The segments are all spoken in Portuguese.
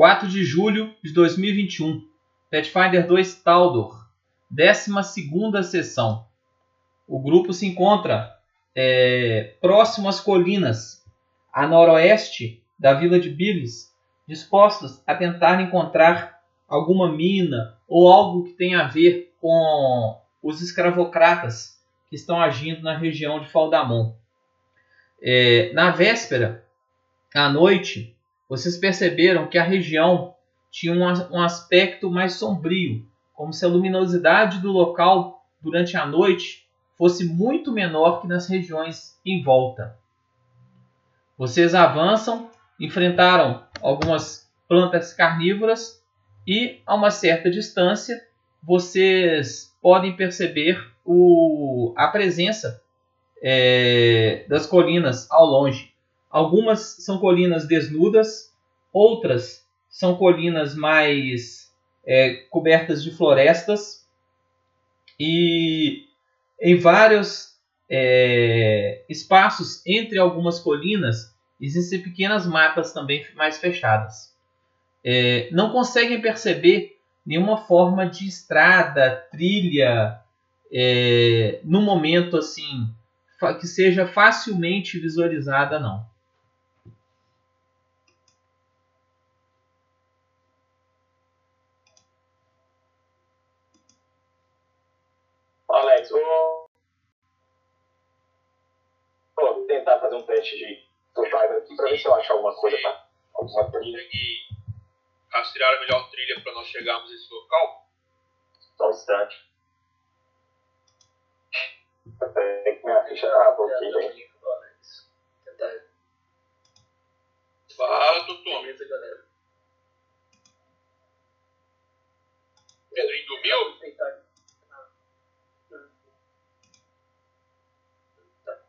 4 de julho de 2021. Pathfinder 2 Taldor. 12 sessão. O grupo se encontra é, próximo às colinas, a noroeste da vila de Billis, dispostos a tentar encontrar alguma mina ou algo que tenha a ver com os escravocratas que estão agindo na região de Faldamon. É, na véspera, à noite, vocês perceberam que a região tinha um, aspecto mais sombrio, como se a luminosidade do local durante a noite fosse muito menor que nas regiões em volta. Vocês avançam, enfrentaram algumas plantas carnívoras e, a uma certa distância, vocês podem perceber o, a presença é, das colinas ao longe. Algumas são colinas desnudas, outras são colinas mais é, cobertas de florestas e em vários é, espaços entre algumas colinas existem pequenas matas também mais fechadas. É, não conseguem perceber nenhuma forma de estrada, trilha, é, no momento assim que seja facilmente visualizada, não. Alex, vou, vou teste de survival aqui para ver se eu acho alguma coisa, tá? Alguma trilha. Consegue rastrear a melhor trilha para nós chegarmos a esse local? Só um instante. Peraí que minha ficha abre aqui, gente. Fala, Totô. Beleza, galera. Pedrinho dormiu?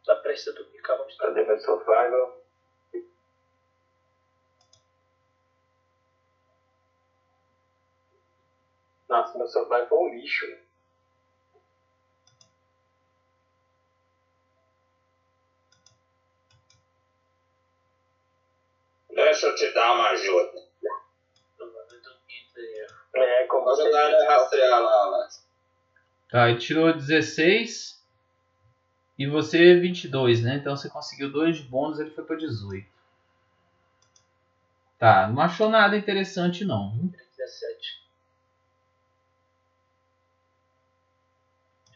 Tá, tá prestes a dormir, calma de Cadê meu survival? Nossa, meu survival foi um lixo. Deixa eu te dar uma ajuda. É, como Vou você ajudar a rastrear lá, Alex. Tá, ele tirou 16 e você 22, né? Então você conseguiu 2 de bônus, ele foi para 18. Tá, não achou nada interessante não. 17.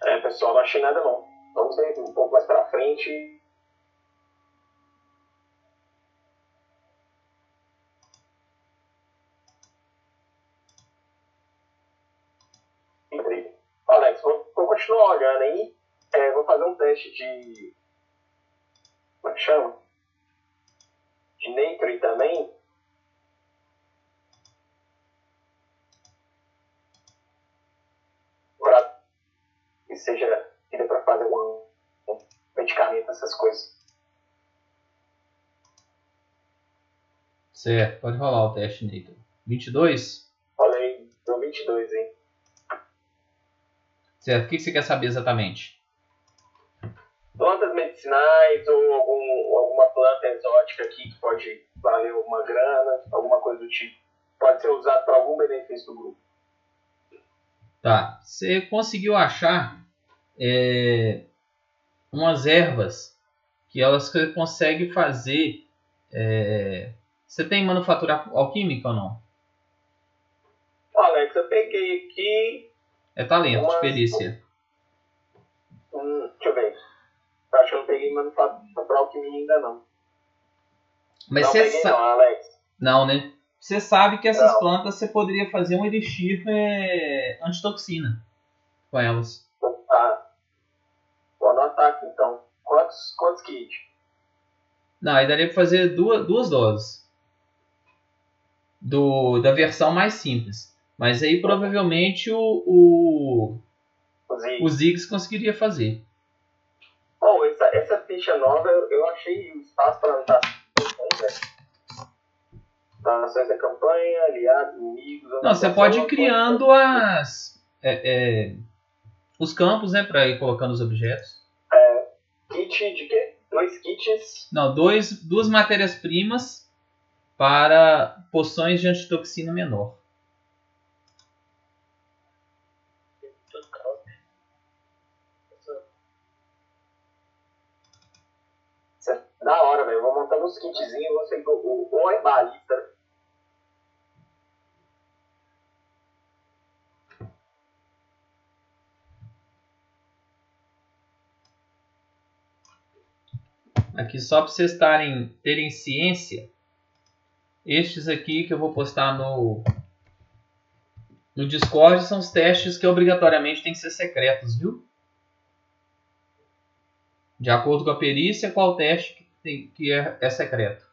É, pessoal, não achei nada não. Vamos ver um pouco mais pra frente. Alex, vou, vou continuar olhando aí. É, vou fazer um teste de. Como é que chama? De Nature também. Pra que seja que dê pra fazer algum um medicamento, essas coisas. Certo, pode rolar o teste, Nathan. 22? Olha aí, deu 22, hein? Certo, o que você quer saber exatamente? Plantas medicinais ou algum, alguma planta exótica aqui que pode valer alguma grana, alguma coisa do tipo. Pode ser usado para algum benefício do grupo. Tá, você conseguiu achar é, umas ervas que elas conseguem fazer. é, você tem manufatura alquímica ou não? Alex, eu peguei aqui. É talento, de Umas- perícia. Hum, deixa eu ver. Eu acho que eu não peguei manufatura alquimia ainda não. Mas você sabe. não, Alex. Não, né? Você sabe que essas Não. plantas você poderia fazer um elixir é, antitoxina com elas. Tá. Vou anotar aqui então. Quantos, quantos kits? Não, aí daria pra fazer duas, duas doses. Do, da versão mais simples. Mas aí provavelmente o, o, o Ziggs conseguiria fazer. Bom, essa, essa ficha nova eu, eu achei espaço para anotar né? Da campanha, aliados, inimigos. Não, você pode ir criando as, é, é, os campos, né, para ir colocando os objetos. coisa. Kit de quê? Dois kits. Não, dois, duas matérias-primas para poções de antitoxina menor. Isso é da hora, velho. Vou montando uns kitzinhos, você o, o, o herbalista. Aqui só para vocês estarem, terem ciência, estes aqui que eu vou postar no, no Discord são os testes que obrigatoriamente têm que ser secretos, viu? De acordo com a perícia, qual teste tem, que é, é secreto.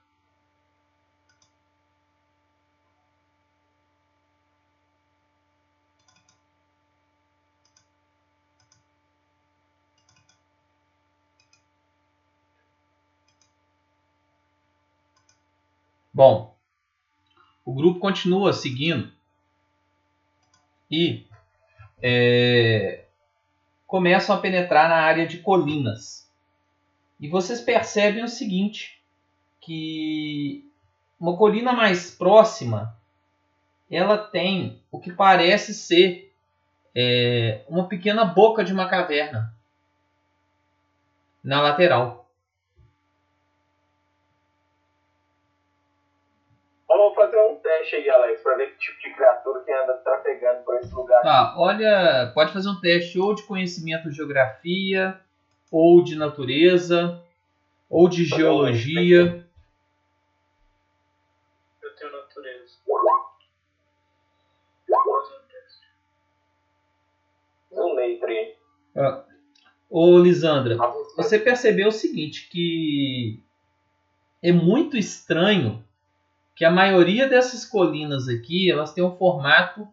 Bom, o grupo continua seguindo e é, começam a penetrar na área de colinas. E vocês percebem o seguinte, que uma colina mais próxima, ela tem o que parece ser é, uma pequena boca de uma caverna na lateral. Vamos fazer um teste aí, Alex, pra ver que tipo de criatura que anda trafegando por esse lugar. Tá, olha, pode fazer um teste ou de conhecimento de geografia, ou de natureza, ou de geologia. Eu tenho natureza. Nature aí. Ah, Ô Lisandra, você percebeu o seguinte, que é muito estranho que a maioria dessas colinas aqui, elas têm um formato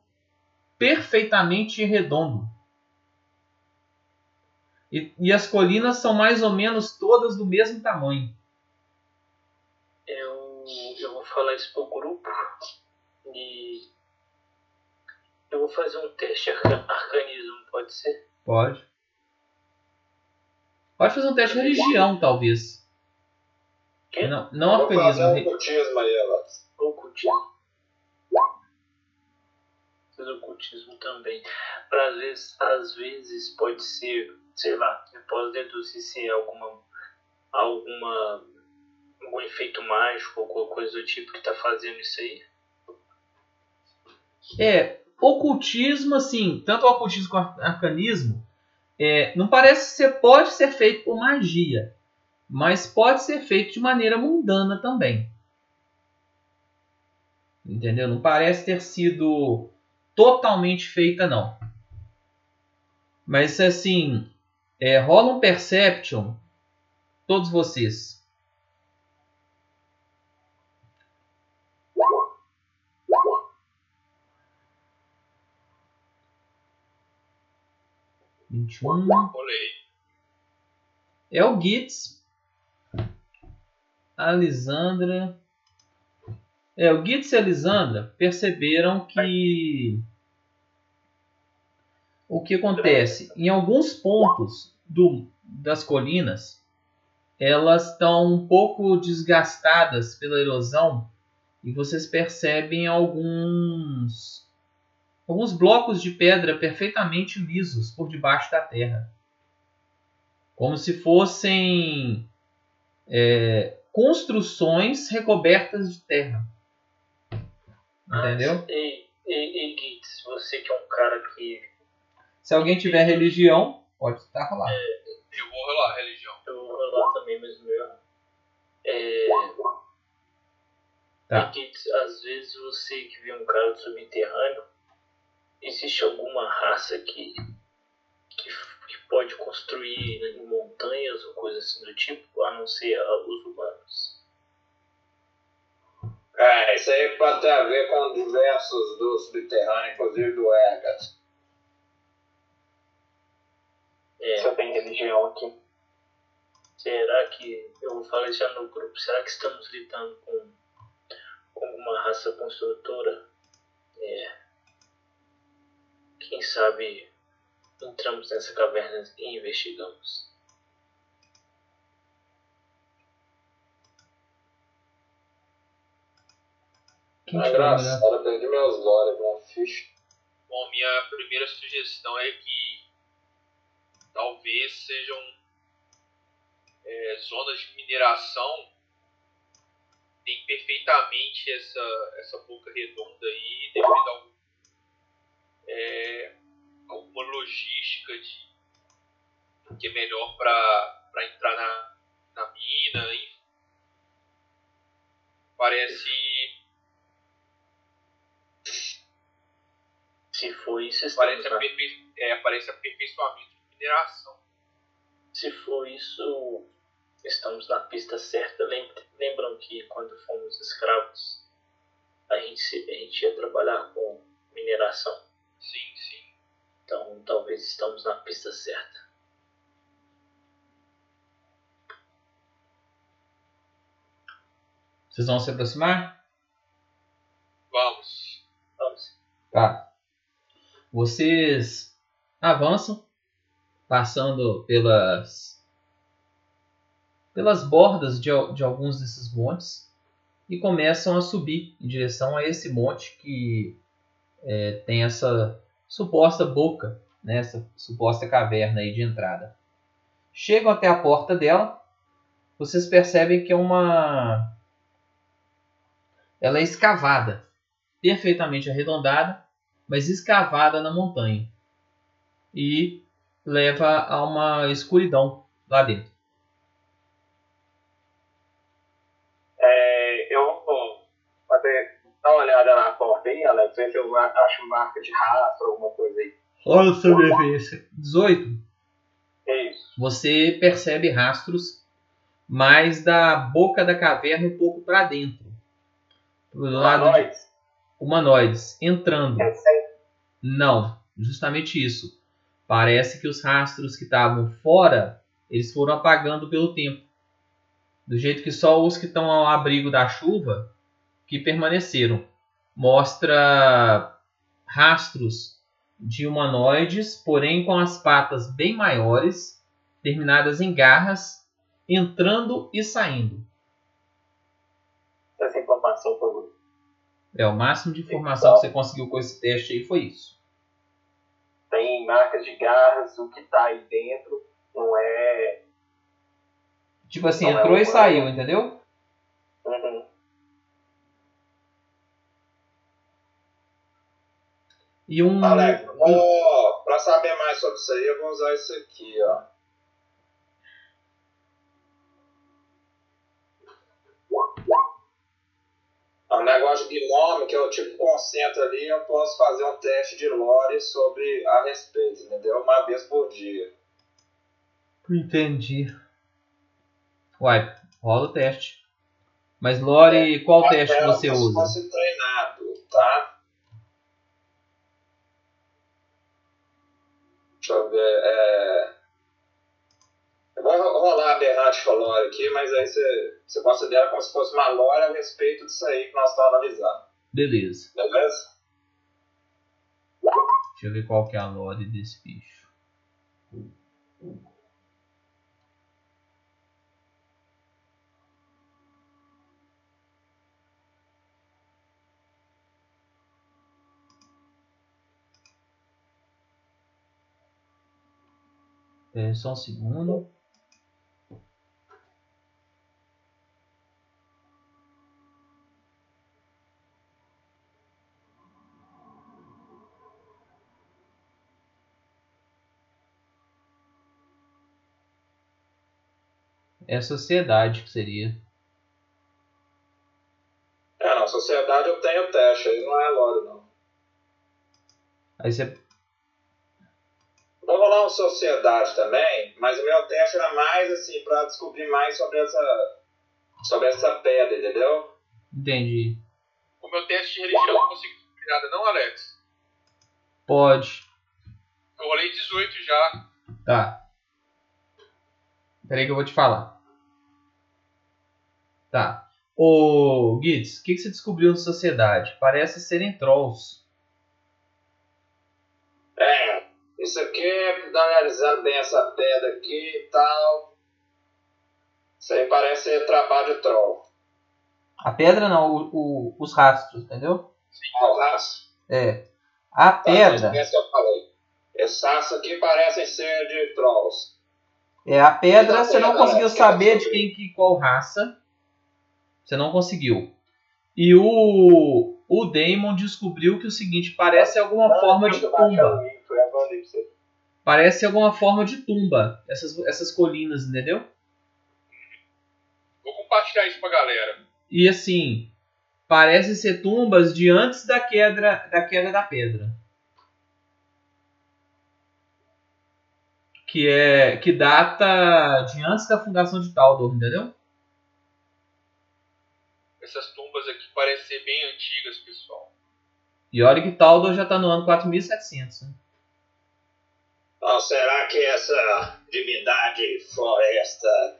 perfeitamente redondo. E, e as colinas são mais ou menos todas do mesmo tamanho. Eu, eu vou falar isso pro grupo e eu vou fazer um teste arca- arcanismo, pode ser? Pode. Pode fazer um teste de religião, talvez. Quê? Não, não Vou fazer arcanismo. um re- cultismo aí, Alex. Ocultismo. Fazer ocultismo também. Pra, às, vezes, às vezes pode ser, sei lá, eu posso deduzir se é alguma, alguma algum efeito mágico, alguma coisa do tipo que tá fazendo isso aí. É, ocultismo, assim, tanto o ocultismo quanto o arcanismo, é, não parece ser, pode ser feito por magia, mas pode ser feito de maneira mundana também. Entendeu? Não parece ter sido totalmente feita, não. Mas assim, é, rola um perception, todos vocês. Vinte um. É o Gitz. A Lisandra. É, o Gitz e a Lisandra perceberam que. O que acontece? Em alguns pontos do, das colinas, elas estão um pouco desgastadas pela erosão e vocês percebem alguns alguns blocos de pedra perfeitamente lisos por debaixo da terra como se fossem é, construções recobertas de terra. Entendeu? Mas, Ei, ei, ei, Gitz, você que é um cara que Se alguém tiver religião, pode estar lá. Eu vou rolar religião. eu vou rolar também, mas o meu. É. Tá. Gitz, às vezes você que vê um cara do subterrâneo, existe alguma raça que, que, que pode construir em montanhas ou coisa assim do tipo, a não ser os humanos. É, isso aí pode ter a ver com diversos do subterrâneo, inclusive do Ergas. É, Se eu tenho religião aqui. será que. Eu vou falar isso já no grupo. Será que estamos lidando com, com uma raça construtora? É. Quem sabe entramos nessa caverna e investigamos. Quem melhor? engraçado, eu perdi meus dólares na ficha. Bom, minha primeira sugestão é que talvez sejam é, zonas de mineração tem perfeitamente essa, essa boca redonda aí devido a algum, é, alguma logística de que é melhor para entrar na, na mina, enfim. Parece Se for isso, Parece, aperfei é, parece aperfeiçoamento mineração. Se for isso, estamos na pista certa. Lem- Lembram que quando fomos escravos, a gente, se- a gente ia trabalhar com mineração. Sim, sim. Então talvez estamos na pista certa. Vocês vão se aproximar? Vamos. Vamos. Tá. Vocês avançam, passando pelas pelas bordas de, de alguns desses montes e começam a subir em direção a esse monte que é, tem essa suposta boca, né, essa suposta caverna aí de entrada. Chegam até a porta dela, vocês percebem que é uma ela é escavada, perfeitamente arredondada mas escavada na montanha e leva a uma escuridão lá dentro. É, eu vou fazer, dar uma olhada na porta aí, Alex, ver se eu acho marca de rastro, alguma coisa aí. Olha sobrevivência. 18. É isso. Você percebe rastros, mas da boca da caverna um pouco para dentro. Pro lado de Humanoides? humanoides entrando. Recém- Não, justamente isso. Parece que os rastros que estavam fora, eles foram apagando pelo tempo. Do jeito que só os que estão ao abrigo da chuva que permaneceram. Mostra rastros de humanoides, porém com as patas bem maiores, terminadas em garras, entrando e saindo. Essa informação foi. É o máximo de informação que você conseguiu com esse teste aí foi isso. Tem marcas de garras, o que tá aí dentro não é. Tipo assim, Não é entrou e humano. saiu, entendeu? Uhum. E um, Alex, vou, pra saber mais sobre isso aí, eu vou usar isso aqui, ó. É um negócio de gnome que eu tipo concentro ali, eu posso fazer um teste de lore sobre a respeito, entendeu? Uma vez por dia. Entendi. Uai, rola o teste. Mas Lore, qual Até teste você como se usa? fosse treinado, tá? Deixa eu ver. É... Ro- rolar a lore aqui, mas aí você, você considera como se fosse uma lore a respeito disso aí que nós estamos analisando. Beleza. Beleza? Deixa eu ver qual que é a Lore desse bicho. É, só um segundo. É sociedade que seria. É, na sociedade eu tenho teste, aí não é lore não. Aí você. Vou rolar uma sociedade também, mas o meu teste era mais assim, pra descobrir mais sobre essa. sobre essa pedra, entendeu? Entendi. O meu teste de religião não consegui descobrir nada, não, Alex? Pode. Eu rolei 18 já. Tá. Peraí que eu vou te falar. Tá. Ô, Guides, o que, que você descobriu na sociedade? Parece serem trolls. É, isso aqui, tá analisando bem essa pedra aqui e tal. Isso aí parece ser trabalho de troll. A pedra não, o, o- os rastros, entendeu? Ah, o rastro. É. A Tá, pedra, Esse que eu falei. Esses rastros aqui parecem ser de trolls. é a pedra, você não pedra, conseguiu saber de quem que qual raça. Você não conseguiu. E o o Damon descobriu que o seguinte, parece alguma forma de tumba. Parece alguma forma de tumba, essas, essas colinas, entendeu? Vou compartilhar isso pra galera. E assim, parece ser tumbas de antes da queda da, queda da pedra. Que é que data de antes da fundação de Taldor, entendeu? Essas tumbas aqui parecem ser bem antigas, pessoal. E olha que Taldor já está no ano 4700. Né? Então, será que essa divindade floresta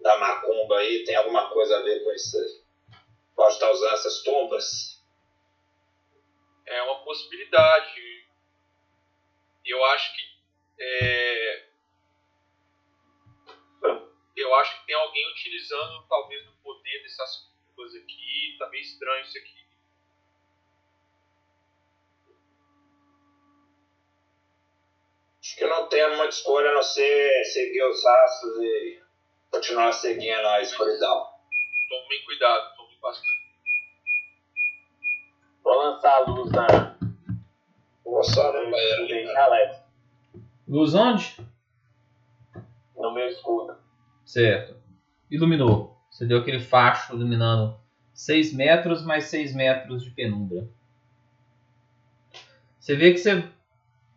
da macumba aí tem alguma coisa a ver com isso? Pode estar usando essas tumbas? É uma possibilidade. Eu acho que. é, Eu acho que tem alguém utilizando talvez o poder dessas tumbas aqui. Tá meio estranho isso aqui. Acho que não temos muita escolha a não ser seguir os rastros e continuar seguindo a escuridão. Tomem cuidado, tomem bastante. Vou lançar a luz na. Vou só no banheiro no ali, meu cara. Alex, Luz onde? no meu escudo. Certo. Iluminou. Você deu aquele facho iluminando 6 metros mais 6 metros de penumbra. Você vê que você-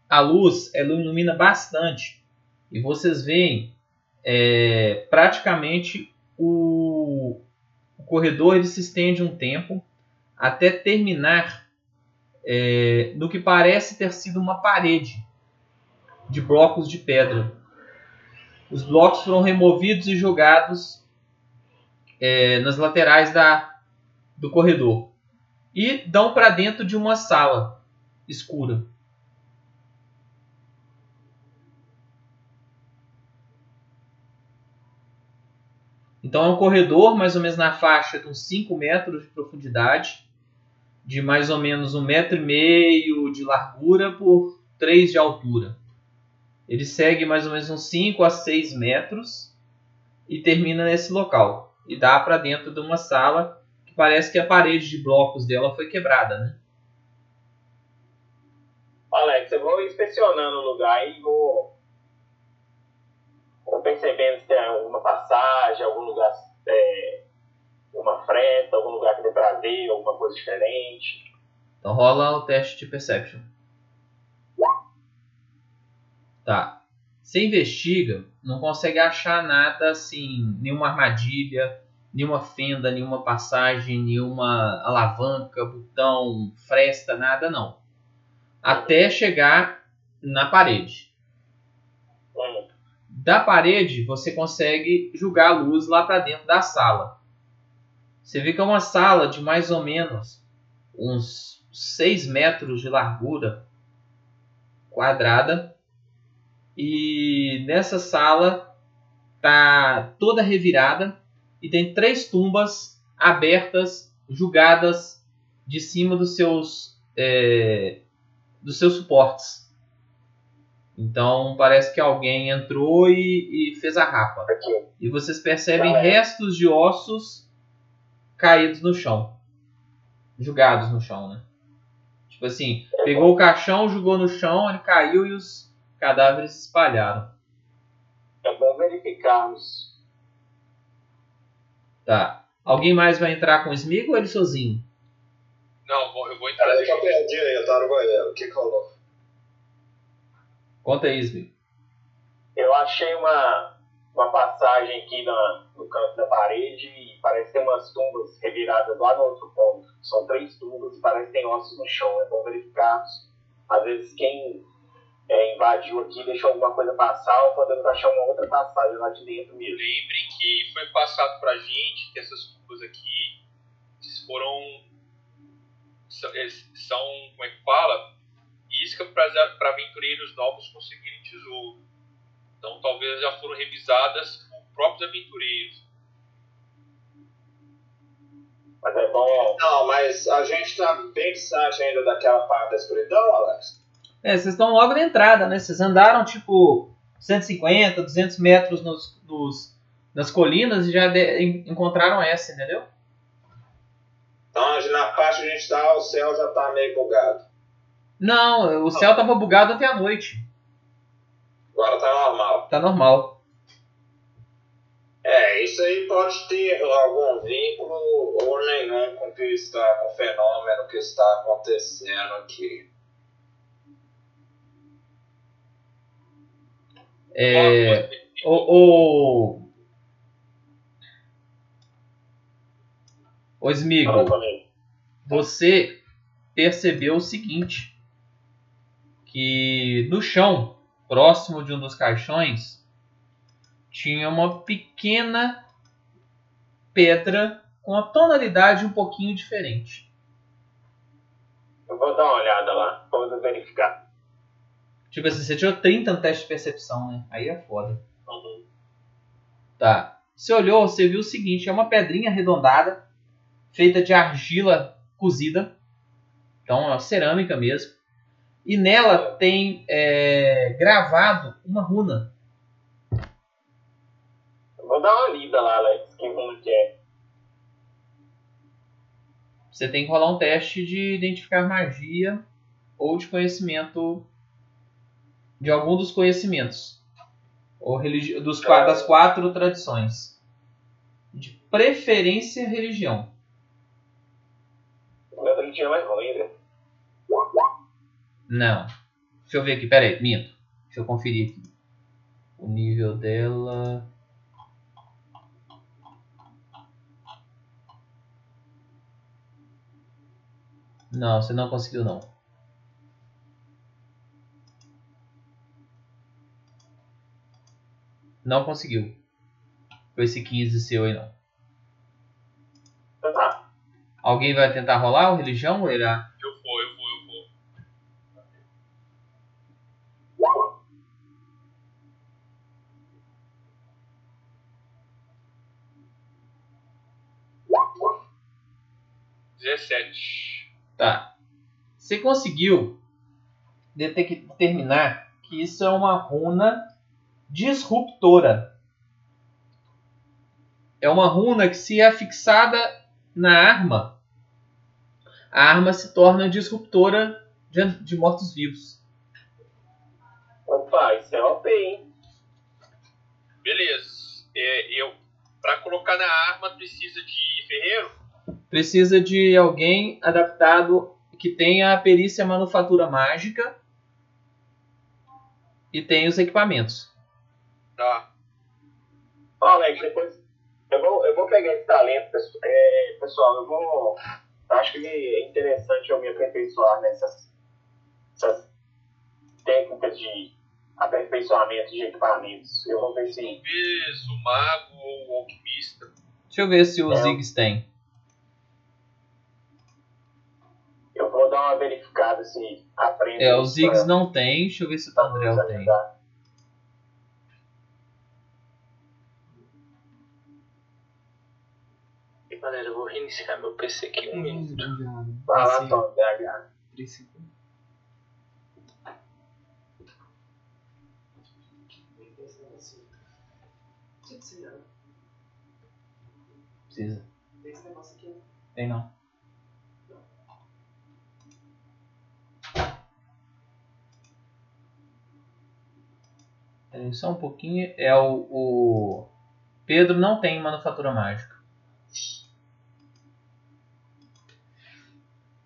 a luz ela ilumina bastante. E vocês veem é, praticamente o, o corredor ele se estende um tempo até terminar é, no que parece ter sido uma parede de blocos de pedra. Os blocos foram removidos e jogados é, nas laterais da, do corredor e dão para dentro de uma sala escura. Então é um corredor mais ou menos na faixa de uns 5 metros de profundidade, de mais ou menos um metro e meio de largura por 3 de altura. Ele segue mais ou menos uns 5 a 6 metros e termina nesse local. E dá para dentro de uma sala que parece que a parede de blocos dela foi quebrada, né? Alex, eu vou inspecionando o lugar e vou, vou percebendo se tem alguma passagem, algum lugar, é, uma fresta, algum lugar que dê pra ver, alguma coisa diferente. Então rola o teste de Perception. Tá. Você investiga, não consegue achar nada assim, nenhuma armadilha, nenhuma fenda, nenhuma passagem, nenhuma alavanca, botão, fresta, nada não. Até chegar na parede. Da parede você consegue jogar a luz lá para dentro da sala. Você vê que é uma sala de mais ou menos uns 6 metros de largura quadrada. E nessa sala tá toda revirada e tem três tumbas abertas, julgadas de cima dos seus é, dos seus suportes. Então parece que alguém entrou e, e fez a rapa. E vocês percebem restos de ossos caídos no chão. Jogados no chão, né? Tipo assim, pegou o caixão, jogou no chão, ele caiu e os cadáveres se espalharam. É bom verificarmos. Tá. Alguém mais vai entrar com o Smig ou ele sozinho? Não, vou- eu vou entrar. Peraí que eu perdi aí, eu tava no banheiro. O que rolou? Conta aí, Smig. Eu achei uma, uma passagem aqui na, no canto da parede e parece ter umas tumbas reviradas lá no outro ponto. São três tumbas e parece que tem ossos no chão. É bom verificarmos. Às vezes quem é, invadiu aqui deixou alguma coisa passar ou podemos achar uma outra passagem lá de dentro mesmo. Lembrem que foi passado pra gente que essas tumbas aqui foram. São, como é que fala? Isca para aventureiros novos conseguirem tesouro. Então talvez já foram revisadas por próprios aventureiros. Mas é bom. Não, mas a gente tá bem distante ainda daquela parte da escuridão, Alex. É, vocês estão logo na entrada, né? Vocês andaram tipo 150, 200 metros nos, nos- nas colinas e já de- en- encontraram essa, entendeu? Então, na parte que a gente tá, o céu já tá meio bugado. Não, o céu tava bugado até a noite. Agora tá normal. Tá normal. É, isso aí pode ter algum vínculo ou nenhum com o que está, com o fenômeno que está acontecendo aqui. É, o, o, o Smigo, você percebeu o seguinte, que no chão, próximo de um dos caixões, tinha uma pequena pedra com a tonalidade um pouquinho diferente. Eu vou dar uma olhada lá, vamos verificar. Tipo assim, você tirou 30 no teste de percepção, né? Aí é foda. Uhum. Tá. Você olhou, você viu o seguinte: é uma pedrinha arredondada, feita de argila cozida. Então é uma cerâmica mesmo. E nela tem é, gravado uma runa. Eu vou dar uma lida lá, Alex, que rumo que é. Você tem que rolar um teste de identificar magia ou de conhecimento de algum dos conhecimentos. Ou religi- dos, das quatro tradições. De preferência religião. O meu religião é ruim, né? Não. Deixa eu ver aqui, pera aí, minto. Deixa eu conferir aqui. O nível dela. Não, você não conseguiu não. Não conseguiu. Foi esse 15 seu aí não. Então tá. Alguém vai tentar rolar o religião ou irá? Eu vou, eu vou, eu vou. Dezessete. Tá. Você conseguiu determinar que isso é uma runa disruptora. É uma runa que, se é fixada na arma, a arma se torna disruptora de, mortos-vivos. Opa, isso é OP, hein? Beleza. É, eu, pra colocar na arma, precisa de ferreiro? Precisa de alguém adaptado que tenha a perícia manufatura mágica e tenha os equipamentos. Tá. Ó, Alex, depois. Eu vou, eu vou pegar esse talento, é, pessoal. Eu vou. Acho que é interessante eu me aperfeiçoar nessas essas técnicas de aperfeiçoamento de equipamentos. Eu vou ver se. Talvez o mago ou o alquimista. Deixa eu ver se o É. Ziggs tem. Eu vou dar uma verificada se aprende. É, o Ziggs pra- não tem. Deixa eu ver se o Tandrel tem. ajudar. Galera, eu vou reiniciar meu PC aqui um minuto. Vai lá, Tom, DH. Precisa. Tem não. Peraí, só um pouquinho. É o, o Pedro não tem manufatura mágica.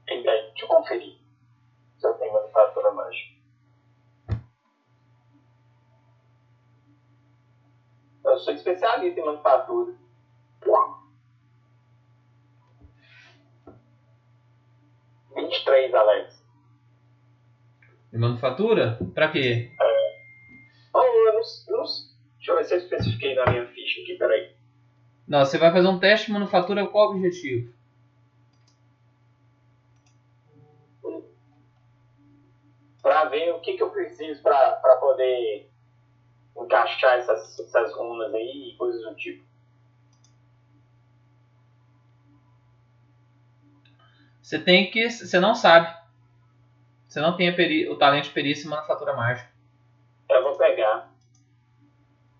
Tem, tem. Deixa eu conferir se eu tenho manufatura mágica. Eu sou especialista em manufatura. Vinte e três, Alex. Manufatura? Pra quê? Oh, eu não, não, deixa eu ver se eu especifiquei na minha ficha aqui, peraí. Não, você vai fazer um teste de manufatura qual o objetivo? Pra ver o que, que eu preciso pra, pra poder encaixar essas, essas runas aí e coisas do tipo. Você tem que. Você não sabe. Você não tem peri, o talento de perícia em manufatura mágica. Eu vou pegar.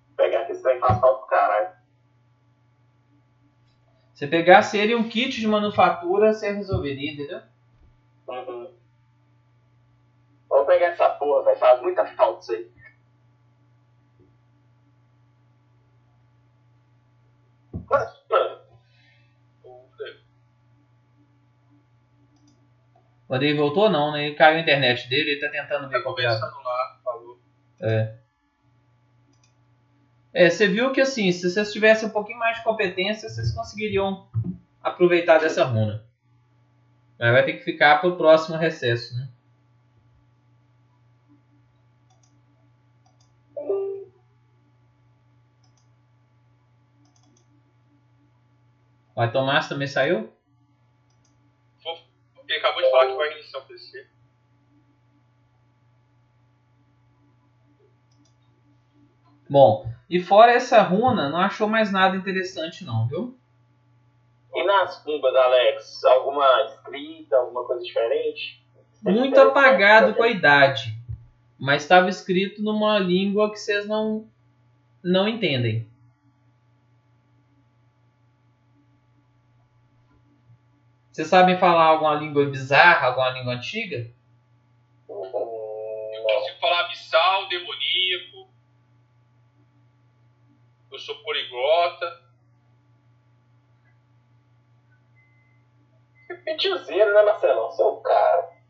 Vou pegar que aí faz falta pro caralho. Se pegasse ele um kit de manufatura, você resolveria, entendeu? Uhum. Vou pegar essa porra, velho. Faz muita falta isso aí. Mas, mano, O Andrei voltou não, né? Ele caiu a internet dele, ele tá tentando ver Tá é. conversando lá, falou. É. É, você viu que assim, se vocês tivessem um pouquinho mais de competência, vocês conseguiriam aproveitar dessa runa. Mas vai ter que ficar pro próximo recesso, né? Mas Tomás também saiu? Ele acabou de falar que vai reiniciar o PC. Bom, e fora essa runa, não achou mais nada interessante não, viu? e nas tumbas, Alex? Alguma escrita, alguma coisa diferente? muito apagado com a idade, mas estava escrito numa língua que vocês não não entendem. Vocês sabem falar alguma língua bizarra, alguma língua antiga? Eu consigo falar abissal, demoníaco. Eu sou poliglota. Tiozinho, né, Marcelão? Seu cara.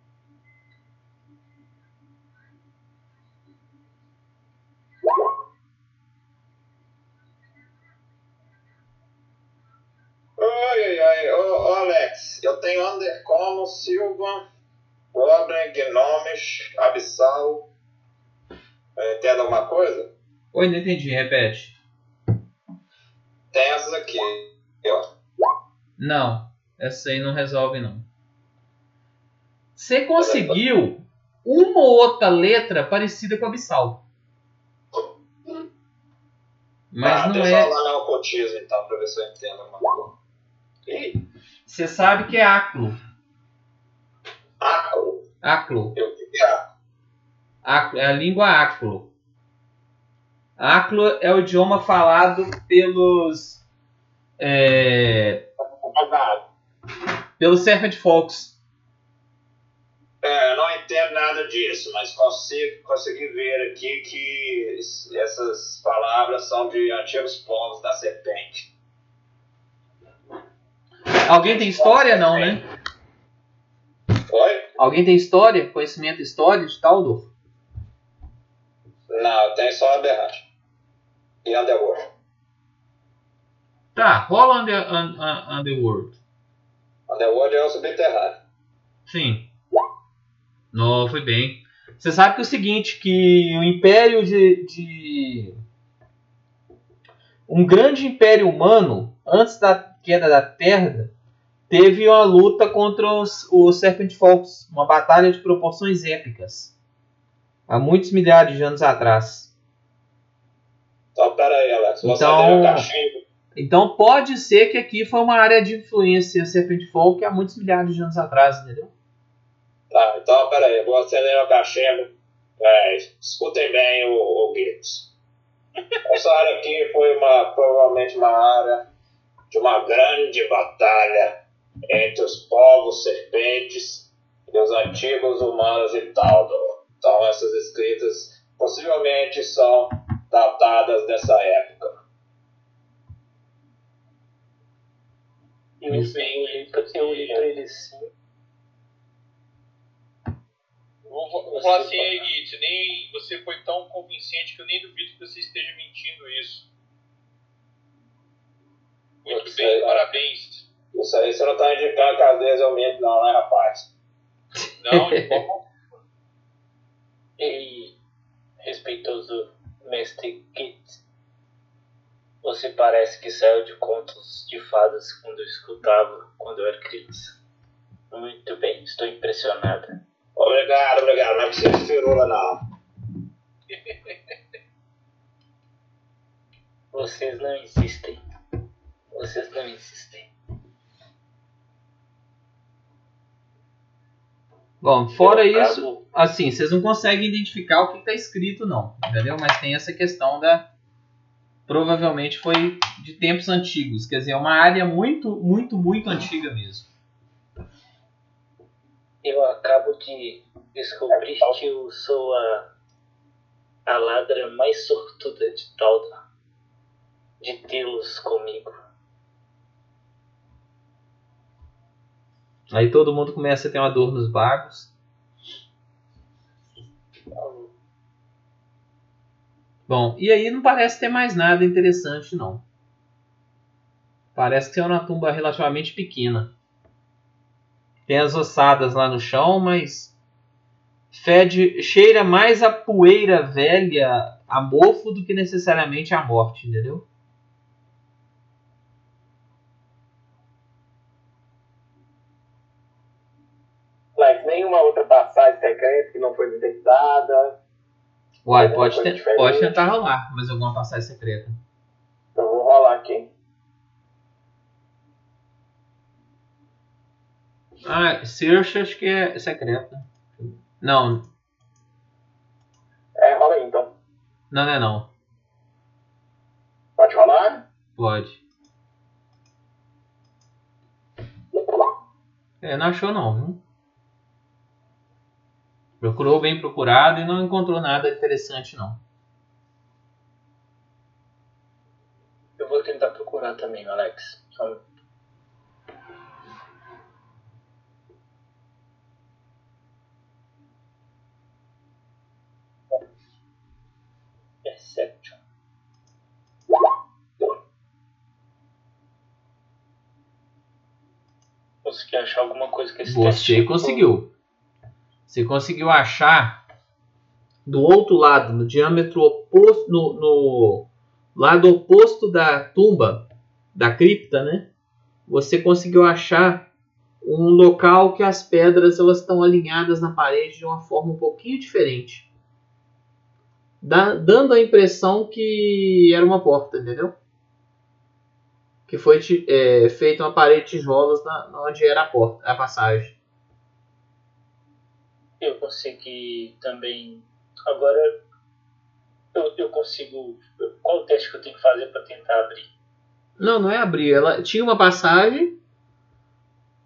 Oi, oi, oi, ô, ô, Alex, eu tenho Undercommon, Silva, Goblin, Gnomish, Abissal. É, Entende alguma coisa? Oi, não entendi, repete. Tem essas aqui, ó. Não, essa aí não resolve não. Você conseguiu uma ou outra letra parecida com abissal. Mas ah, não é. eu lá no ocultismo então, pra ver se eu entendo alguma coisa. Você sabe que é aclo. Aclo. Vi que é. Aclo, é a língua aclo. Aclo é o idioma falado pelos é, pelos Serpent Folks. É, eu não entendo nada disso, mas consigo, consegui ver aqui que es- essas palavras são de antigos povos da serpente. Alguém tem história não, né? Oi? Alguém tem história? Conhecimento história de Taldor? Não, tem só Aberrante. E Underworld. Tá, rola under, un, un- Underworld. Underworld é o subterrâneo. Sim. Não, foi bem. Você sabe que é o seguinte, que o Império de, de... Um grande Império Humano, antes da queda da Terra, teve uma luta contra os, os Serpent Folks. Uma batalha de proporções épicas. Há muitos milhares de anos atrás. Então, pera aí, Alex. Você Então- cachimbo. Então pode ser que aqui foi uma área de influência Serpent Folk há muitos milhares de anos atrás, entendeu? Tá, então, pera aí. Vou acender meu cachimbo. É, escutem bem o, o Gibbs. Essa área aqui foi uma, provavelmente uma área de uma grande batalha entre os povos serpentes e os antigos humanos de Taldor. Então, essas escritas possivelmente são datadas dessa época. Eu, Isso. eu, olhei pra ele assim. Vou, vou, falar assim, Gitz, nem você foi tão convincente que eu nem duvido que você esteja mentindo isso. Muito bem, parabéns. Isso aí você não tá indicando que às vezes eu minto, não, né, rapaz? Não, de forma Ei, respeitoso mestre Kit. Você parece que saiu de contos de fadas quando eu escutava quando eu era criança. Muito bem, estou impressionada. Obrigado, obrigado. Não é preciso de firula, não. Vocês não insistem. Vocês não insistem. Bom, fora Eu isso, trago- assim, vocês não conseguem identificar o que está escrito, não, entendeu? Mas tem essa questão da. Provavelmente foi de tempos antigos, quer dizer, é uma área muito, muito, muito antiga mesmo. Eu acabo de descobrir que eu sou a, a ladra mais sortuda de Talda. De tê-los comigo. Aí todo mundo começa a ter uma dor nos bagos. Bom, e aí não parece ter mais nada interessante, não. Parece que é uma tumba relativamente pequena. Tem as ossadas lá no chão, mas fede, cheira mais a poeira velha, a mofo, do que necessariamente a morte, entendeu? Nenhuma outra passagem secreta que não foi detectada. Uai, pode, pode tentar rolar, mas alguma passagem secreta. Eu vou rolar aqui. Ah, Search acho que é secreta. Não, É, rola aí então. não, não é não. Pode rolar? Pode. É, não achou não, viu? Procurou bem procurado e não encontrou nada interessante não. Eu vou tentar procurar também, Alex. Só- Perception. Consegui achar alguma coisa que esse Você teste- conseguiu. Você conseguiu achar do outro lado, no diâmetro oposto, no, no lado oposto da tumba, da cripta, né? Você conseguiu achar um local que as pedras elas estão alinhadas na parede de uma forma um pouquinho diferente. Dando a impressão que era uma porta, entendeu? Que foi é, feita uma parede de tijolos na onde era a porta, a passagem. Eu consegui também. Agora eu, eu consigo. Qual o teste que eu tenho que fazer para tentar abrir? Não, não é abrir. Ela tinha uma passagem.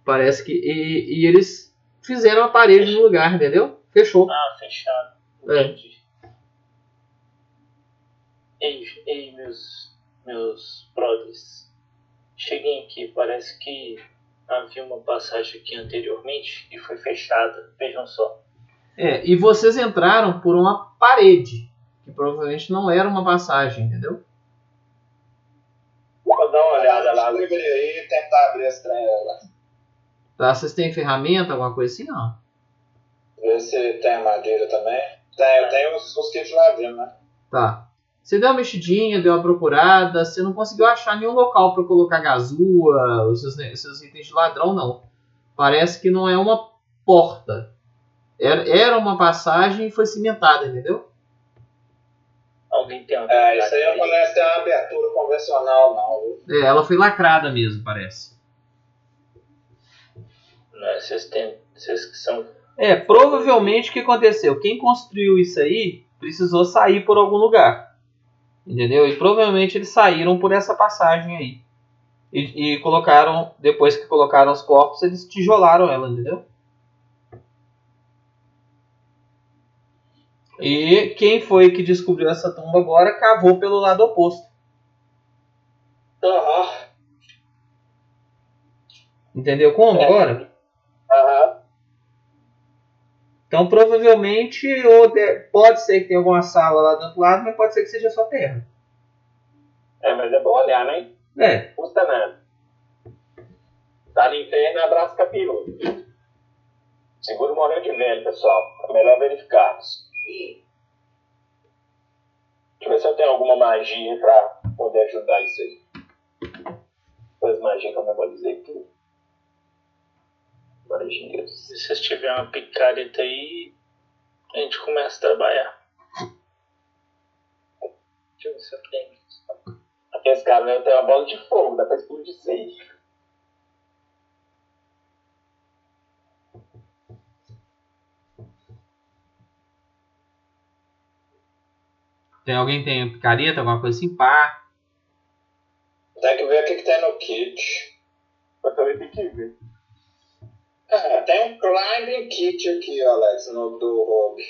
Parece que. E, e eles fizeram a parede no lugar, entendeu? Fechou. Ah, fechado. É. Entendi. Ei, ei, meus, meus brothers. Cheguem aqui. Parece que havia uma passagem aqui anteriormente e foi fechada. Vejam só. É, e vocês entraram por uma parede. Que provavelmente não era uma passagem, entendeu? Vou dar uma olhada lá. Deveria aí tentar abrir esse trem lá. Tá, vocês têm ferramenta, alguma coisa assim? Não. Ver se tem madeira também. Tem, eu tenho os, os kits lá dentro, né? Tá. Você deu uma mexidinha, deu uma procurada, você não conseguiu achar nenhum local para colocar gazua, os seus, ne- seus itens de ladrão, não. Parece que não é uma porta. Era, era uma passagem e foi cimentada, entendeu? Alguém tem uma É, isso aí não parece ter uma abertura convencional, não. É, ela foi lacrada mesmo, parece. Não é, Vocês têm. Vocês que são. É, provavelmente o que aconteceu? Quem construiu isso aí precisou sair por algum lugar. Entendeu? E provavelmente eles saíram por essa passagem aí. E, e colocaram, depois que colocaram os corpos, eles tijolaram ela, entendeu? E quem foi que descobriu essa tumba agora cavou pelo lado oposto. Aham. Entendeu como É. agora? Aham. Então provavelmente ou de- pode ser que tenha alguma sala lá do outro lado, mas pode ser que seja só terra. É, mas é bom olhar, né? É, Custa nada. Tá no inferno, abraça capiroto. Seguro morreu de velho, pessoal. É melhor verificarmos. Deixa eu ver se eu tenho alguma magia pra poder ajudar isso aí. Depois magia que eu memorizei tudo. Magias. Se vocês tiverem uma picareta aí, a gente começa a trabalhar. Deixa eu ver se eu tenho. Esse cara né, tem uma bola de fogo, dá pra explodir isso Tem alguém que tem picareta, alguma coisa assim? Pá. Tem que ver o que, que tem no kit. Eu também tenho que ver. Ah, tem um climbing kit aqui, Alex, no do Rogue.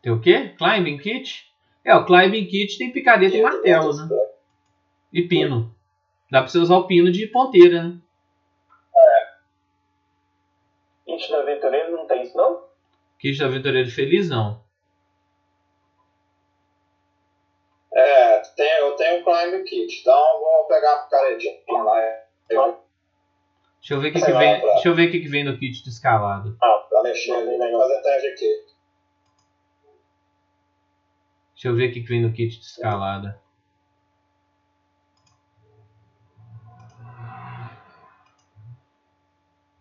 Tem o quê? Climbing kit? É, o climbing kit tem picareta e martelo, né? E pino. Dá pra você usar o pino de ponteira, né? Kit do aventureiro não tem isso, não? Kit do aventureiro feliz, não. É, tem, climbing kit, então eu vou pegar a picaretinha lá. Deixa eu ver o que, que vem. pra- Deixa eu ver o que, que vem no kit de escalada. pra mexer ali, né? Fazer teste aqui. Deixa eu ver o que, que vem no kit de escalada.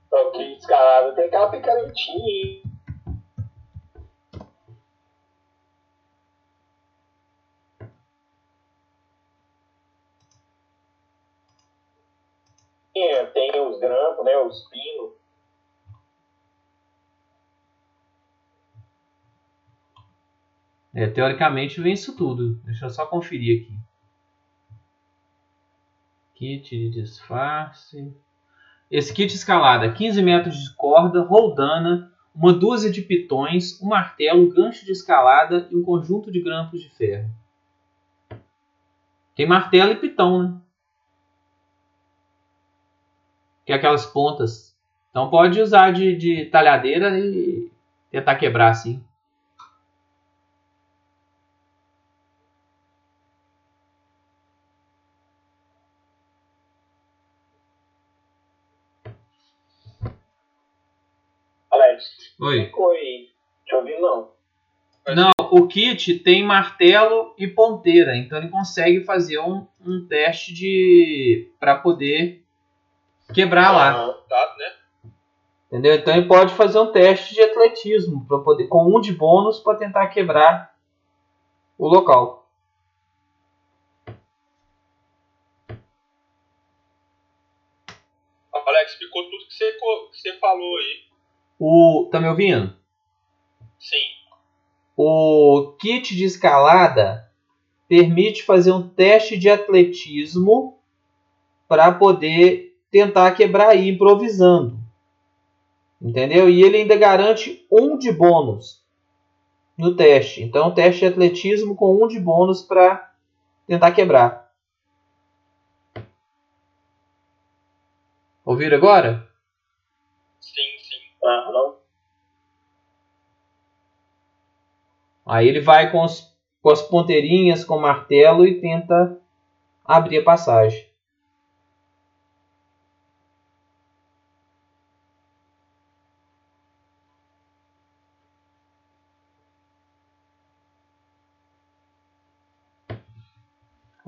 Então, kit escalado tem aquela picaretinha É, Tem os grampos, né? Os pinos. É, teoricamente vem isso tudo. Deixa eu só conferir aqui. Kit de disfarce. Esse kit escalada, 15 metros de corda, roldana, uma dúzia de pitões, um martelo, um gancho de escalada e um conjunto de grampos de ferro. Tem martelo e pitão, né? Que é aquelas pontas. Então pode usar de, de talhadeira e tentar quebrar assim. Alex, Oi. ver, não. Não, o kit tem martelo e ponteira, então ele consegue fazer um, um teste de para poder quebrar lá, Ah, Tá, né? entendeu? Então ele pode fazer um teste de atletismo para poder com um de bônus para tentar quebrar o local. Alex, explicou tudo que você, que você falou aí. O tá me ouvindo? Sim. O kit de escalada permite fazer um teste de atletismo para poder tentar quebrar aí improvisando. Entendeu? E ele ainda garante um de bônus no teste. Então, teste de atletismo com um de bônus para tentar quebrar. Ouviram agora? Sim, sim. ah, não. Aí ele vai com, os- com as ponteirinhas, com o martelo e tenta abrir a passagem.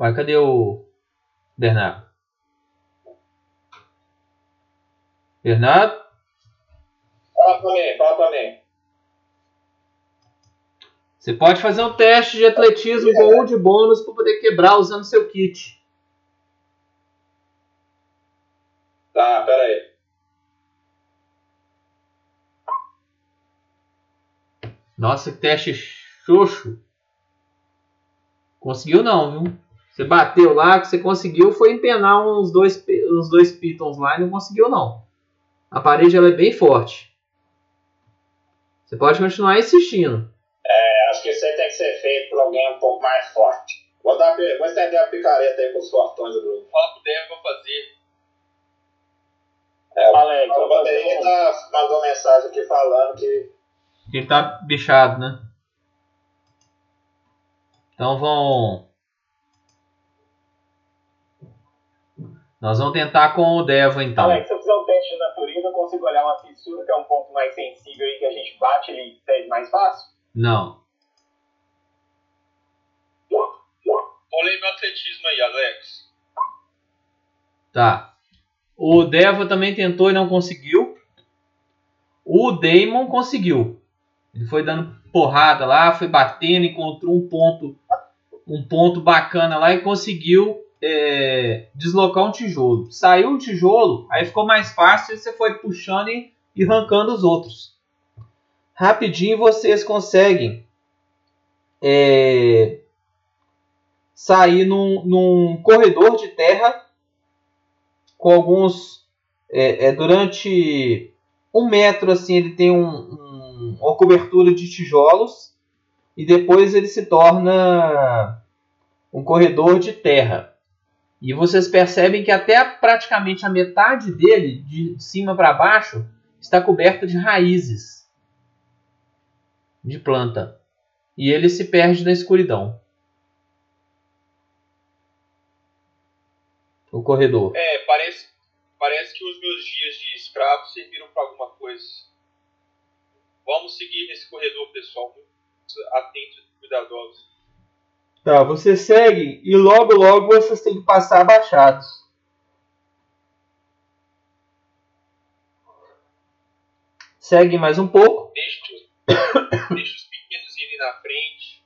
Vai, cadê o Bernardo? Bernardo? Fala pra mim, fala pra mim. Você pode fazer um teste de atletismo com um de bônus para poder quebrar usando seu kit. Tá, pera aí. Nossa, que teste xoxo. Conseguiu não, viu? Você bateu lá, o que você conseguiu foi empenar uns dois, uns dois pitons lá e não conseguiu não. A parede ela é bem forte. Você pode continuar insistindo. É, acho que isso aí tem que ser feito por alguém um pouco mais forte. Vou, dar, vou estender a picareta aí pros fortões do grupo. Fala pro Deva fazer. É, Alex, a eu vou bateria fazer um- tá, mandou mensagem aqui falando que Ele tá bichado, né? Então vão. Nós vamos tentar com o Devo então. Alex, se eu fizer um teste de natureza, eu consigo olhar uma fissura, que é um ponto mais sensível aí que a gente bate ele pede mais fácil? Não. Rolei meu atletismo aí, Alex. Tá. O Devo também tentou e não conseguiu. O Damon conseguiu. Ele foi dando porrada lá, foi batendo, encontrou um ponto, um ponto bacana lá e conseguiu é, deslocar um tijolo. Saiu um tijolo, aí ficou mais fácil e você foi puxando e, e arrancando os outros. Rapidinho vocês conseguem é, sair num, num corredor de terra com alguns é, é, durante um metro assim ele tem um, um, uma cobertura de tijolos e depois ele se torna um corredor de terra. E vocês percebem que até praticamente a metade dele, de cima para baixo, está coberta de raízes de planta. E ele se perde na escuridão. O corredor. É, parece, parece que os meus dias de escravo serviram para alguma coisa. Vamos seguir nesse corredor, pessoal. Atentos e cuidadosos. Tá, você segue e logo logo vocês têm que passar abaixados. Segue mais um pouco. Deixa, deixa os pequenos irem na frente.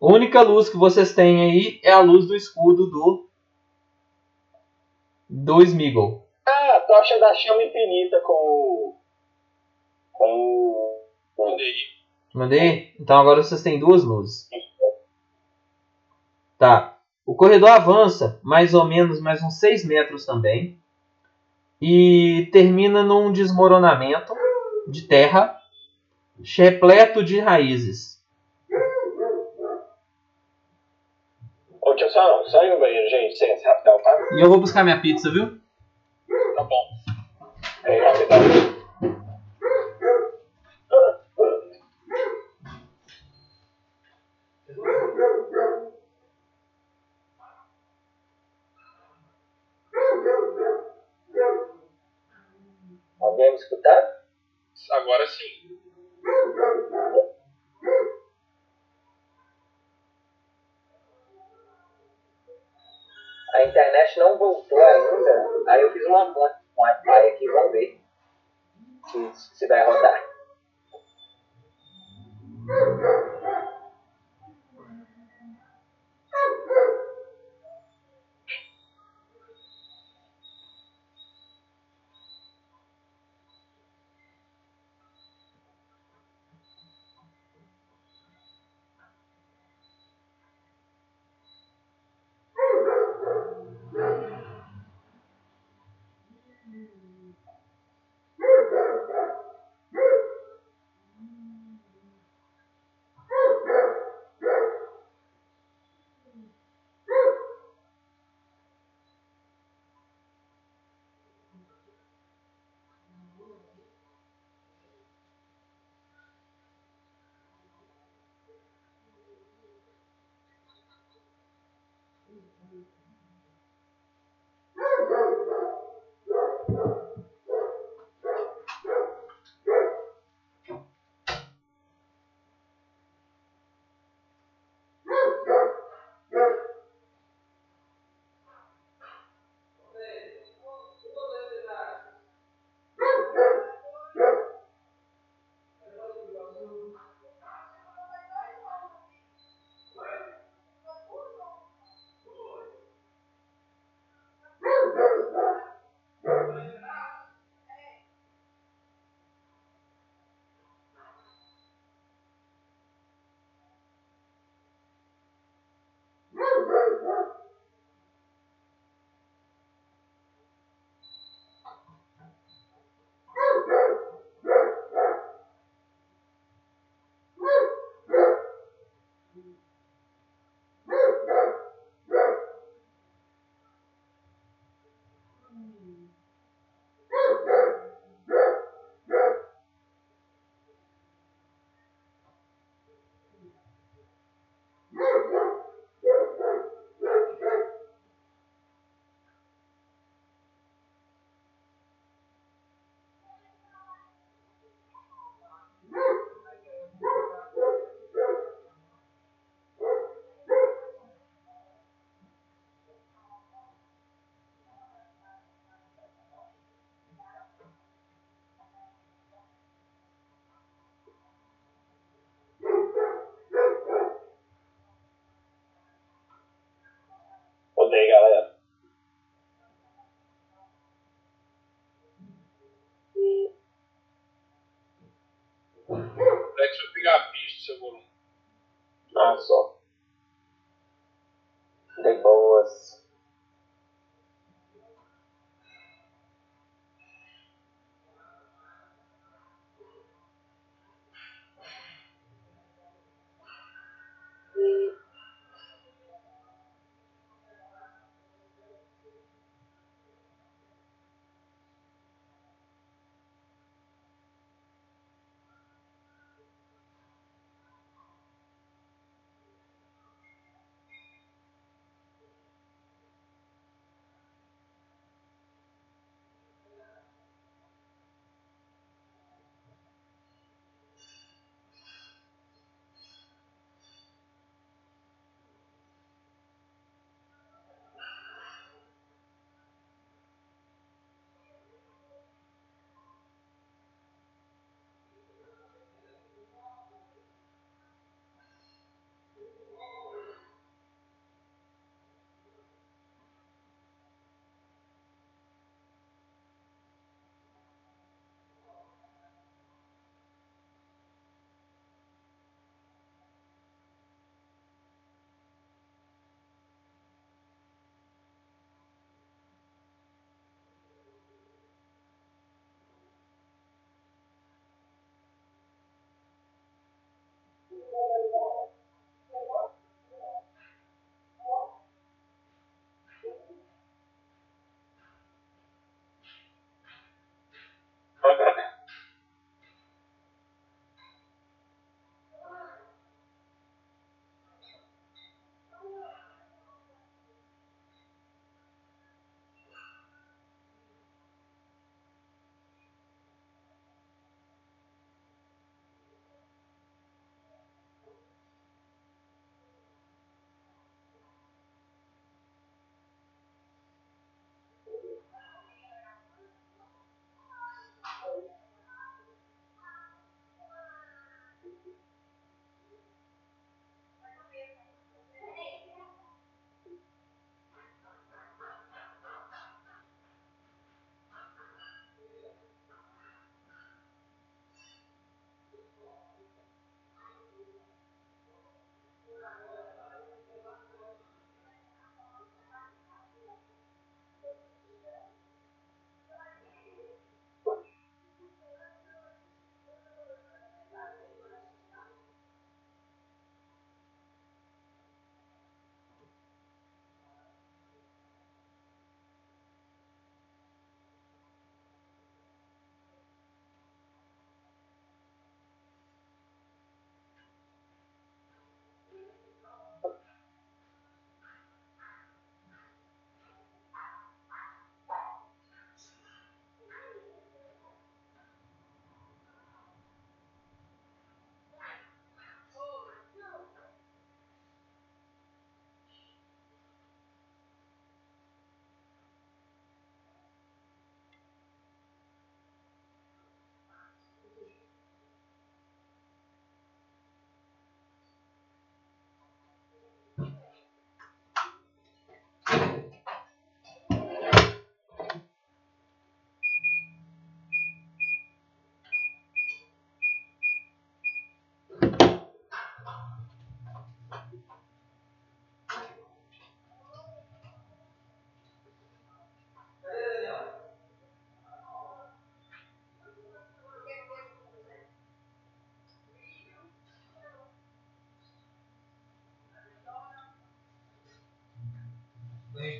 A única luz que vocês têm aí é a luz do escudo do do Smeagol. Ah, a tocha da chama infinita com o. com o. Mandei. Mandei? Então agora vocês têm duas luzes. Tá. O corredor avança mais ou menos mais uns 6 metros também. E termina num desmoronamento de terra repleto de raízes. Ô, só, só no banheiro, gente, sem rapidão, tá? E eu vou buscar minha pizza, viu? Tá bom. É, rapidão. Alguém me Thank you. centrocampista, seu Volum.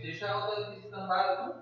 Deixa a outra pista andar, não?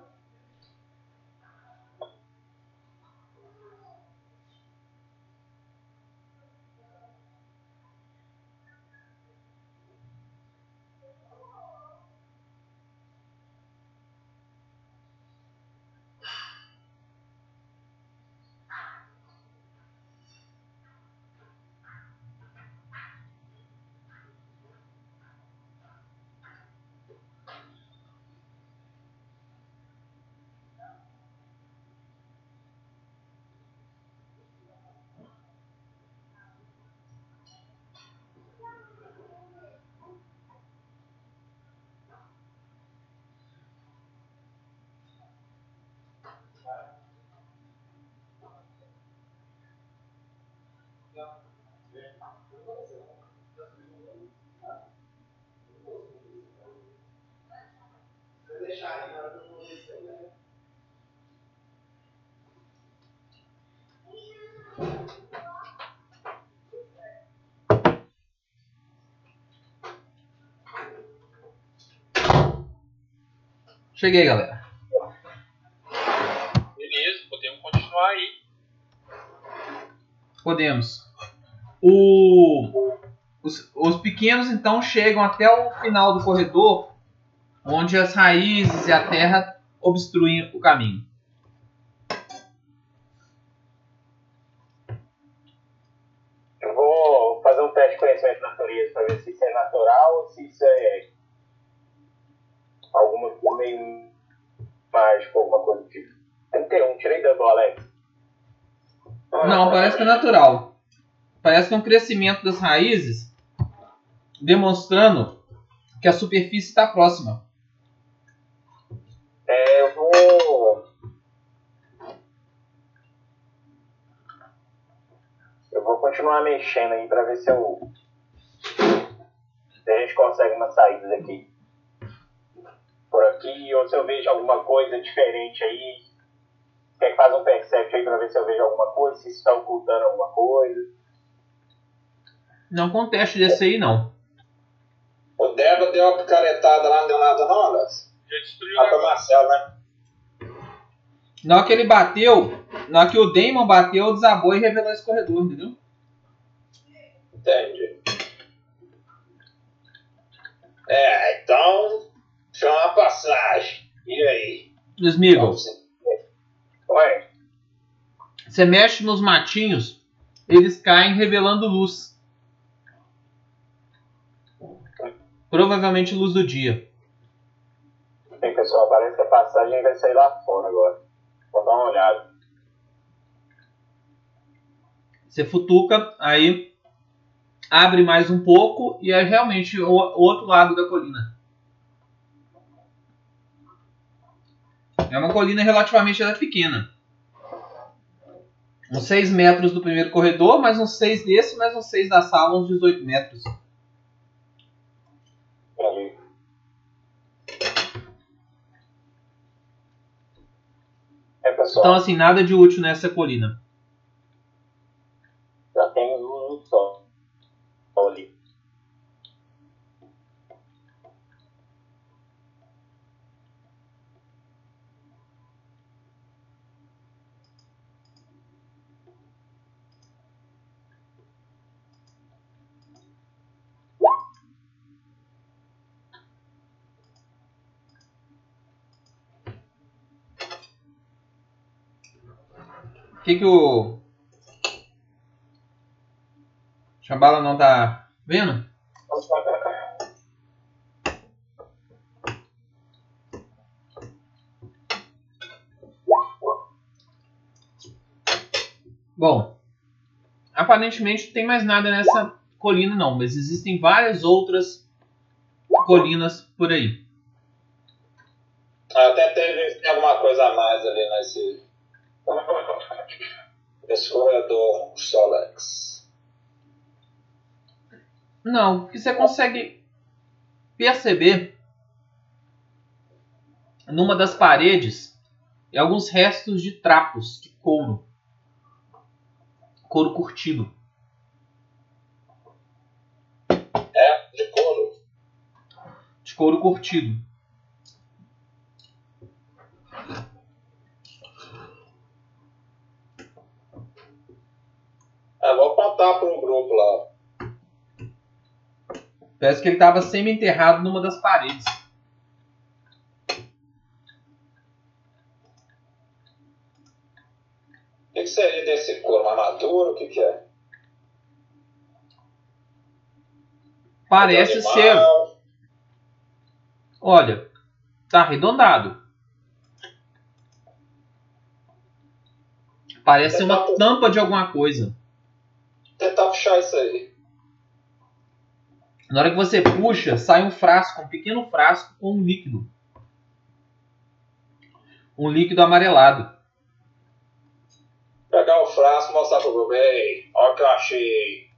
Cheguei, galera. Beleza, podemos continuar aí. Podemos. O- os, os pequenos então chegam até o final do corredor, onde as raízes e a terra obstruem o caminho. Eu vou fazer um teste de conhecimento de natureza pra ver se isso é natural ou se isso é alguma coisa meio mágico, alguma coisa do tipo. 31, tirei dano do Alex. Não, parece que é natural. Parece que é um crescimento das raízes, demonstrando que a superfície está próxima. É, eu vou. Eu vou continuar mexendo aí pra ver se eu. Se a gente consegue umas saídas aqui. Por aqui, ou se eu vejo alguma coisa diferente aí. Quer que faça um percept aí pra ver se eu vejo alguma coisa, se isso está ocultando alguma coisa. Não conteste desse aí, não. O Débora deu uma picaretada lá, não deu nada não, Alex? Já destruiu o negócio. Marcelo, né? Na hora que ele bateu, na hora que o Damon bateu, desabou e revelou esse corredor, entendeu? Entendi. É, então, tinha uma passagem. E aí? Smigol, Ué, você mexe nos matinhos, eles caem revelando luz. Provavelmente luz do dia. Bem pessoal, parece que a passagem vai sair lá fora agora. Vou dar uma olhada. Você futuca, aí abre mais um pouco e é realmente o, outro lado da colina. É uma colina relativamente ela é pequena. Uns 6 metros do primeiro corredor, mais uns 6 desse, mais uns 6 da sala, uns 18 metros. Ali. É, pessoal, Então, assim, nada de útil nessa colina. já tem um só. Só ali. O que, que o. Chambala não tá vendo? Bom, aparentemente não tem mais nada nessa colina não, mas existem várias outras colinas por aí. Até teve alguma coisa a mais ali nesse, nesse corredor Solex. Não, o que você consegue perceber numa das paredes alguns restos de trapos de couro. Couro curtido. É, de couro. De couro curtido. Contar pro grupo lá. Parece que ele estava semi-enterrado numa das paredes. O que, que seria desse couro? Uma armadura? O que, que é? Parece ser. Olha, tá arredondado. Parece uma tampa de alguma coisa. Tentar puxar isso aí. Na hora que você puxa, sai um frasco, um pequeno frasco com um líquido. Um líquido amarelado. Pegar o frasco e mostrar pro grupo. Ei, olha o que eu achei.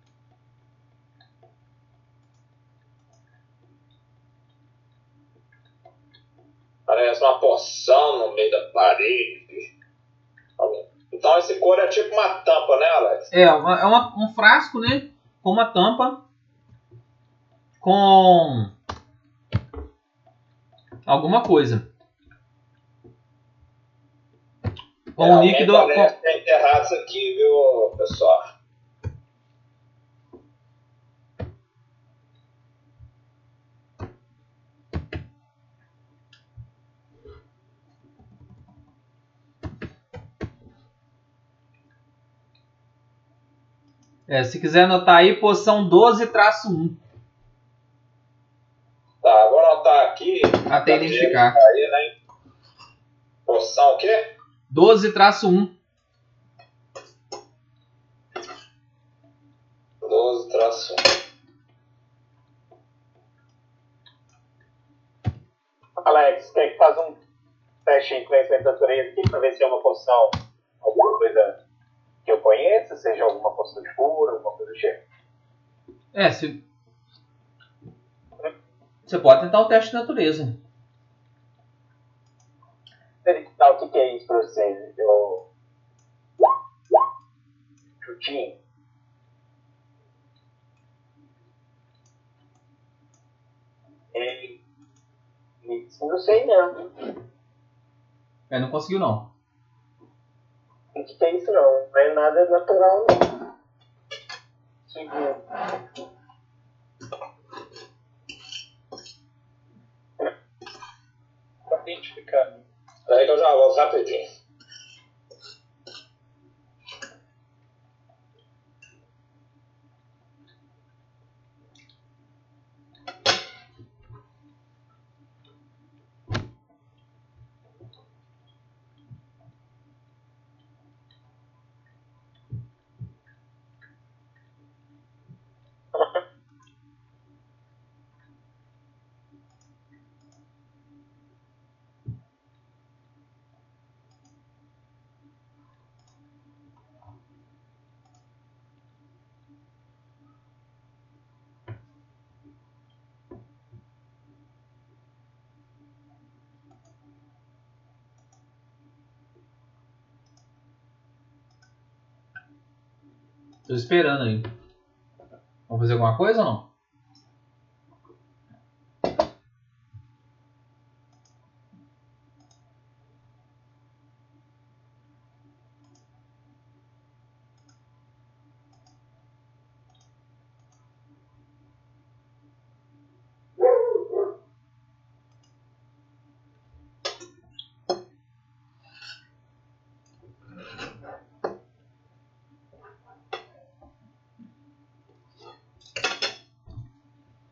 Parece uma poção no meio da parede. Então esse couro é tipo uma tampa, né, Alex? É, uma- é uma- um frasco, né? Com uma tampa. Com. Alguma coisa. Com um Realmente líquido. Com- é enterrado isso aqui, viu, pessoal? É, se quiser anotar aí, poção 12-1. Tá, vou anotar aqui. Até identificar. Aí, né? Poção o quê? 12-1. 12 traço 1. Alex, tem que fazer um teste de conhecimento da natureza aqui pra ver se é uma poção, alguma coisa que eu conheça, seja alguma cura, alguma coisa do tipo. É, se. Você pode tentar o teste de natureza. Verificar o que, que é isso pra vocês. Eu. Chutinho. Isso Não sei não. É, não conseguiu não. O que, é isso não? Não é nada natural não. Segundo. Pra identificar. Que eu já volto rapidinho. Tô esperando aí. Vamos fazer alguma coisa ou não?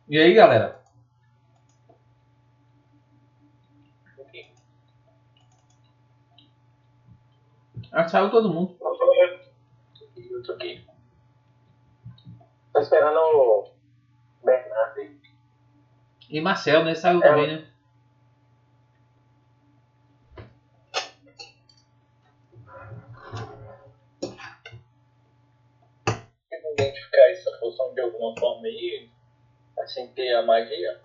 E aí, galera? Que saiu todo mundo. Eu tô aqui. Tô esperando o Bernardo aí. E Marcel, né? Saiu É. também, né? Identificar essa poção de alguma forma aí, assim ter a magia.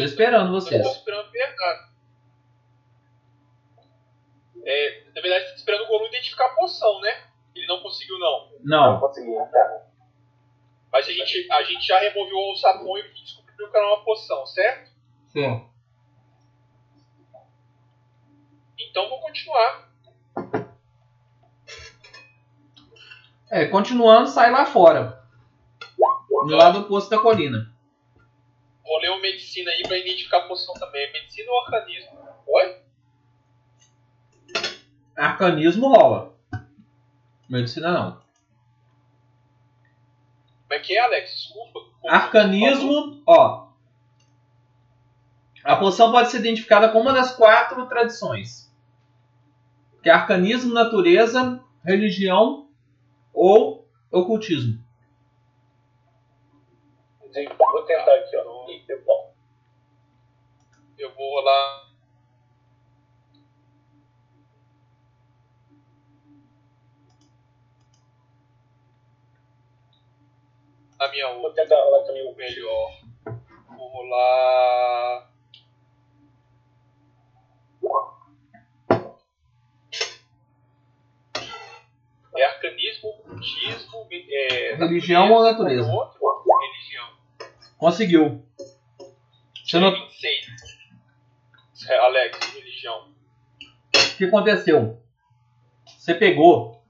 Tô esperando Eu vocês. tô esperando Bernardo. É, na verdade, tá esperando o Gollum identificar a poção, né? Ele não conseguiu, não. Não Não. consegui, tá? Mas a gente, a gente já removeu o sapão e descobriu que era uma poção, certo? Sim. Então vou continuar. É, continuando, sai lá fora. Do lado oposto da colina. Vou ler o medicina aí pra identificar a poção também. É medicina ou organismo? Oi? Arcanismo rola. Medicina não. Como é que é, Alex? Desculpa. Arcanismo, ó. A poção pode ser identificada como uma das quatro tradições. Que é arcanismo, natureza, religião ou ocultismo. Vou tentar aqui, ó. Ih, deu bom. Eu vou rolar. A minha Vou tentar rolar também o melhor. Vou rolar. É arcanismo, ocultismo, é, Religião ou natureza? Outro, religião. Conseguiu. Você não... 26. É, Alex, religião. O que aconteceu? Você pegou,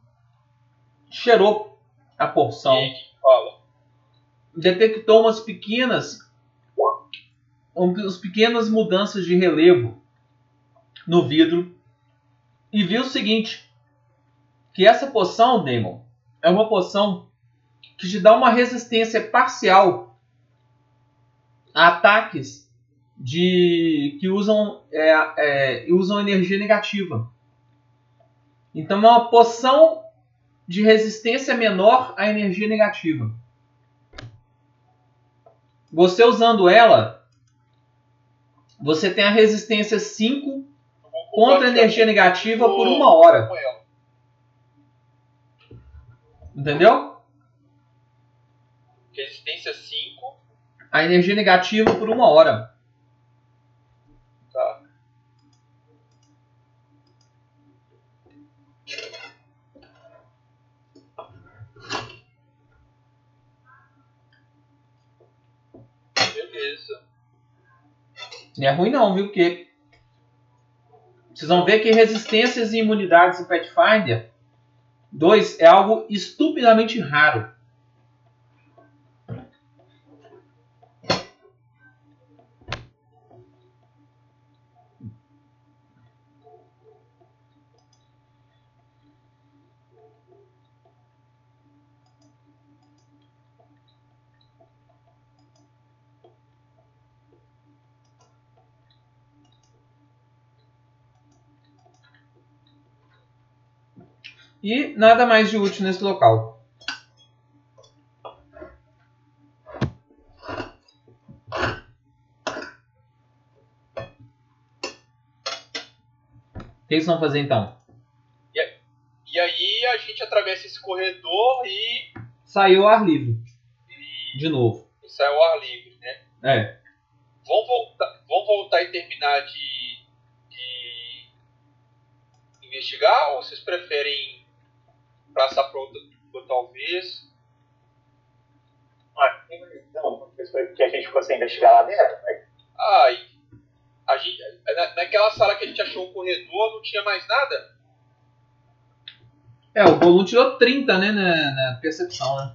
cheirou a porção, E fala? detectou umas pequenas, umas pequenas mudanças de relevo no vidro e viu o seguinte, que essa poção, Demon, é uma poção que te dá uma resistência parcial ataques de que usam, é, é, usam energia negativa. Então é uma poção de resistência menor à energia negativa. Você usando ela, você tem a resistência 5 Eu vou contra energia negativa por uma hora. Entendeu? Resistência 5. A energia negativa por uma hora. Tá. Beleza. Não é ruim não, viu? Porque vocês vão ver que resistências e imunidades em Pathfinder 2 é algo estupidamente raro. E nada mais de útil nesse local. O que eles vão fazer então? E aí a gente atravessa esse corredor e, Saiu ao ar livre. De novo. e sai ao ar livre, né? É. Vamos voltar, vamos voltar e terminar de, de investigar ou vocês preferem passar para outra, outra vez? Ah, não, foi porque a gente ficou sem investigar lá dentro. Mas Ah, e a gente, na, naquela sala que a gente achou o corredor não tinha mais nada? É, o Golum tirou 30, né, na, na percepção, né?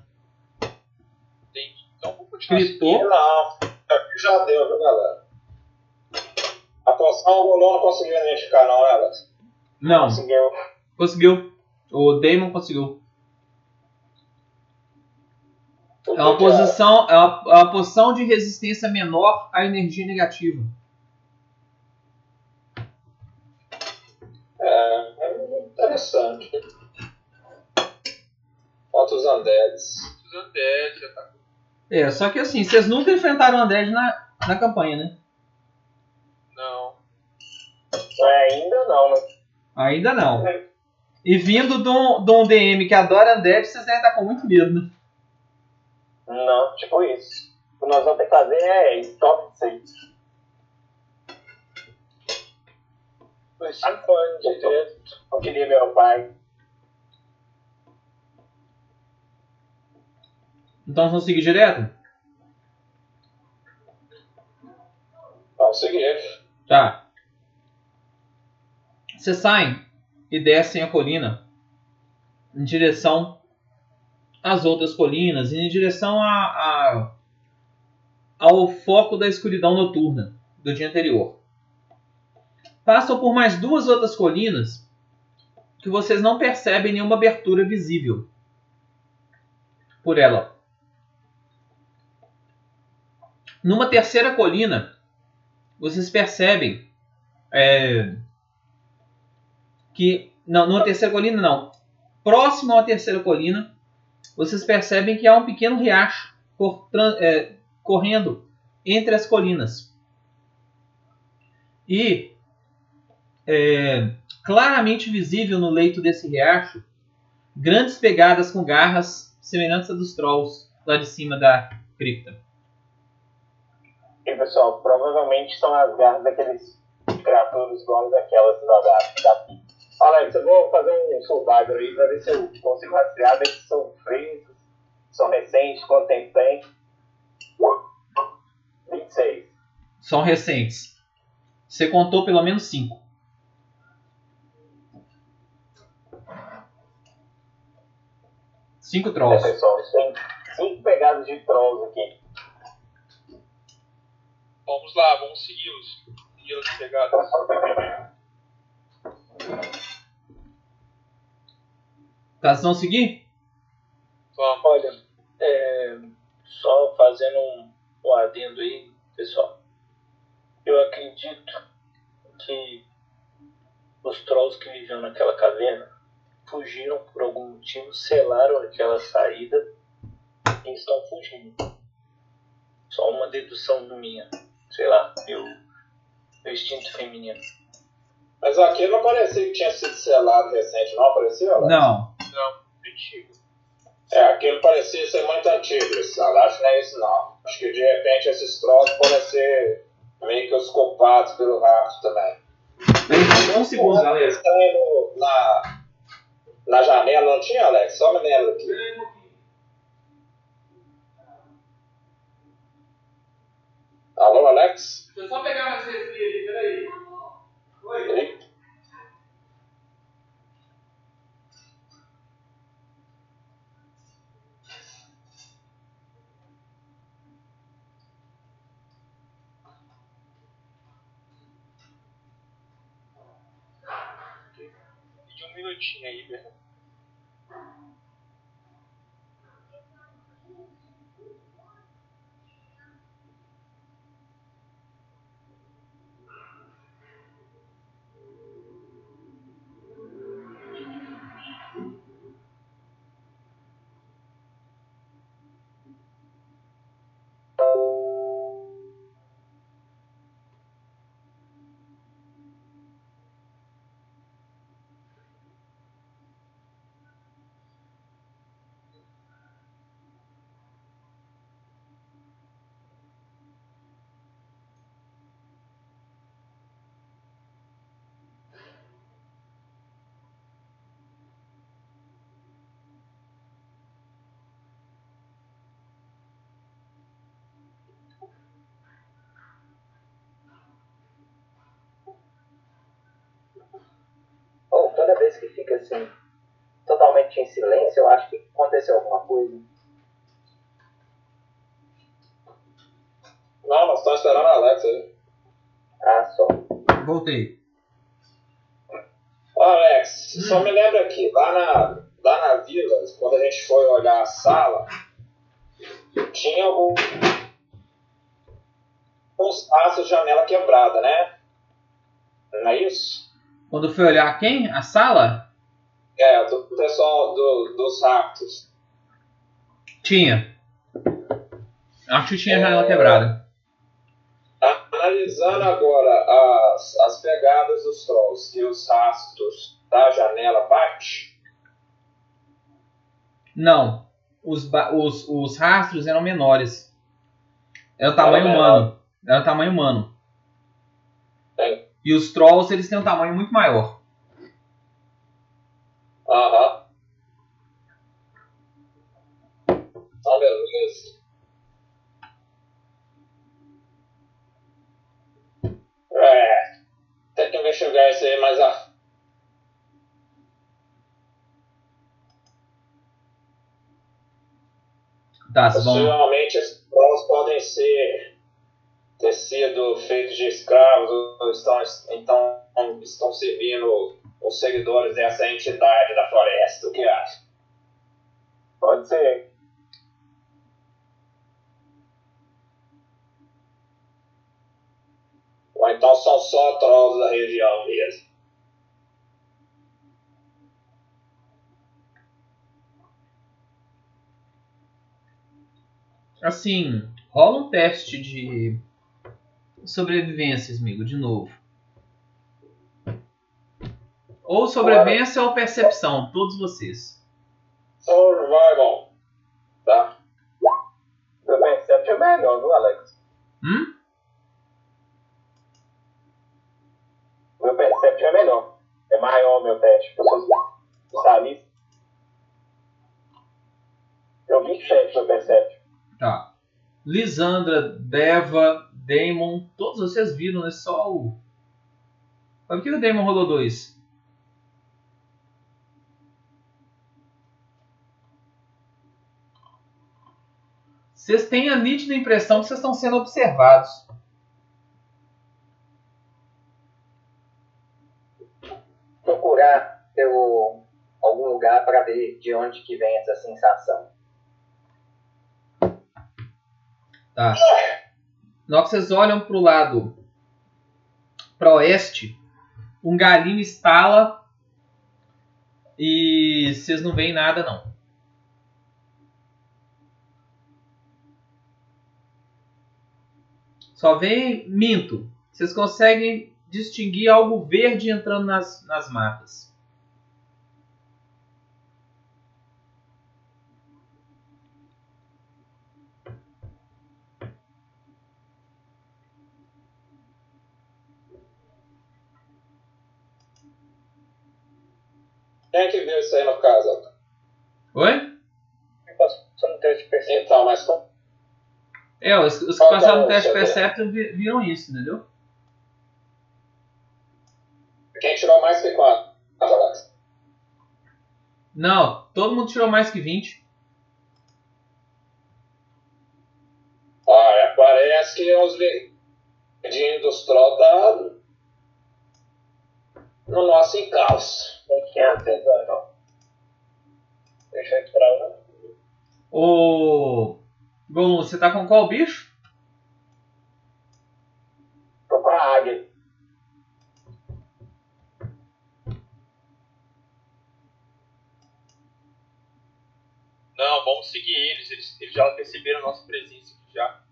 Entendi. Então vamos continuar. Gritou. Não, aqui já deu, viu, galera? A poção o Golon não conseguiu identificar, não, né, Alex? Não, conseguiu. conseguiu. O Damon conseguiu. É uma posição, é uma, é uma posição de resistência menor à energia negativa. É, é interessante. Falta os undeads. Os undead já tá É, só que assim, vocês nunca enfrentaram Undead na, na campanha, né? Não. É, ainda não, né? Ainda não. E vindo de um, de um DM que adora Undead, vocês devem estar com muito medo, né? Não, tipo isso. que nós vamos ter que fazer é. Foi cinco anos direto. Eu queria meu pai. Então vamos seguir direto? Vamos seguir. Tá. Vocês saem e descem a colina em direção às outras colinas em direção a, a- ao foco da escuridão noturna do dia anterior. Passam por mais duas outras colinas que vocês não percebem nenhuma abertura visível por ela. Numa terceira colina, vocês percebem é, que não, numa terceira colina não, próximo a uma terceira colina, vocês percebem que há um pequeno riacho é, correndo entre as colinas e é, claramente visível no leito desse riacho grandes pegadas com garras semelhantes a dos trolls lá de cima da cripta. E pessoal, provavelmente são as garras daqueles criaturas donos daquela cidade da Pi. Alex, eu vou fazer um survival aí pra ver se eu consigo rastrear, ver se são frescos, são recentes, quanto tempo tem. 26. São recentes. Você contou pelo menos cinco. Cinco É, trolls. pessoal, tem cinco pegadas de trolls aqui. Vamos lá, vamos segui-los. Seguir as pegadas. Tá, vocês vão seguir? Vamos. Olha, é, só fazendo um, um adendo aí, pessoal. Eu acredito que os trolls que viviam naquela caverna fugiram por algum motivo, selaram aquela saída e estão fugindo. Só uma dedução minha. Sei lá, meu, meu instinto feminino. Mas aqui não parecia que tinha sido selado recente, não apareceu? Alex? Não. Não, antigo. É, aquilo parecia ser muito antigo, esse. Acho que não é isso, não. Acho que de repente esses trolls podem ser meio que os culpados pelo rapto também. Um segundo, no- na, na janela, não tinha, Alex? Só me lembra aqui. Alô, Alex? Deixa eu só pegar mais refri ali, peraí. Oi? Pedi um minutinho aí, Bernardo. Fica assim, totalmente em silêncio, eu acho que aconteceu alguma coisa. Não, nós estamos esperando a Alex aí. Ah, só. Voltei. Alex, só me lembra aqui, lá na, lá na vila, quando a gente foi olhar a sala, tinha algum, uns aços de janela quebrada, né? Não é isso? Quando foi olhar quem? A sala? É, do pessoal do, dos raptos. Tinha. Acho que tinha janela quebrada. Analisando agora as, as pegadas dos trolls e os rastros da janela bate, Não. Os, os, os rastros eram menores. É o tamanho Era humano. É o tamanho humano. E os trolls, eles têm um tamanho muito maior. Aham. Tá beleza. É. Que investigar isso aí mais a. Tá. Possivelmente esses trolls podem ser ter sido feitos de escravos ou estão, então, estão servindo os seguidores dessa entidade da floresta. O que acha? Pode ser. Ou então são só trolls da região mesmo. Assim, rola um teste de sobrevivência, amigo, de novo. Ou sobrevivência ou percepção, todos vocês. Survival. Tá? Meu percept é melhor, viu, Alex? Hum? Meu percept é melhor. É maior meu teste. Eu especialista. Eu 27 meu percept. Tá. Lisandra, Deva, Damon, todos vocês viram, né? Só o. Por que o Damon rolou dois? Vocês têm a nítida impressão que vocês estão sendo observados. procurar pelo algum lugar para ver de onde que vem essa sensação. Tá. Na hora que vocês olham para o lado para oeste, um galinho estala e vocês não veem nada não. Só vem minto. Vocês conseguem distinguir algo verde entrando nas, nas matas. Quem é que viu isso aí no caso? Oi? Passou no teste de percepção. Então, mas com É, os, os que que passaram é no o teste Perception vi- viram isso, entendeu? quem tirou mais que quanto? Alex? Não, todo mundo tirou mais que 20. Olha, parece que os verdinhos dos trolls tá no nosso encalço. Tem que atenção, então. Deixa eu pra lá. Ô. Golum, você tá com qual bicho? Tô com a águia. Não, vamos seguir eles. Eles, eles já perceberam a nossa presença aqui já.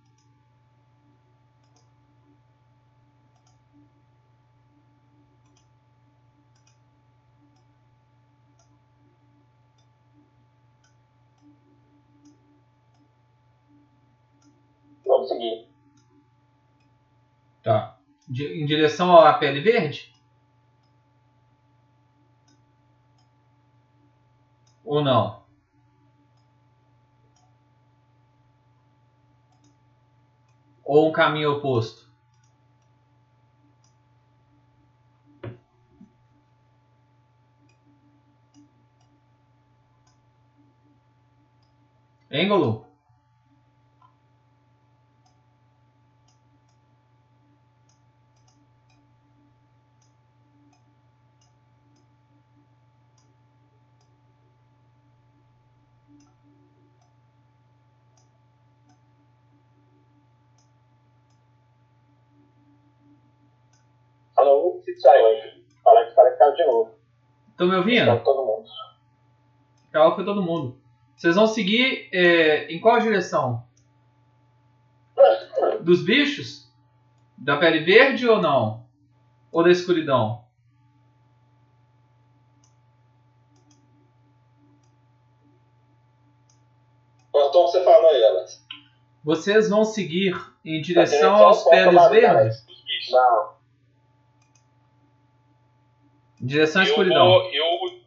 Vamos seguir. Tá. Em direção à pele verde? Ou não? Ou um caminho oposto? Hein, Alô, se saiu aí. Que parece que caiu de novo. Estão me ouvindo? Caiu todo mundo. Caiu foi todo mundo. Vocês vão seguir é, em qual direção? Dos bichos? Da pele verde ou não? Ou da escuridão? Qual tom você falou aí, Alex? Vocês vão seguir em direção direção aos peles verdes? Não. Direção à eu escuridão. vou- eu.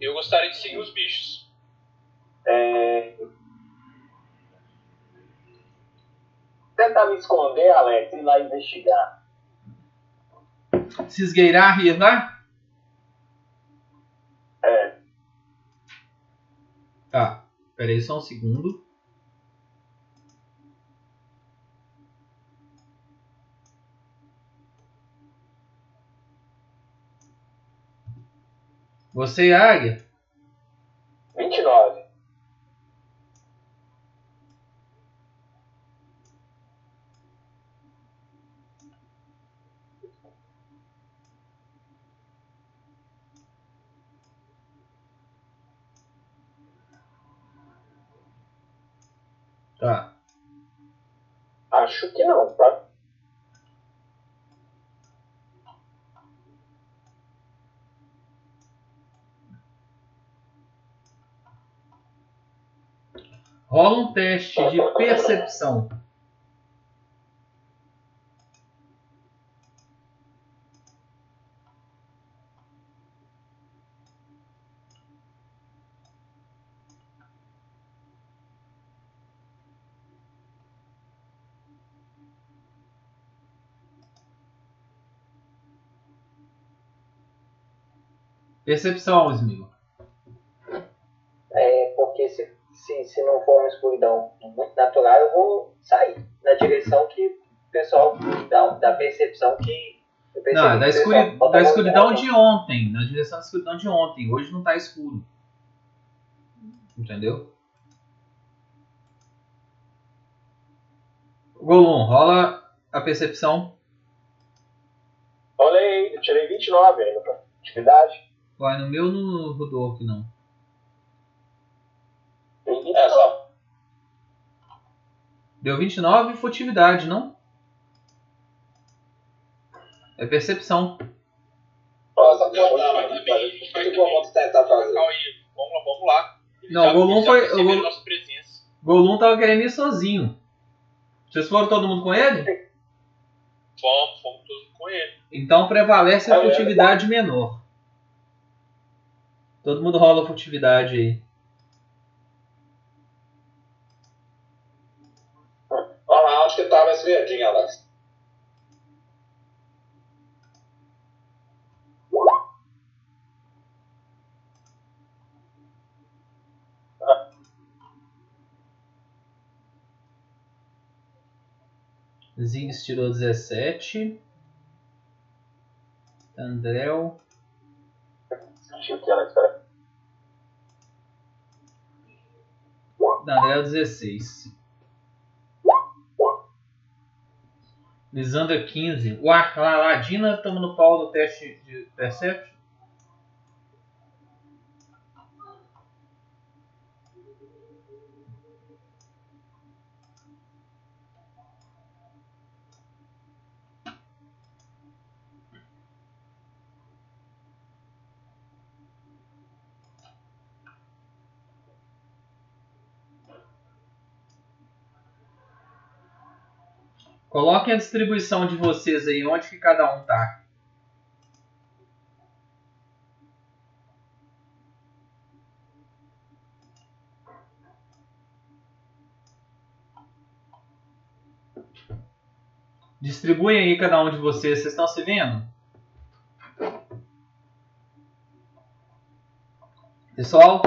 Eu gostaria de seguir os bichos. É... Tentar me esconder, Alex, e ir lá investigar. Se esgueirar e ir lá? É. Tá. Pera aí só um segundo. Você e a águia? 29. Tá. Acho que não, tá? Rola um teste de percepção. Percepção, Smil. É porque se, se, se não for uma escuridão muito natural, eu vou sair na direção que o pessoal dá, da percepção que. Não, é da, escuri- da escuridão de ontem. Na direção da escuridão de ontem. Hoje não tá escuro. Entendeu? Golum, rola a percepção. Aí, eu tirei 29 ainda pra atividade. Vai no meu no Rodolfo, não. É 29. só. Deu 29 furtividade, não? É percepção. Nossa, vai O vou tentar fazer? Calma aí, vamos lá, vamos lá. Eles Não, já- o Golum foi- o Golum-. Golum tava querendo ir sozinho. Vocês foram todo mundo com ele? Fomos, fomos todos com ele. Então prevalece a Ah, é. furtividade menor. Todo mundo rola furtividade aí. Onde que tava esse verdinho, Alex? Ziggs tirou 17. Andréu. Deixa eu aqui, Alex, peraí. Andréu 16. Lisandra 15. Ué, lá, Ladina, estamos no pau do teste de Perception. Coloquem a distribuição de vocês aí, onde que cada um tá. Distribuem aí cada um de vocês. Vocês estão se vendo? Pessoal?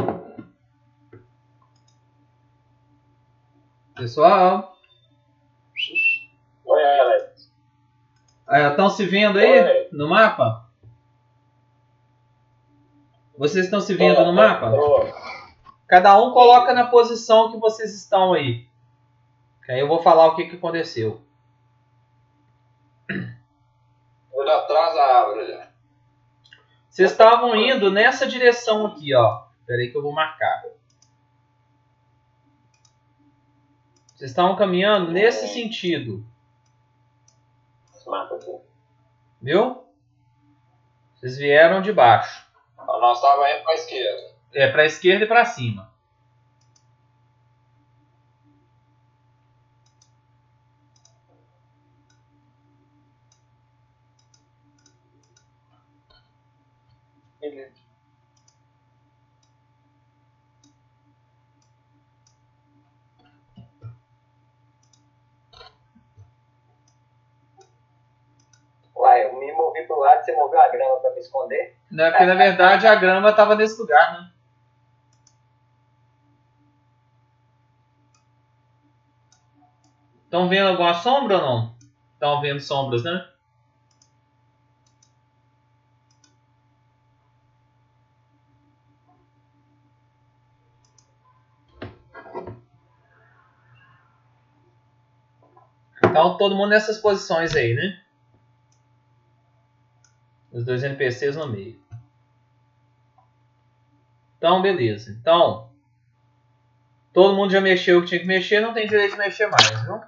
Pessoal? Oi, Alex. Estão se vendo aí Oi. no mapa? Vocês estão se vendo no mapa? Cada um coloca na posição que vocês estão aí. Que aí eu vou falar o que, que aconteceu. Ele atrás da árvore, já. Vocês estavam indo nessa direção aqui, ó. Espera aí que eu vou marcar. Vocês estavam caminhando nesse sentido, mata. Viu? Vocês vieram de baixo. A nossa água é pra esquerda. É, pra esquerda e pra cima. Beleza. Você moveu a grama pra me esconder? Né? Porque na verdade a grama estava nesse lugar, né? Estão vendo alguma sombra ou não? Estão vendo sombras, né? Então todo mundo nessas posições aí, né? Os dois NPCs no meio. Então, beleza. Então, todo mundo já mexeu o que tinha que mexer, não tem direito de mexer mais, viu?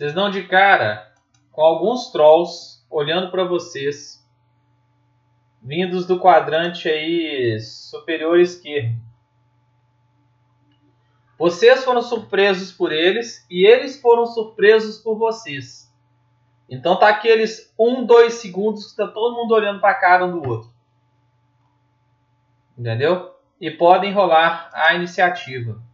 Vocês dão de cara com alguns trolls olhando para vocês, vindos do quadrante aí superior esquerdo. Vocês foram surpresos por eles e eles foram surpresos por vocês. Então tá aqueles um, dois segundos que tá todo mundo olhando para a cara um do outro. Entendeu? E podem rolar a iniciativa.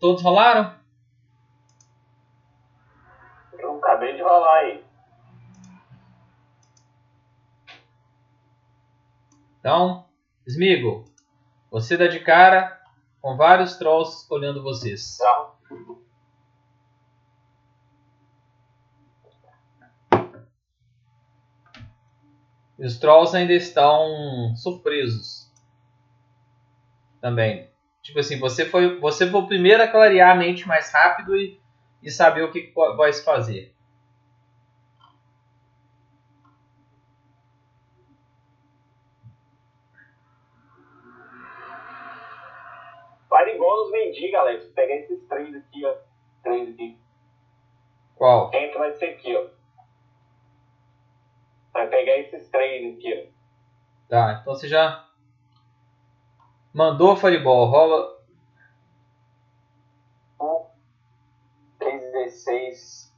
Todos rolaram? Eu acabei de rolar aí. Então, Smigo, você dá de cara com vários trolls olhando vocês. Tá. E os trolls ainda estão surpresos. Também. Tipo assim, você foi, você foi o primeiro a clarear a mente mais rápido e, e saber o que vai se fazer. Faz igual nos mendigos, Alex. Pega esses três aqui, ó. Três aqui. Qual? Entra vai ser aqui, ó. Vai pegar esses três aqui, ó. Tá, então você já mandou o Fireball. Rola. Um, 316.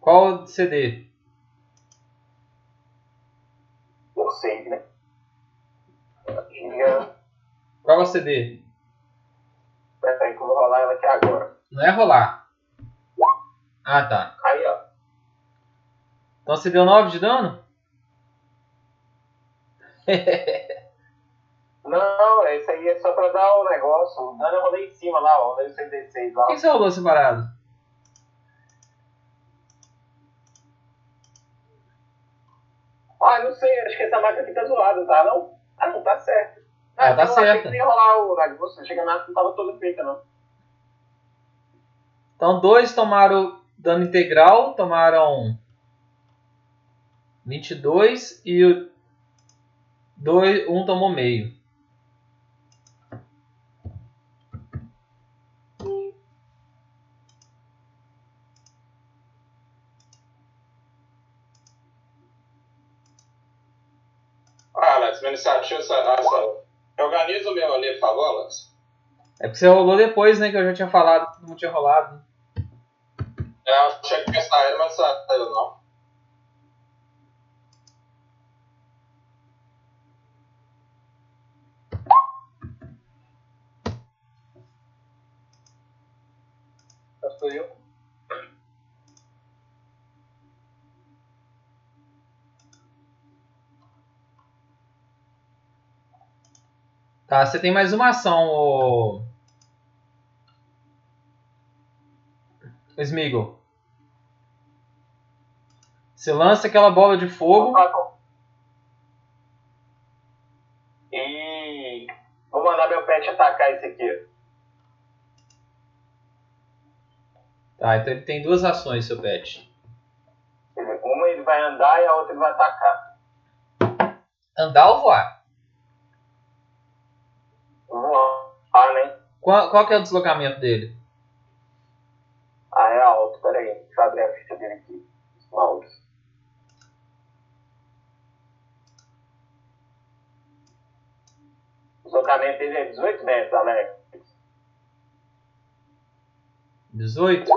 Qual CD? Eu sei, né? Tinha. Qual é o CD? Peraí que eu vou rolar ela aqui agora. Não é rolar. Ah, tá. Aí, ó. Então você deu 9 de dano? Não, esse aí é só pra dar o negócio. O dano eu rolei em cima lá, ó. Rolei o 116 lá. Por que você rolou separado? Ah, não sei, acho que essa máquina aqui tá zoada, tá? Não? Ah, não, tá certo. Ah, Ah, tá eu achei que ia rolar o negócio. Chega na não tava toda feita, não. Então dois tomaram dano integral, tomaram 22 e o dois, um tomou meio. Ah, Alex, minha iniciativa. Organiza o meu ali, por favor, Alex. É porque você rolou depois, né? Que eu já tinha falado não tinha rolado. É, eu achei que ia sair, mas não saiu não. tô eu. Tá, você tem mais uma ação, o Smigo. Você lança aquela bola de fogo. Tá e vou mandar meu pet atacar esse aqui. Tá, então ele tem duas ações, seu pet. Uma ele vai andar e a outra ele vai atacar. Andar ou voar? Voar, né? Qual, qual que é o deslocamento dele? Ah, é alto. Pera aí. Deixa eu abrir a ficha dele aqui. Mouse. O deslocamento dele é 18 metros, Alex. 18?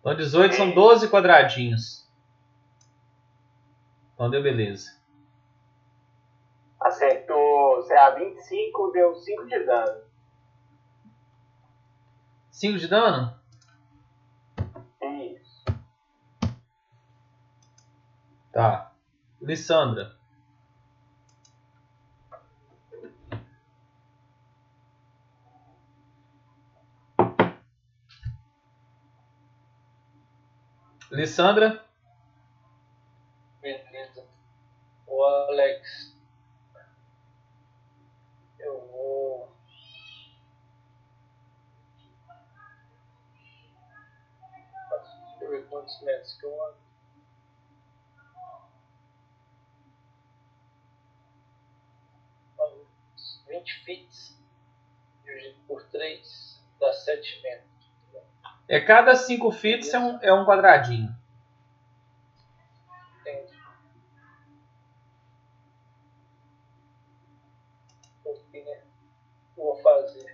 Então 18 são 12 quadradinhos. Então deu beleza. Acertou CA 25, deu 5 de dano. 5 de dano? Isso. Tá. Lissandra. Lissandra. Beleza. O Alex. Eu vou. Deixa eu ver quantos metros que eu ando. 20 feet. Dividido por 3 dá 7 metros. É cada 5 feet é um, é um quadradinho. Entendi. Vou fazer?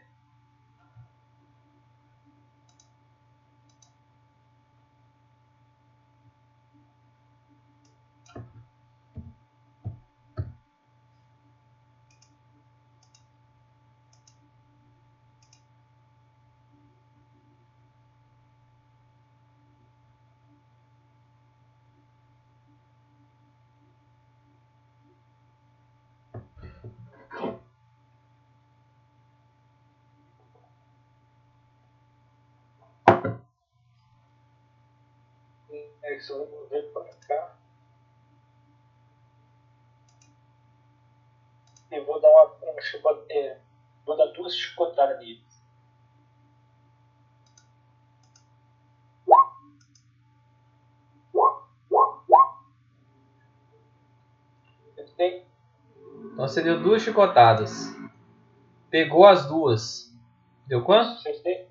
Vou ver pra cá. E vou dar uma, uma chicote- é, vou dar duas chicotadas nele. Então você deu duas chicotadas. Pegou as duas. Deu quanto? Acertei?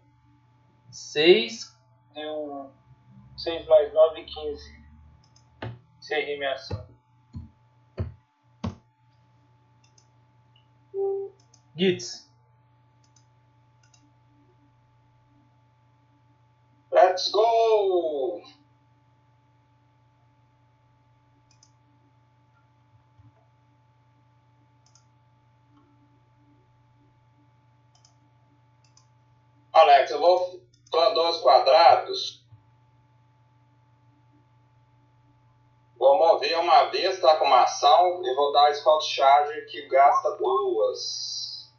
6. Deu 6 mais 9, 15. Encerrei minha ação. Gits. Let's go! Alex, eu vou para dois quadrados. Vou mover uma vez, tá com uma ação, e vou dar Scout Charge que gasta duas.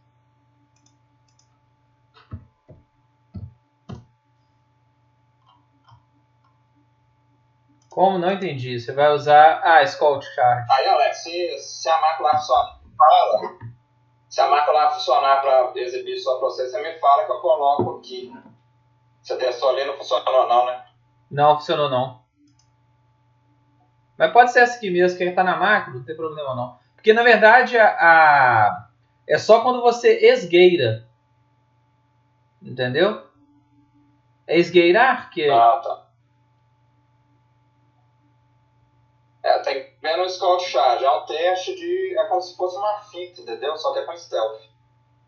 Como? Não entendi. Você vai usar. Ah, Scout Charge. Aí, Alex, se, se a máquina lá funcionar, fala. Se a máquina lá funcionar para exibir só pra você, você me fala que eu coloco aqui. Você testou ali, não funcionou não, né? Não funcionou não. Mas pode ser essa aqui mesmo, que tá na macro, não tem problema não. Porque na verdade a, a- é só quando você esgueira. Entendeu? É esgueirar que Ah, tá. É, tem no Scout Charge. É um teste de. É como se fosse uma fita, entendeu? Só que é com stealth.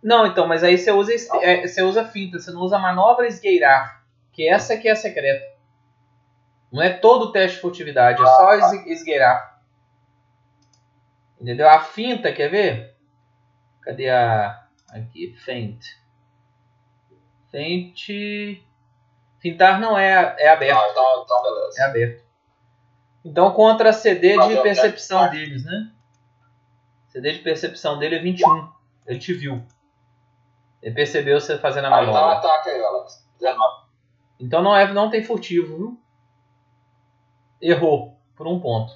Não, então, mas aí você usa es- é, você usa finta, você não usa manobra esgueirar, que essa que é a secreta. Não é todo o teste de furtividade, é só es- esgueirar. Entendeu? A finta, quer ver? Cadê a aqui, feint. Feint Fintar não é é aberto, Ah, então, então beleza. é aberto. Então contra CD Mas de percepção deles, né? CD de percepção dele é 21. Ele te viu. Ele percebeu você fazendo a Ah, então manobra. ela. 19. Então não, é, não tem furtivo, viu? Errou por um ponto.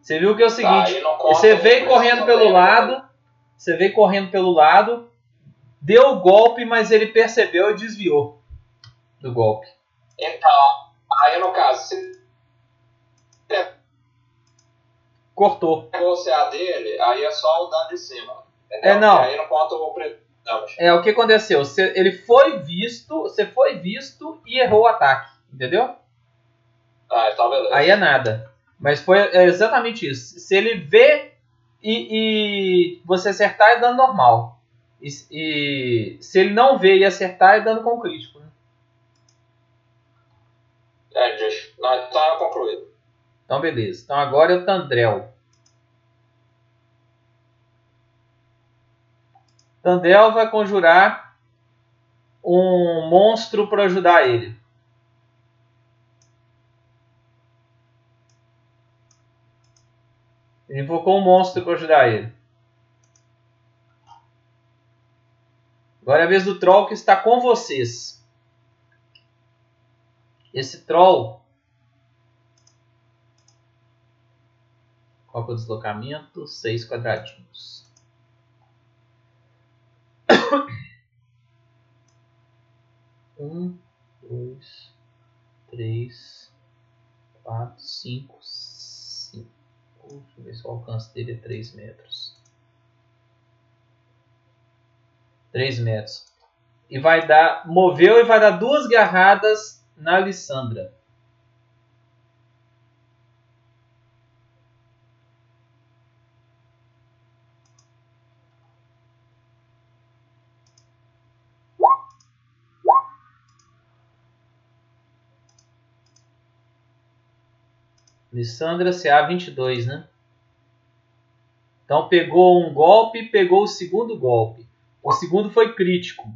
Você viu que é o Tá, seguinte: não conta você veio correndo pelo lado, você veio correndo pelo lado, deu o golpe, mas ele percebeu e desviou do golpe. Então, aí no caso, se Cortou. pegou o CA dele, aí é só o dano de cima. Entendeu? É, não. E aí não conta o damage. É o que aconteceu. Você- ele foi visto, você foi visto e errou o ataque, entendeu? Ah, então beleza. Aí é nada. Mas foi é exatamente isso. Se ele vê e, e você acertar, é dano normal. E, e se ele não vê e acertar, é dano com crítico. né? É, então é concluído. Então, beleza. Então, agora é o Tandrel. Tandrel vai conjurar um monstro para ajudar ele. Ele invocou um monstro para ajudar ele. Agora é a vez do troll que está com vocês. Esse troll Qual é o deslocamento? 6 quadradinhos. Um, dois, três, quatro, cinco. Deixa eu ver se o alcance dele é 3 metros. 3 metros. E vai dar. Moveu e vai dar duas garradas na Alessandra. Lissandra CA 22, né? Então pegou um golpe, pegou o segundo golpe. O segundo foi crítico.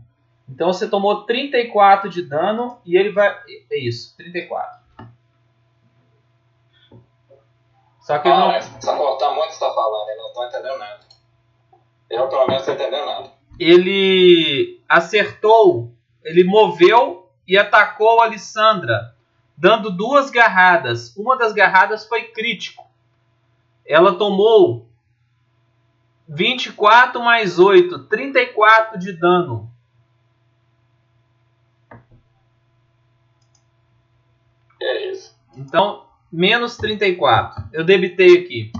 Então você tomou 34 de dano e ele vai. É isso, 34. Só que Ah, não. precisa cortar muito o que você tá falando, eu não tô entendendo nada. Eu, pelo menos, não tô entendendo nada. Ele acertou, ele moveu e atacou a Alessandra, dando duas garradas. Uma das garradas foi crítico. Ela tomou 24 mais 8, 34 de dano. É isso. Então, menos 34. Eu debitei aqui.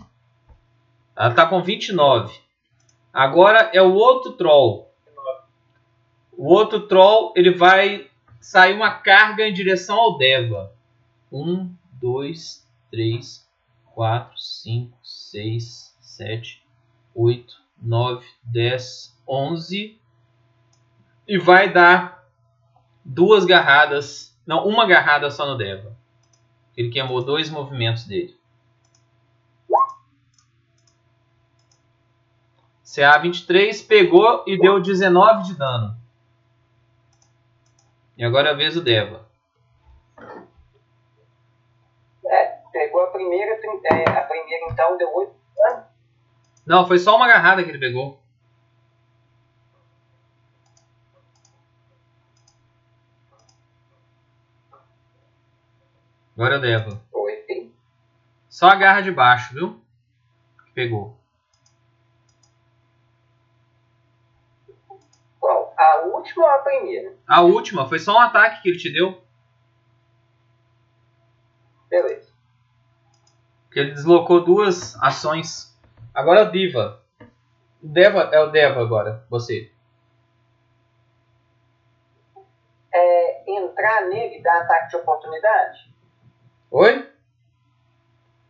Ela está com 29. Agora é o outro troll. O outro troll, ele vai sair uma carga em direção ao Deva. 1, 2, 3, 4, 5, 6, 7, 8, 9, 10, 11. E vai dar duas garradas. Não, uma garrada só no Deva. Ele queimou dois movimentos dele. CA23 pegou e deu 19 de dano. E agora é a vez do Deva. É, pegou a primeira, é, a primeira então deu 8 Não, foi só uma agarrada que ele pegou. Agora é o Deva. 8. Só a garra de baixo, viu? Que pegou. Qual? A última ou a primeira? A última foi só um ataque que ele te deu. Beleza. Que ele deslocou duas ações. Agora é o Diva. O Deva é o Deva agora, você. É, entrar nele dá ataque de oportunidade? Oi?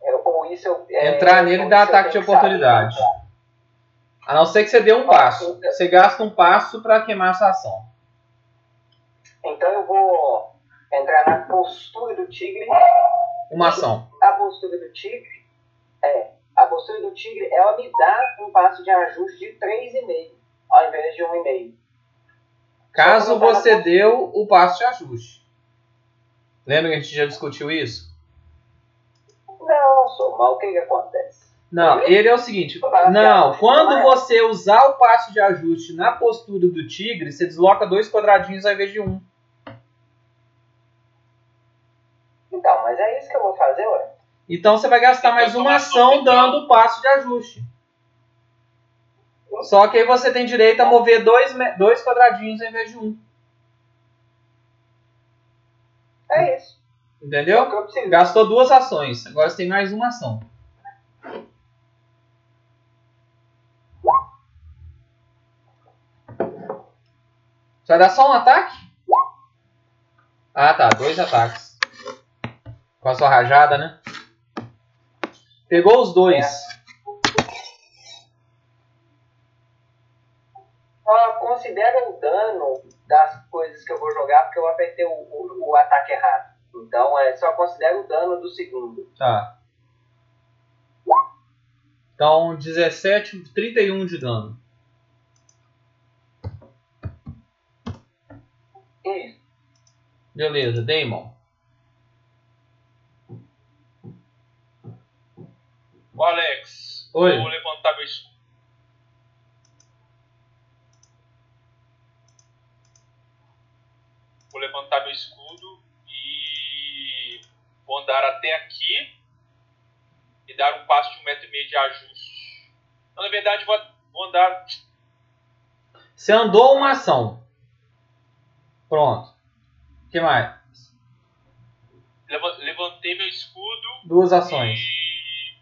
É, ou isso é, Entrar nele dá ataque de que saber? A não ser que você dê um passo. Você gasta um passo para queimar essa ação. Então eu vou entrar na postura do tigre. Uma ação. A postura do tigre é. A postura do tigre, ela me dá um passo de ajuste de 3,5 ao invés de 1,5. Caso na você deu o passo de ajuste. Lembra que a gente já discutiu isso? Não, sou mal. O que, que acontece? Não, ele é o seguinte. Não, quando você usar o passo de ajuste na postura do tigre, você desloca dois quadradinhos ao invés de um. Então, mas é isso que eu vou fazer, ué. Então você vai gastar mais uma ação dando o passo de ajuste. Só que aí você tem direito a mover dois, dois quadradinhos ao invés de um. É isso. É o Entendeu? preciso. Gastou duas ações. Agora você tem mais uma ação. Você vai dar só um ataque? Ah tá, dois ataques. Com a sua rajada, né? Pegou os dois. Só considera o dano das coisas que eu vou jogar, porque eu apertei o, o, o ataque errado. Então, é só considera o dano do segundo. Tá. Então, 17, 31 de dano. Beleza, Damon. Ô Alex, Oi. vou levantar meu escudo. Vou levantar meu escudo e vou andar até aqui e dar um passo de um metro e meio de ajuste. Então, na verdade, vou, vou andar. Você andou uma ação. Pronto. O que mais? leva- Levantei meu escudo Duas ações. e,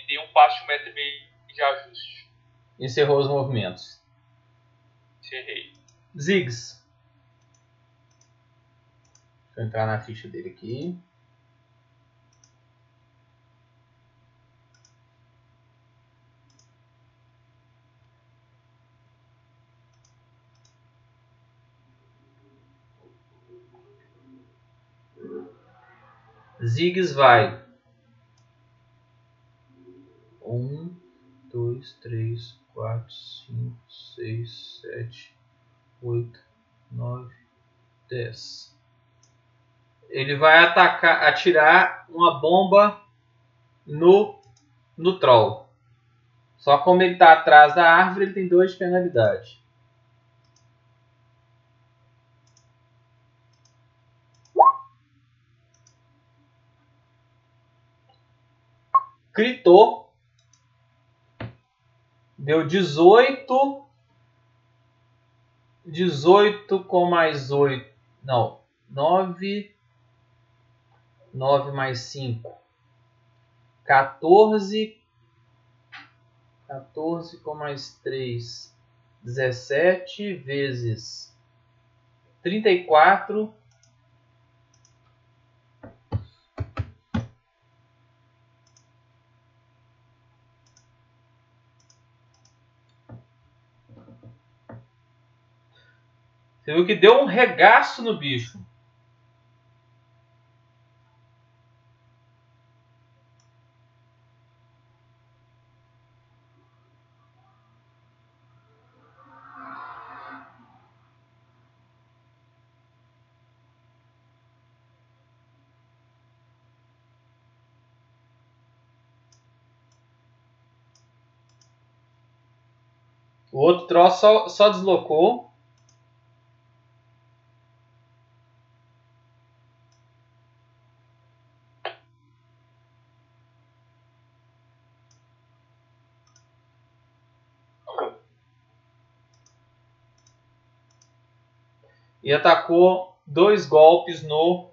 e dei um passo de um metro e meio de ajuste. Encerrou os movimentos. Encerrei. Ziggs. Deixa eu entrar na ficha dele aqui. Ziggs vai. Um, dois, três, quatro, cinco, seis, sete, oito, nove, dez. Ele vai atacar, atirar uma bomba no no troll. Só como ele está atrás da árvore, ele tem dois de penalidade. Gritou. Deu 18. 18 com mais 8. Não. 9. 9 mais 5. 14. 14 com mais 3. 17 vezes 34. Você viu que deu um regaço no bicho. O outro troço só, só deslocou. E atacou dois golpes no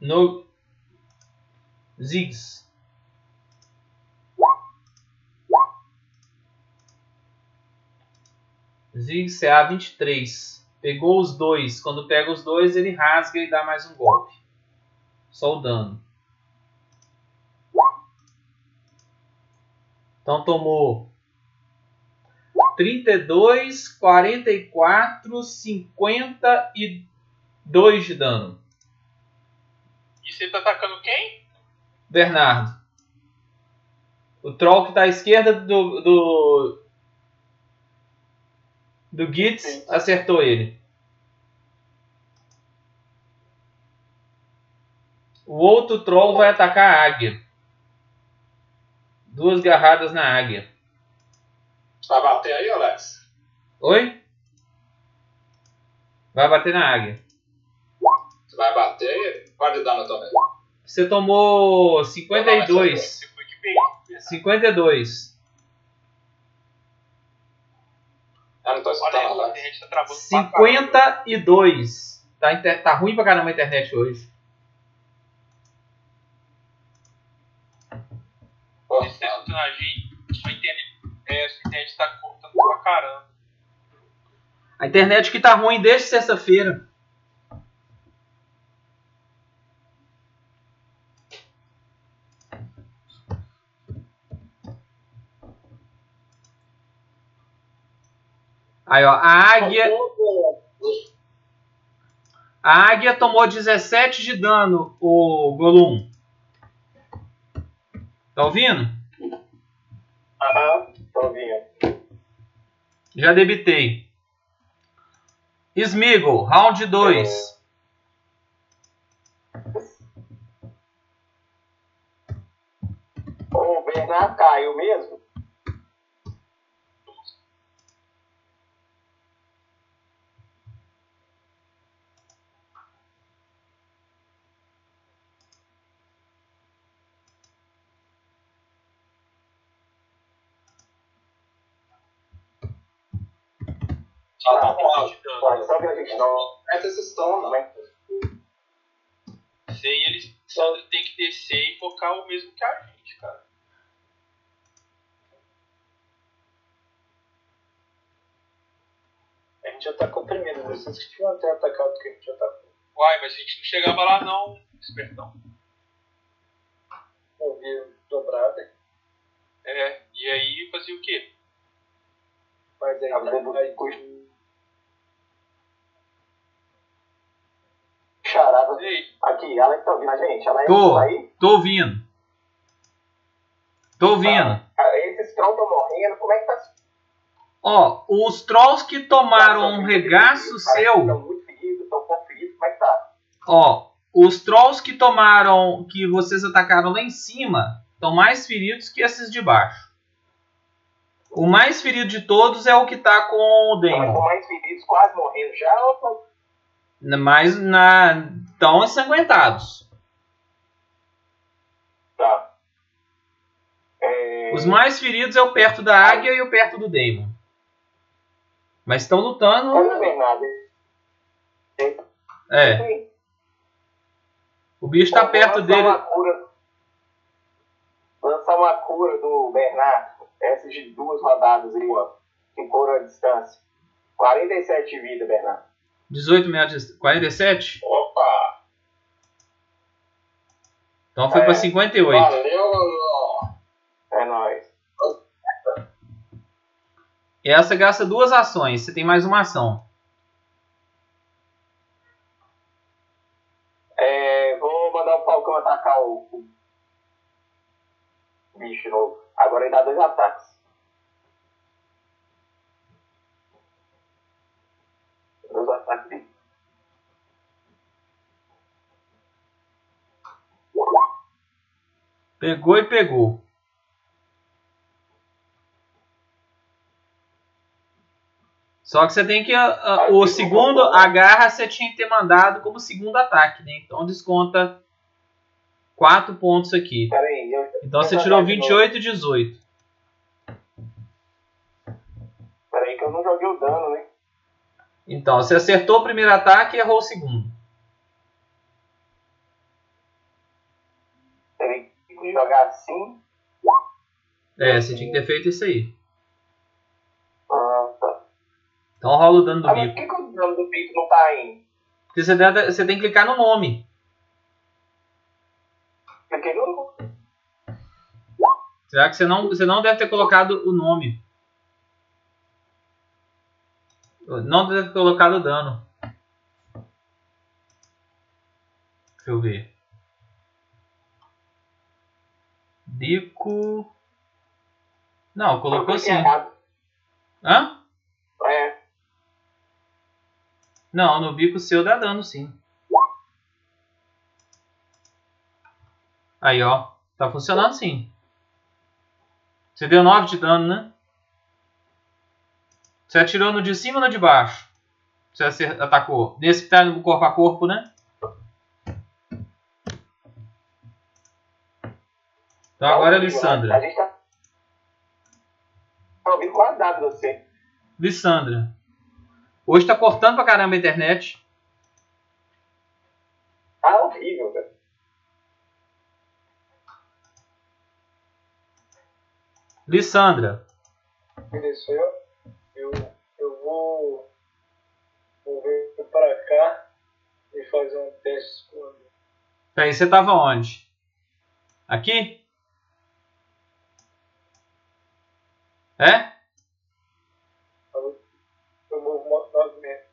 no Ziggs. Ziggs CA 23. Pegou os dois. Quando pega os dois, ele rasga e dá mais um golpe. Só o dano. Então tomou 32, 44, 52 de dano. E você tá atacando quem? Bernardo. O troll que está à esquerda do. do. do Gitz acertou ele. O outro troll vai atacar a águia. Duas garradas na águia. Vai bater aí, Alex? Oi? Vai bater na águia. Você vai bater aí? Pode dar no também. Você tomou 52. Você foi de bem. 52. Eu não tô Olha escutando, aí, a internet tá travando pra caramba. 52. Tá, inter- tá ruim pra caramba a internet hoje. Pô, você tá escutando a gente, sua internet, tá cortando pra caramba. A internet que tá ruim desde sexta-feira. Aí, ó, a águia, a águia tomou 17 de dano, o Golum. Tá ouvindo? Aham, tô ouvindo. Já debitei. Smeagol, round 2. O Bernardo caiu mesmo? Só tá. Pode só a gente não. Como é que Isso aí eles só tem que descer e focar o mesmo que a gente, cara. A gente atacou primeiro, vocês que tinham até atacado que a gente atacou. Uai, mas a gente não chegava lá não, espertão. Eu vi dobrada, É, e aí fazia o quê? mas aí, bomba aí Charada. Aqui, Alex tá ouvindo a gente? Alex, Tô. tá aí? Tô ouvindo. Tô ouvindo. Ah, Esses trolls estão morrendo, como é que tá? Ó, os trolls que tomaram um regaço seu. Estão muito feridos, estão pouco feridos, como é que tá? Ó, os trolls que tomaram. que vocês atacaram lá em cima estão mais feridos que esses de baixo. O mais ferido de todos é o que tá com o Estão Demon. mais feridos, quase morrendo já ou tão- Mas na. estão ensanguentados. Tá. É... Os mais feridos é o perto da águia e o perto do Demon. Mas estão Olha o lutando. Bernardo. É, o bicho tá perto lançar dele. Uma cura, lançar uma cura do Bernardo. Essas de duas rodadas aí, ó. Que cura a distância. 47 de vida, Bernardo. 18 metros. de- 47? Opa! Então foi É. pra 58. Valeu. É nóis. Essa gasta duas ações. Você tem mais uma ação. É, vou mandar o Falcão atacar o bicho novo. Agora ele dá dois ataques. Dele. Pegou e pegou. Só que você tem que. ah, o segundo, a garra você tinha que ter mandado como segundo ataque, né? Então desconta 4 pontos aqui. Pera aí, eu, Então você tirou jogar de novo. 28 e 18. Pera aí que eu não joguei o dano, né? Então você acertou o primeiro ataque e errou o segundo. Aí, tem que jogar assim. É, você tinha que ter feito isso aí. Ah, tá. Então rola o dano do Ah, mas por bico. que, que o dano do bico não tá indo? Porque você, deve- você tem que clicar no nome. Porque não. Será que você não, você não deve ter colocado o nome? Não deve ter colocado o dano. Deixa eu ver. Bico. Não, colocou sim. Hã? É. Não, no bico seu dá dano sim. Aí, ó. Tá funcionando sim. Você deu 9 de dano, né? Você atirou no de cima ou no de baixo? Você atacou. Nesse que tá no corpo a corpo, né? Então agora é A Lissandra. gente tá. Tá ouvindo quase nada de você. Lissandra. Hoje tá cortando pra caramba a internet. Tá horrível, velho. Lissandra. Isso eu, eu, eu vou, vou vir para cá e fazer um teste com Peraí, você tava onde? Aqui? É? o movo- movimento.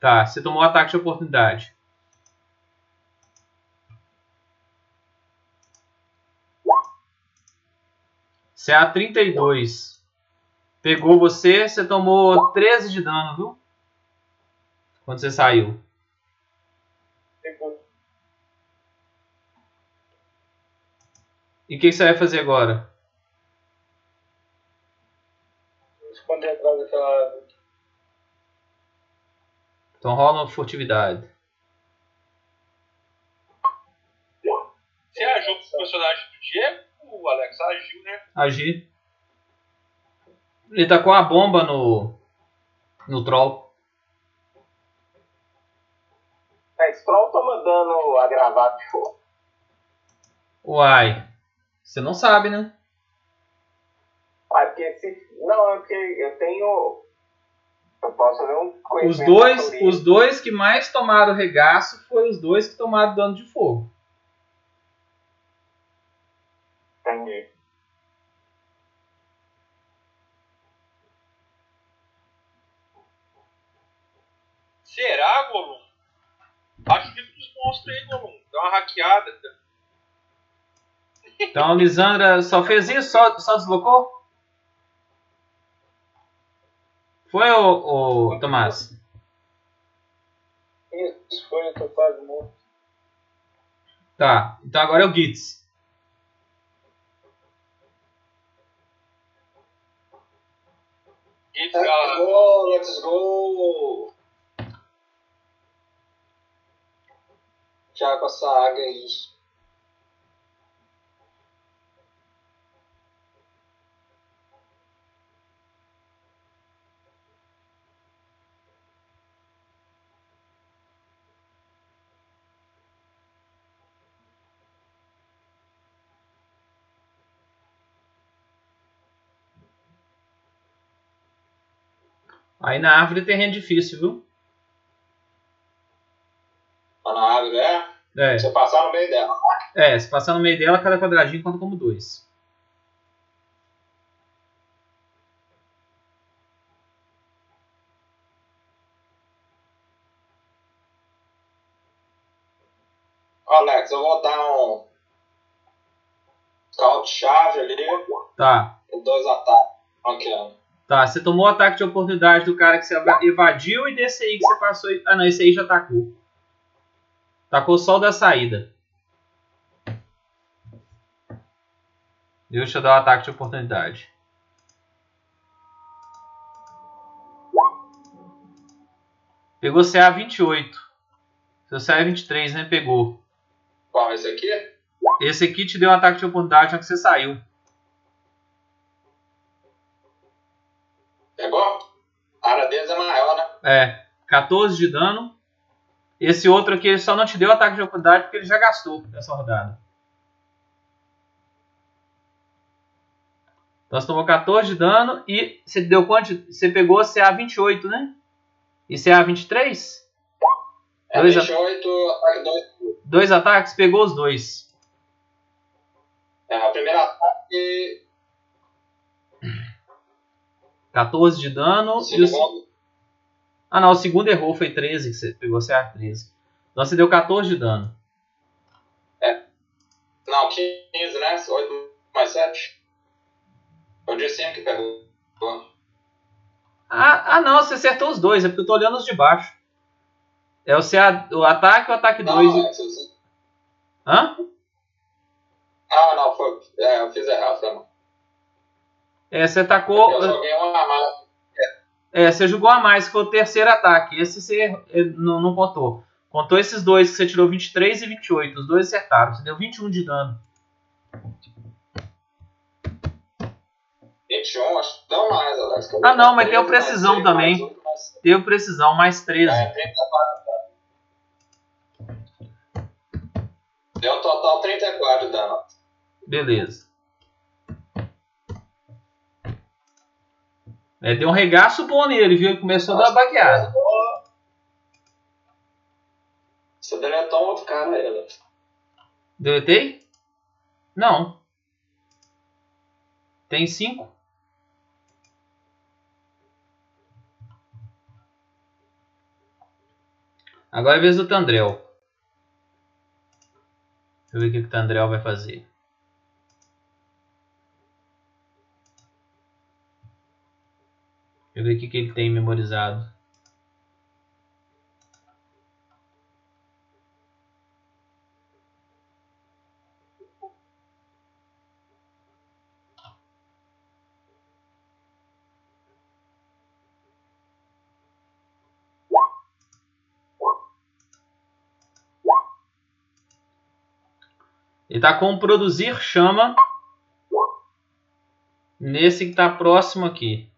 Tá, você tomou ataque de oportunidade. CA 32. Pegou você, você tomou 13 de dano, viu? Quando você saiu. Pegou. E o que você vai fazer agora? Esconder atrás daquela árvore. Então rola uma furtividade. Você agiu com o personagem do Diego? O Alex agiu, né? Agir. Ele tá com a bomba no. No troll. É, Stroll toma dano agravado de fogo. Uai. Você não sabe, né? Ah, porque se. Não, é porque eu tenho. Eu posso fazer um Os dois, os dois que mais tomaram regaço foi os dois que tomaram dano de fogo. Entendi. Será, Golum? Acho que dos monstros aí, Golum. Dá uma hackeada. Então, Lisandra só fez isso? Só, só deslocou? Foi, o, o Tomás? Isso foi, eu tô quase morto. Tá. Então agora é o Gitz. Gates, Let's ela, go, let's go! Já com essa águia aí. Aí na árvore é terreno difícil, viu? Tá na árvore, é? Você passar no meio dela. É, se passar no meio dela, cada quadradinho conta como dois. Alex, eu vou dar um. Scout charge ali Tá. e dois ataques. Ranqueando. Tá, você tomou o ataque de oportunidade do cara que você eva- evadiu e desse aí que você passou. Ah, não, esse aí já atacou. Tacou só o da saída. Deixa eu dar o ataque de oportunidade. Pegou CA 28. Seu CA é 23, né? Pegou. Qual, esse aqui? Esse aqui te deu um ataque de oportunidade na que você saiu. Pegou? A área deles é maior, né? É, 14 de dano. Esse outro aqui ele só não te deu ataque de oportunidade porque ele já gastou nessa rodada. Então você tomou 14 de dano e você deu quanto? Você pegou CA 28, né? E CA 23? É Dois a- 28, ataque 2. Dois ataques, pegou os dois. É, o primeiro ataque, 14 de dano. o e o... Ah não, o segundo errou, foi 13 que você pegou CA 13. Então você deu 14 de dano. Não, 15, né? 8 mais 7. Foi o de cima que pegou. Ah, ah não, você acertou os dois, é porque eu tô olhando os de baixo. É o, CA, o ataque e o ataque 2. Não, você- Hã? Ah, não, foi. É, eu fiz errado, foi mal. É, você atacou. Eu joguei uma a mais. É, você jogou a mais, que foi o terceiro ataque. Esse você eh, não, não contou. Contou esses dois que você tirou 23 e 28. Os dois acertaram. Você deu 21 de dano. 21, acho que mais, Alex. Ah, não, mas 13, tem o precisão mais também. mais um, mais- Deu precisão, mais 13. É, 34. Deu um total 34 de dano. Beleza. É, deu um regaço bom nele, viu? Ele começou a dar uma baqueada. Você deletou um outro cara Alex. Deletei? Não. Tem 5. Agora é a vez do Tandrel. Deixa eu ver o que que o Tandrel vai fazer. Deixa eu ver o que que ele tem memorizado. Ele tá com produzir chama. Nesse que tá próximo aqui.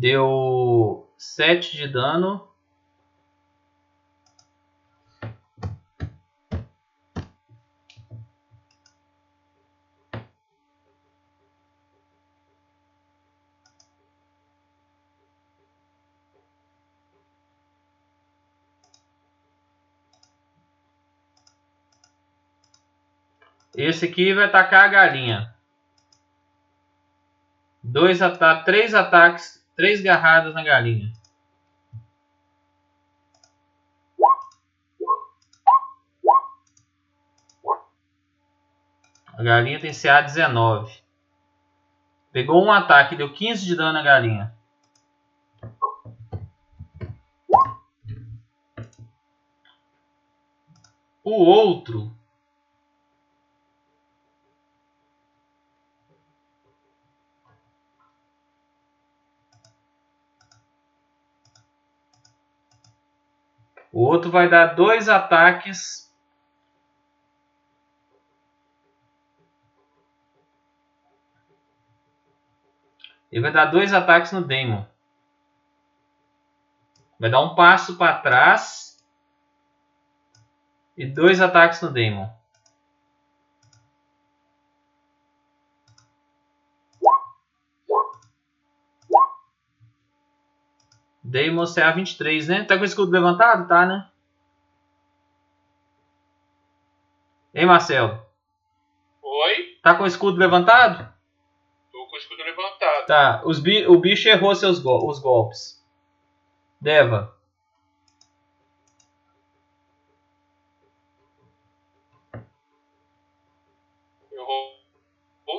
Deu 7 de dano. Esse aqui vai atacar a galinha. Dois ata três ataques, três garradas na galinha. A galinha tem CA 19. Pegou um ataque, deu 15 de dano na galinha. O outro O outro vai dar dois ataques. Ele vai dar dois ataques no Demon. Vai dar um passo para trás. E dois ataques no Demon. Demon CA 23, né? Tá com o escudo levantado? Tá, né? Hein, Marcelo? Oi? Tá com o escudo levantado? Tô com o escudo levantado. Tá. Os bi o bicho errou seus go os golpes. Deva. Errou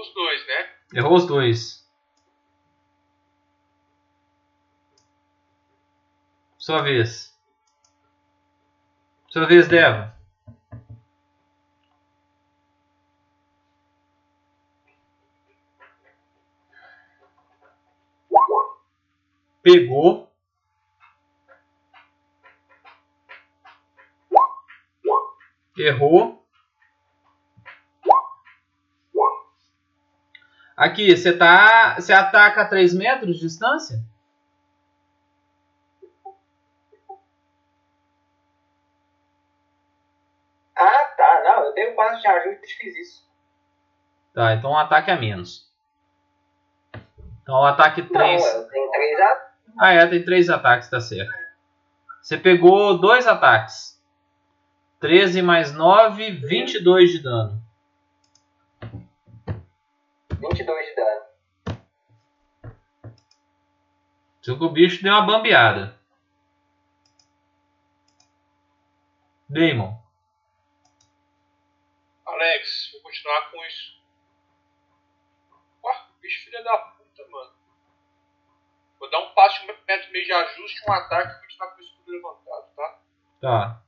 os dois, né? Errou os dois. Sua vez. Sua vez, Deva. Pegou. Errou. Aqui, você tá. Você ataca a 3 metros de distância? Ah, tá. Não, eu tenho passo de ajuste e fiz isso. Tá, então um ataque a menos. Então o ataque 3. Não, eu tenho. Ah, é, tem 3 ataques, tá certo. Você pegou dois ataques. 13 mais 9, 22 de dano. 22 de dano. Só que o bicho deu uma bambeada. Damon. Vou continuar com isso. O bicho filha da puta, mano. Vou dar um passo de metro meio de ajuste, um ataque e continuar com o escudo levantado, tá? Tá.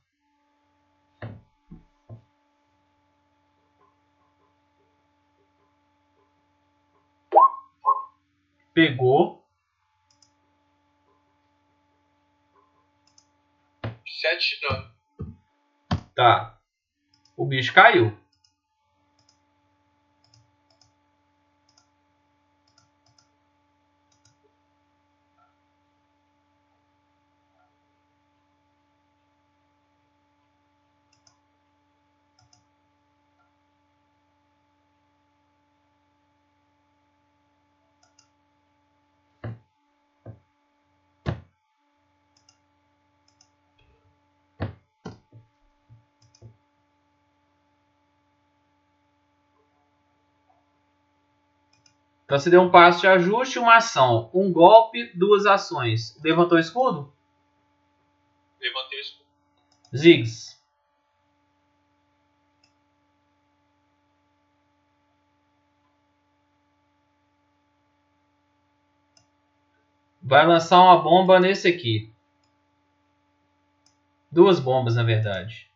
Pegou. Sete de dano. Tá. O bicho caiu. Então você deu um passo de ajuste, uma ação, um golpe, duas ações. Levantou o escudo? Levantei o escudo. Ziggs. Vai lançar uma bomba nesse aqui. Duas bombas, na verdade.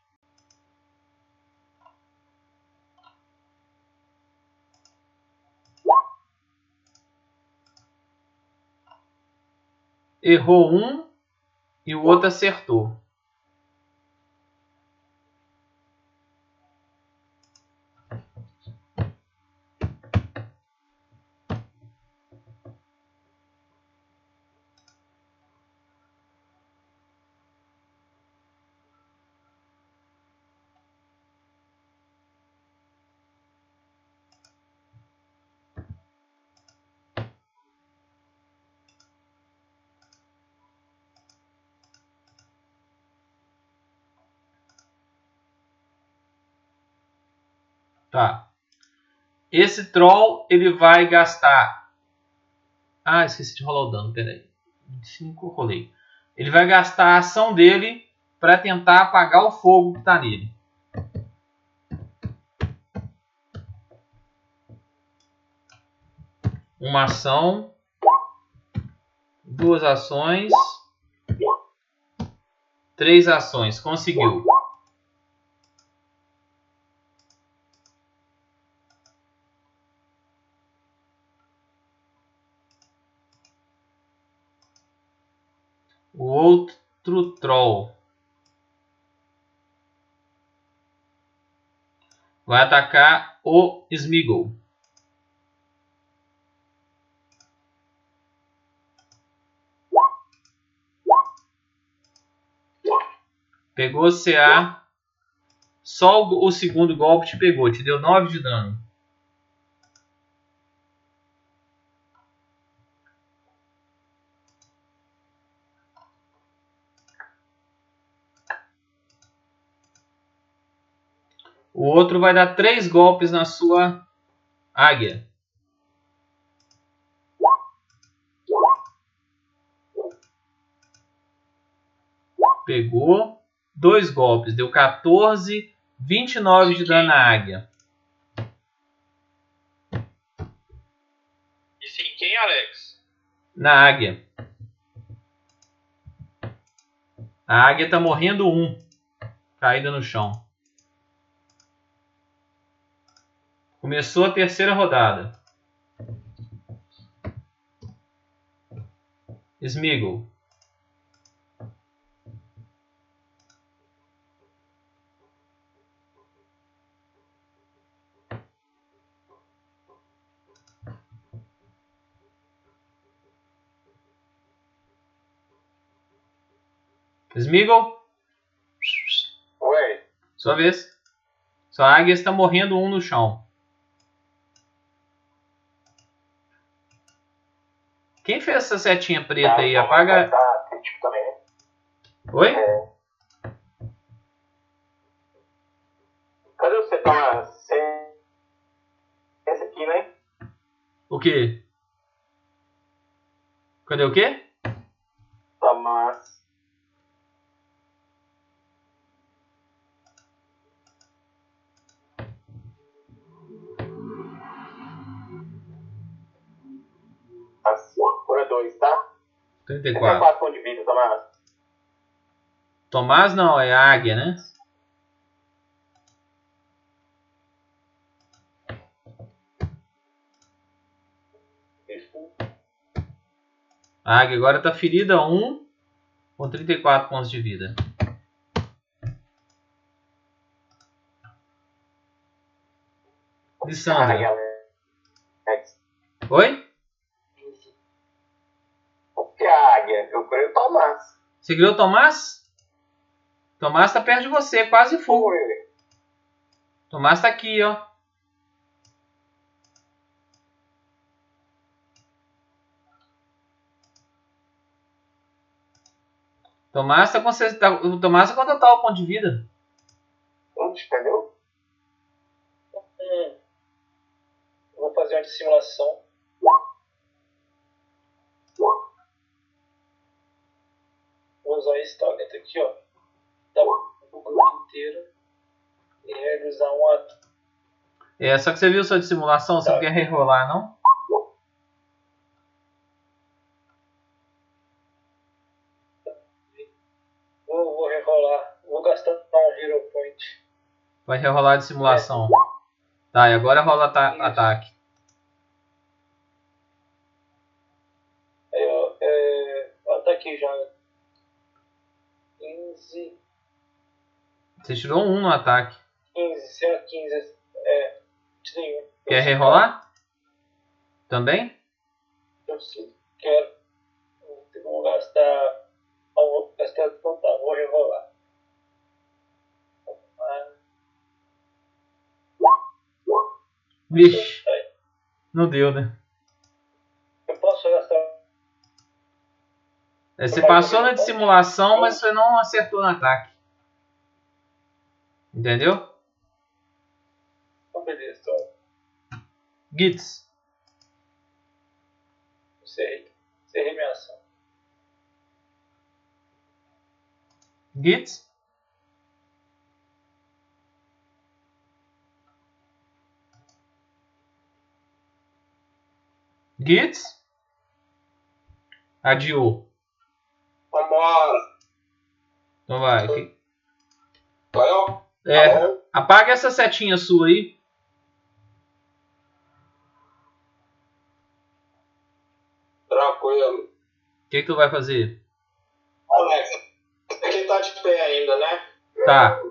Errou um e o outro acertou. Tá. Esse troll ele vai gastar. Ah, esqueci de rolar o dano, peraí. 25 rolei. Ele vai gastar a ação dele para tentar apagar o fogo que está nele. Uma ação, duas ações, três ações. Conseguiu. O outro troll vai atacar o Smeagol. Pegou CA. Só o, o segundo golpe te pegou, te deu 9 de dano. O outro vai dar três golpes na sua águia. Pegou. Dois golpes. Deu 14, 29 de dano na águia. Isso em quem, Alex? Na águia. A águia tá morrendo um. Caída no chão. Começou a terceira rodada. Smeagol. Smeagol, Oi. sua vez. Sua águia está morrendo um no chão. Quem fez essa setinha preta aí? Apaga. Tá crítico também, né? Oi? É. Cadê você, Tomás? Você... Esse aqui, né? O quê? Cadê o quê? 34. 34 pontos de vida, Tomás. Tomás não, é águia, né? A águia agora tá ferida 1 com 34 pontos de vida. Lissandra. Oi? Porque a águia, eu creio o Tomás. Você criou o Tomás? Tomás tá perto de você, quase full. Foi. Tomás tá aqui, ó. Tomás tá com, tá- o Tomás tá com total ponto de vida. Onde, entendeu? Hum. Vou fazer uma dissimulação. Vou usar esse talento aqui, ó. Dá o grupo inteiro. E realizar um ato. É, só que você viu sua dissimulação, você Tá. não quer rerolar, não? Vou, vou rerolar. Vou gastar um Hero Point. Vai rerolar a dissimulação. Tá, e agora rola ata- Isso. ataque. Ó. É, ataque já. 15. Você tirou um no ataque. 15, será 15? É. Tirei um. Quer rerolar? Também? Eu sei. Quero. Vou gastar. Vou gastar. Então tá, vou rerolar. Vixe, não deu, né? Você passou na dissimulação, mas você não acertou no ataque. Entendeu? Então, beleza. Então, Gits. encerrei. Encerrei minha ação. Gits. Gits. Adiou. Vambora. Então vai. Vai, ó. É, apaga essa setinha sua aí. Tranquilo. O que, que tu vai fazer? Alex, esse aqui tá de pé ainda, né? Tá.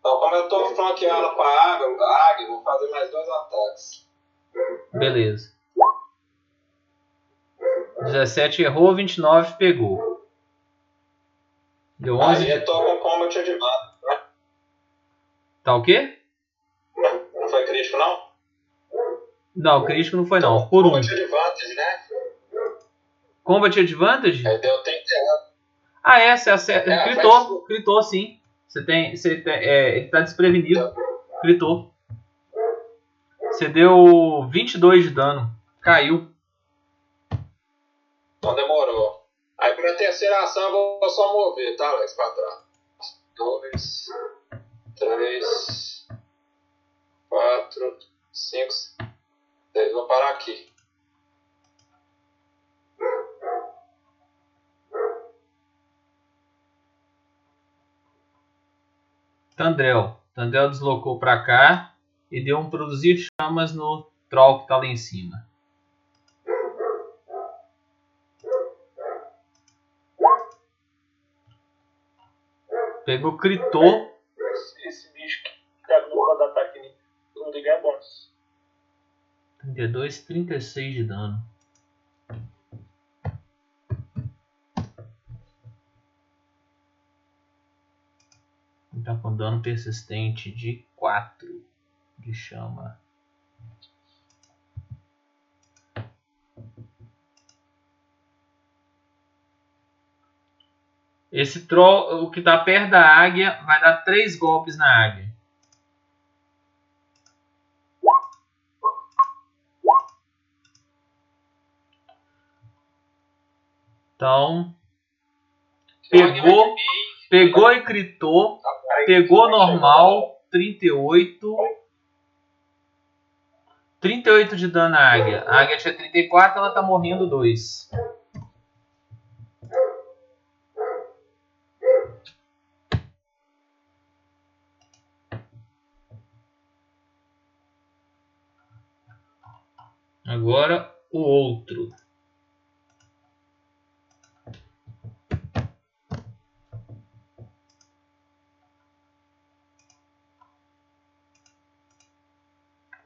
Então, como eu tô flanqueando com a água, a águia, vou fazer mais dois ataques. Beleza. 17 errou, 29 pegou. Deu 11. Aí tô com combat advance. Tá o quê? Não foi crítico, não? Não, crítico não foi não. Por um. Combat advantage, né? Combat Advantage? Aí deu 30 errado. Ah, é, você acerta. É, Critou, faz- critou sim. Você tem. Você tem é, ele tá desprevenido. Critou. Você deu 22 de dano. Caiu. Então demorou. Aí pra terceira ação eu vou só mover, tá, Alex? Pra trás. Dois, três, quatro, cinco, seis. Vou parar aqui. Tandrel. Tandrel deslocou pra cá e deu um produzir chamas no troll que tá lá em cima. Pegou, critou. Esse, esse bicho que tá com o ataque. Todo mundo ganha bônus. 32, 36 de dano. Ele Tá com dano persistente de 4 de chama. Esse troll, o que tá perto da águia, vai dar 3 golpes na águia. Então, pegou, pegou e critou, pegou normal, 38. 38 de dano na águia. A águia tinha 34, ela tá morrendo 2. Agora o outro.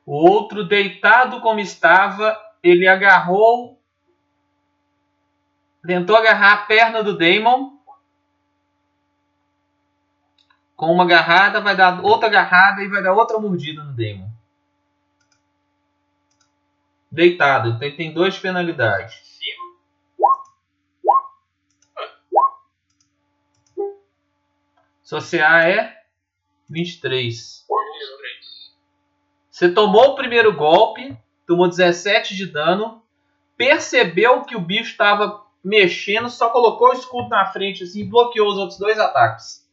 O outro, deitado como estava, ele agarrou. Tentou agarrar a perna do Damon. Com uma agarrada, vai dar outra agarrada e vai dar outra mordida no Damon. Deitado, então ele tem duas penalidades. Sua CA é 23. Os três. Você tomou o primeiro golpe, tomou 17 de dano, percebeu que o bicho estava mexendo, só colocou o escudo na frente assim e bloqueou os outros dois ataques.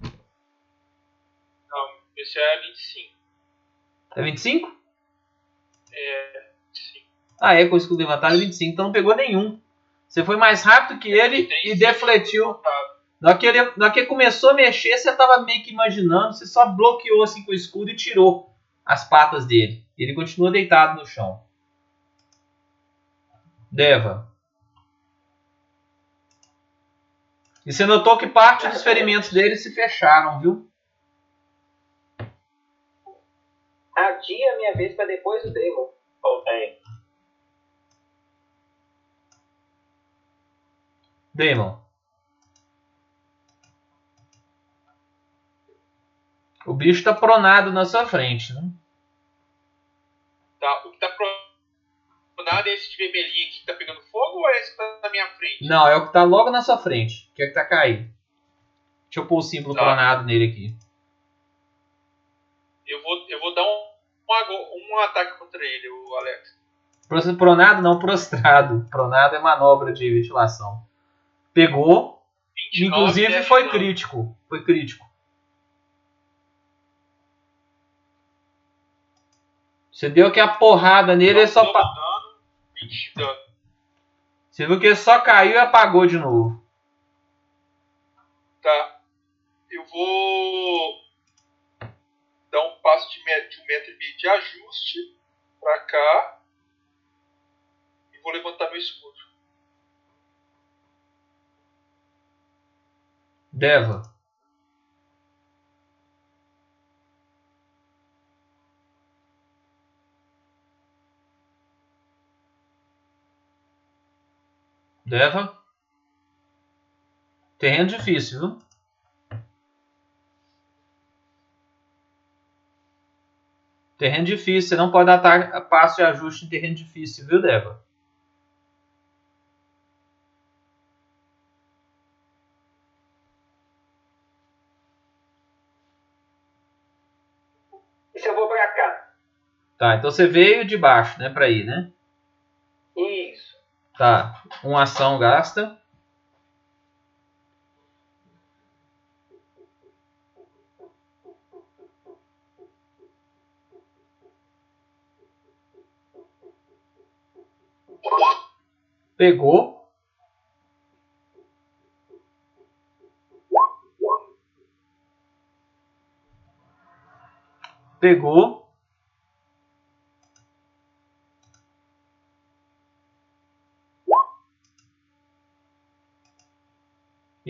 Não, esse é 25. É 25? É. 25. Ah, é, com o escudo levantado é 25, então não pegou nenhum. Você foi mais rápido que ele e defletiu. Na hora que ele, na que começou a mexer, você tava meio que imaginando, você só bloqueou assim com o escudo e tirou as patas dele. Ele continua deitado no chão. Deva. E você notou que parte dos ferimentos dele se fecharam, viu? Adia a minha vez pra depois do Demon. Ok. Damon. O bicho tá pronado na sua frente, né? Tá, o que tá pronado é esse de vermelhinho aqui que tá pegando fogo ou é esse que tá na minha frente? Não, é o que tá logo na sua frente. Que é o que tá caído. Deixa eu pôr o símbolo Tá. pronado nele aqui. Eu vou, eu vou dar um, um, um ataque contra ele, o Alex. Pro- Pronado não, prostrado. Pronado é manobra de ventilação. Pegou, 29, inclusive 10 foi crítico. Foi crítico. Você deu aqui a porrada nele, ele só pa- dano, 20 de dano. Você viu que ele só caiu e apagou de novo. Tá. Eu vou dar um passo de, me- de um metro e meio de ajuste pra cá. E vou levantar meu escudo. Deva. Deva. Terreno difícil, viu? Terreno difícil, você não pode dar passo de ajuste em terreno difícil, viu, Deva? E se eu vou pra cá? Tá, então você veio de baixo, né, pra ir, né? Isso. Tá, uma ação gasta. Pegou. Pegou.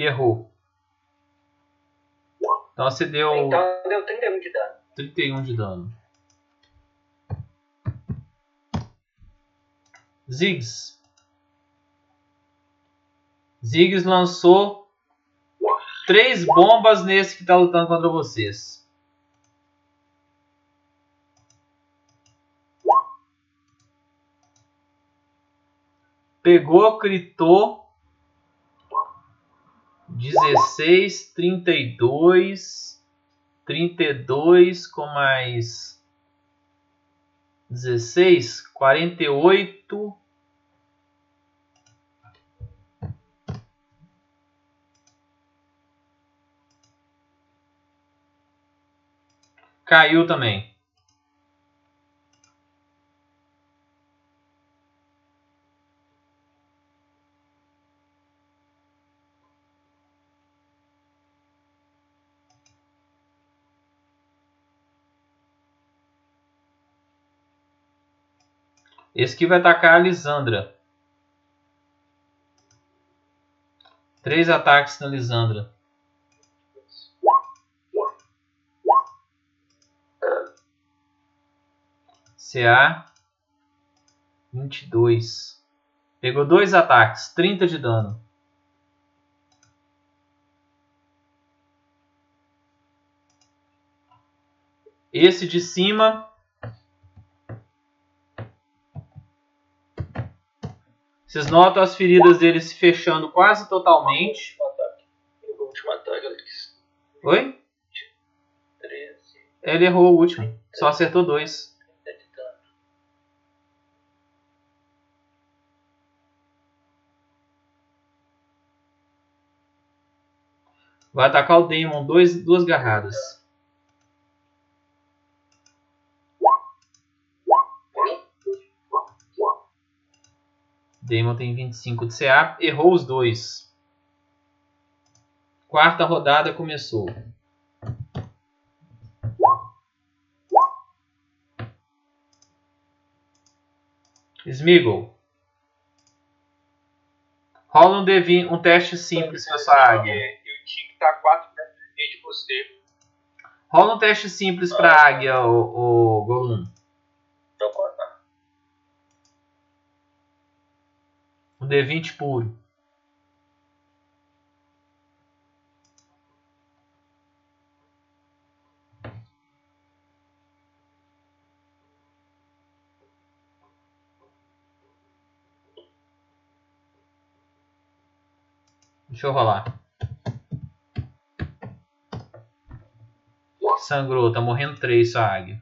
E errou. Então você deu Então deu 31 de dano. 31 de dano. Ziggs. Ziggs lançou três bombas nesse que está lutando contra vocês. Pegou, gritou. 16, 32, 32 com mais 16, 48. Caiu também. Esse aqui vai atacar a Lisandra. Três ataques na Lisandra. CA 22. Pegou dois ataques, 30 de dano. Esse de cima. Vocês notam as feridas dele se fechando quase totalmente. O último ataque, Alex. Oi? 13. Ele errou o último. Só acertou dois. 30 de dano. Vai atacar o Demon. Dois, duas garradas. Demon tem 25 de CA. Errou os dois. Quarta rodada começou. Smeagol. Rola um, D20, um teste simples com a sua águia. Eu tinha que estar 4 metros de você. Rola um teste simples pra águia, o, o Golum. Então, corta. Um D20 puro. Deixa eu rolar. Sangrou, tá morrendo três sua águia.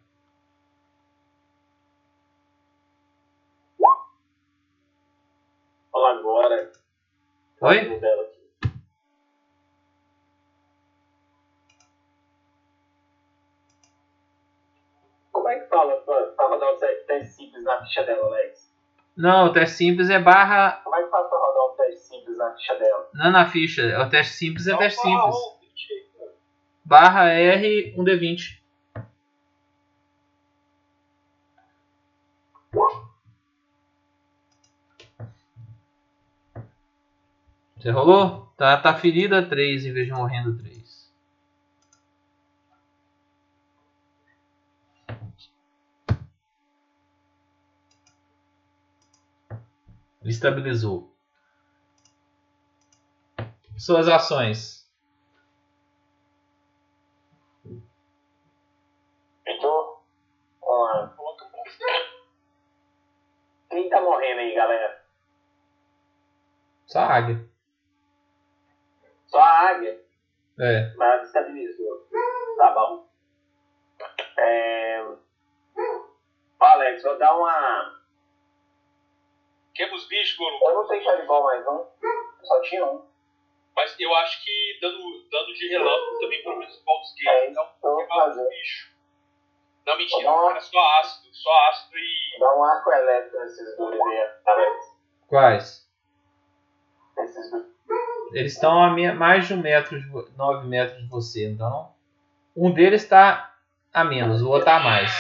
Fala agora. Oi? Como é que fala pra rodar o teste simples na ficha dela, Alex? Não, o teste simples é barra. Como é que faz pra rodar o teste simples na ficha dela? Não na ficha, é o teste simples é então, teste simples. Barra R1D20. Você rolou? Tá, tá ferida 3 em vez de morrendo 3. Estabilizou. Suas ações. Vamos lá. Quem tá morrendo aí, galera? Só a águia. Só a águia, É. mas estabilizou. Tá bom. É... Ó, Alex, vou dar uma. Queima os bichos, Gollum. Eu não sei Fireball mais um. Só tinha um. Mas eu acho que dando, dando de relâmpago também, pelo menos Baldur's É Gate. isso Então, queimar os bichos. Não, mentira, uma- era só ácido. Só ácido e. Dá um arco elétrico nesses dois aí, Alex. Quais? Nesses dois. Eles estão a mais de um metro, de 9 metros de você. Então, um deles está a menos, o outro tá a mais.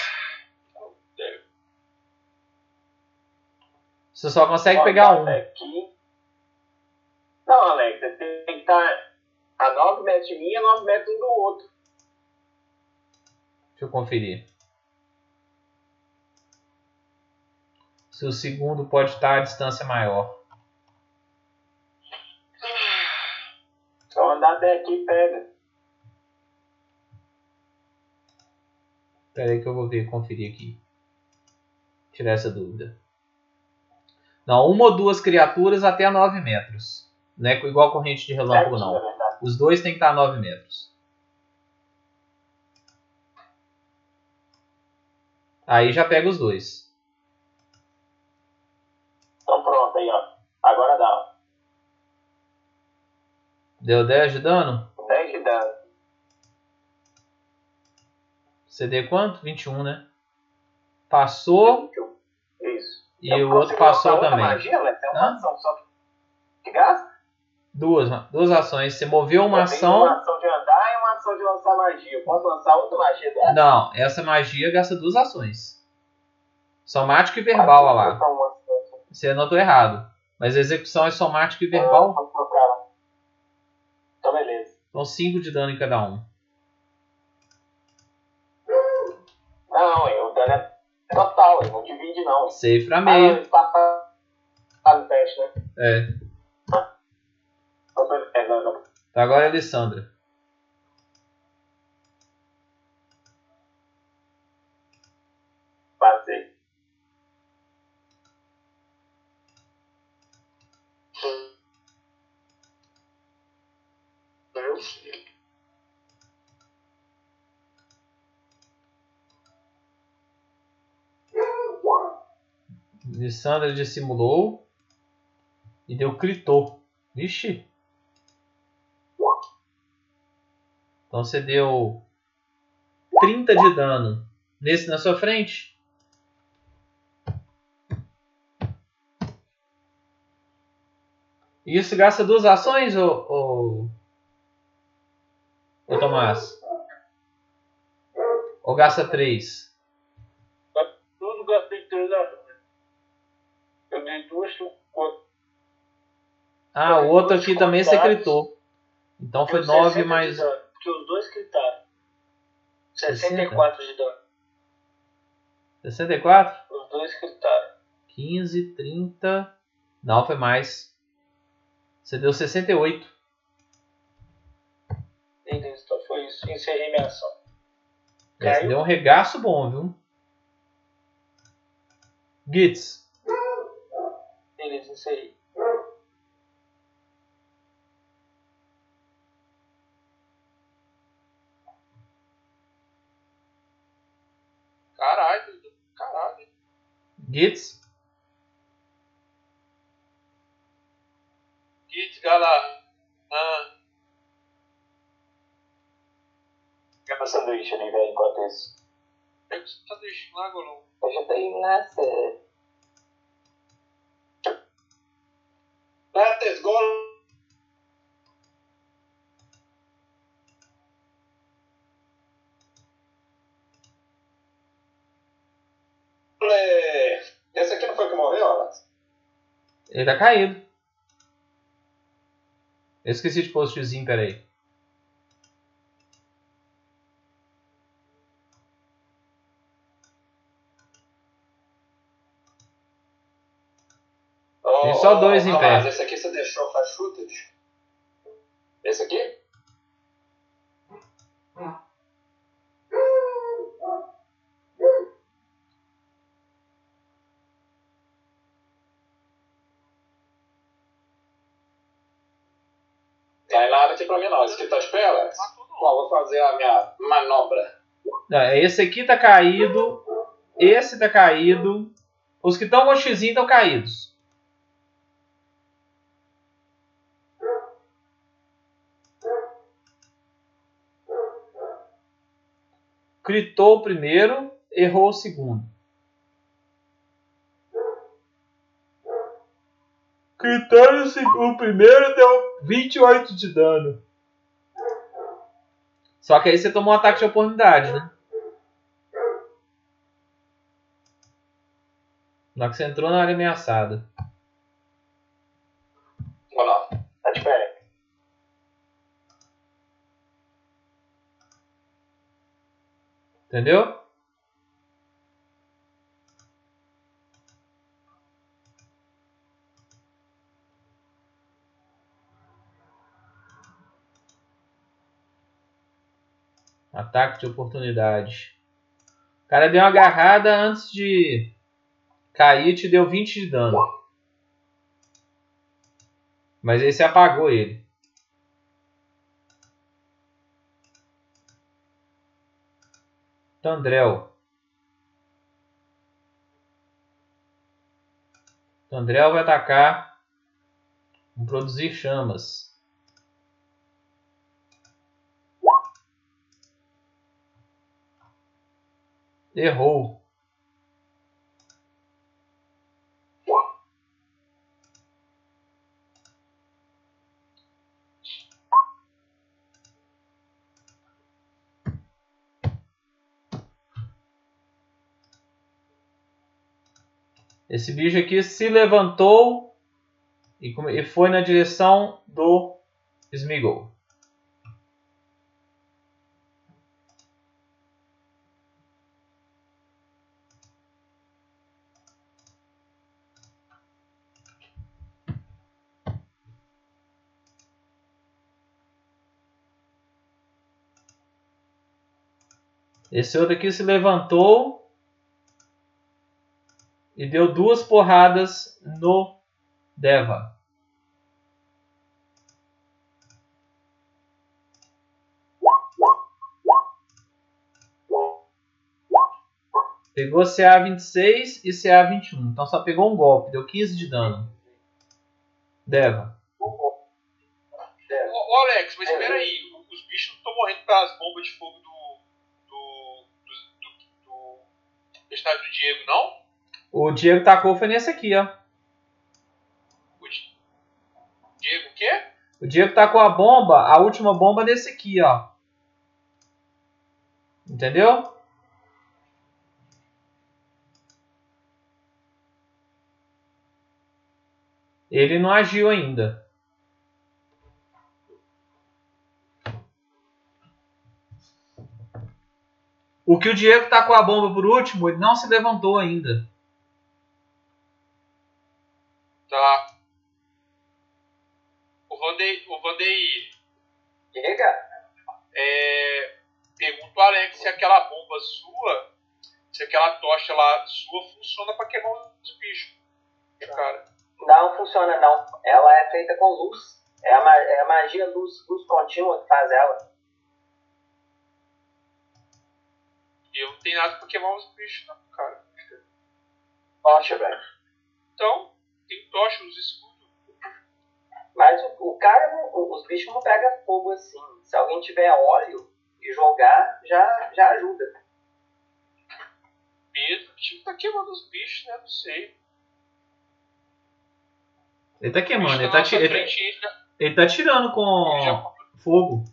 Você só consegue pegar tá um. Aqui. Não, Alex, você tem que estar a 9 metros de mim e a 9 metros um do outro. Deixa eu conferir. Se o segundo pode estar a distância maior. Só andar até aqui pega. Espera aí que eu vou ver, conferir aqui. Tirar essa dúvida. Não, uma ou duas criaturas até 9 metros. Não é igual corrente de relâmpago, não. verdade. Os dois tem que estar a 9 metros. Aí já pega os dois. Então pronto, aí ó. Agora dá. ó. Deu 10 de dano? 10 de dano. CD quanto? 21, né? Passou Isso. e Eu o outro passou também. magia, Alex? É uma Hã? ação só que- gasta? Duas, duas ações. Você moveu uma ação. Uma ação de andar e uma ação de lançar magia. Eu posso lançar outra magia dessa? Não, essa magia gasta duas ações. Somático e verbal, olha lá. Você anotou errado. Mas a execução é somático e verbal. Beleza. Então 5 de dano em cada um. Não, o dano é total, eu não divide não. Save pra Ah, meio. eles passaram o teste, né? É. Então. Tá, agora é a Alessandra. Alessandra dissimulou. E deu critou. Vixe. Então você deu 30 de dano. Nesse na sua frente. Isso gasta duas ações, ô, ô, ô Tomás? Ou gasta três? Tudo gastei três ações. Eu dei duas. Ah, o outro aqui também você critou. Então foi 9 60 mais. de dano, Porque os dois critaram. 64 de dano. 64? Os dois critaram. 15, 30. Não, foi mais. Você deu 68. Beleza, então foi isso. Encerrei minha ação. Você deu um regaço bom, viu? Gitz. Beleza, encerrei. Caralho, Dudu. caralho. Gitz. Gitz, Galar. Ah, Pega sanduíche ali, velho, enquanto isso. pega o sanduíche lá, Golão. Eu já tô indo nessa. Let's go! É, Esse aqui não foi que morreu, Alex? Ele tá caído. Eu esqueci de pôr o tiozinho, peraí. Tem só dois em pé. Esse aqui você deixou faz shooted? Esse aqui? Tem nada aqui pra mim não. Esse aqui tá não. Bom, vou fazer a minha manobra. Não, esse aqui tá caído. Esse tá caído. Os que estão com o xizinho estão caídos. Critou o primeiro, errou o segundo. Critou o primeiro, deu 28 de dano. Só que aí você tomou um ataque de oportunidade, né? Na que você entrou na área ameaçada. Ou não? Tá de pé. Entendeu? Ataque de oportunidade. O cara deu uma agarrada antes de cair te deu 20 de dano. Mas aí você apagou ele. Tandrel. Tandrel vai atacar. Vão produzir chamas. Errou. Esse bicho aqui se levantou e, foi na direção do Smeagol. Esse outro aqui se levantou e deu duas porradas no Deva. Pegou CA26 e CA21. Então só pegou um golpe, deu 15 de dano. Deva. Ô, ô, Alex, mas espera aí. Os bichos não estão morrendo pelas bombas de fogo do. do. do. do. do estádio do Diego, não? O Diego tacou foi nesse aqui, ó. O Di- Diego o quê? O Diego tacou a bomba, a última bomba nesse aqui, ó. Entendeu? Ele não agiu ainda. O que o Diego tacou a bomba por último, ele não se levantou ainda. Tá. O Vandeir, o Vandeir Diga. é, pergunta ao Alex se aquela bomba sua, se aquela tocha lá sua funciona pra queimar os bichos. Cara, Não funciona não. Ela é feita com luz. É a, é a magia luz, luz contínua que faz ela. eu não tenho nada pra queimar os bichos, não, cara. Tocha, velho. Então, tem tocha, os escudos. Mas o, o cara, não- os bichos não pegam fogo assim. Se alguém tiver óleo e jogar, já, já ajuda. Pedro, tipo, tá queimando os bichos, né? Não sei. Ele tá queimando, ele tá tá, na ti- nossa ele, tá- frente, ele tá tirando com já fogo.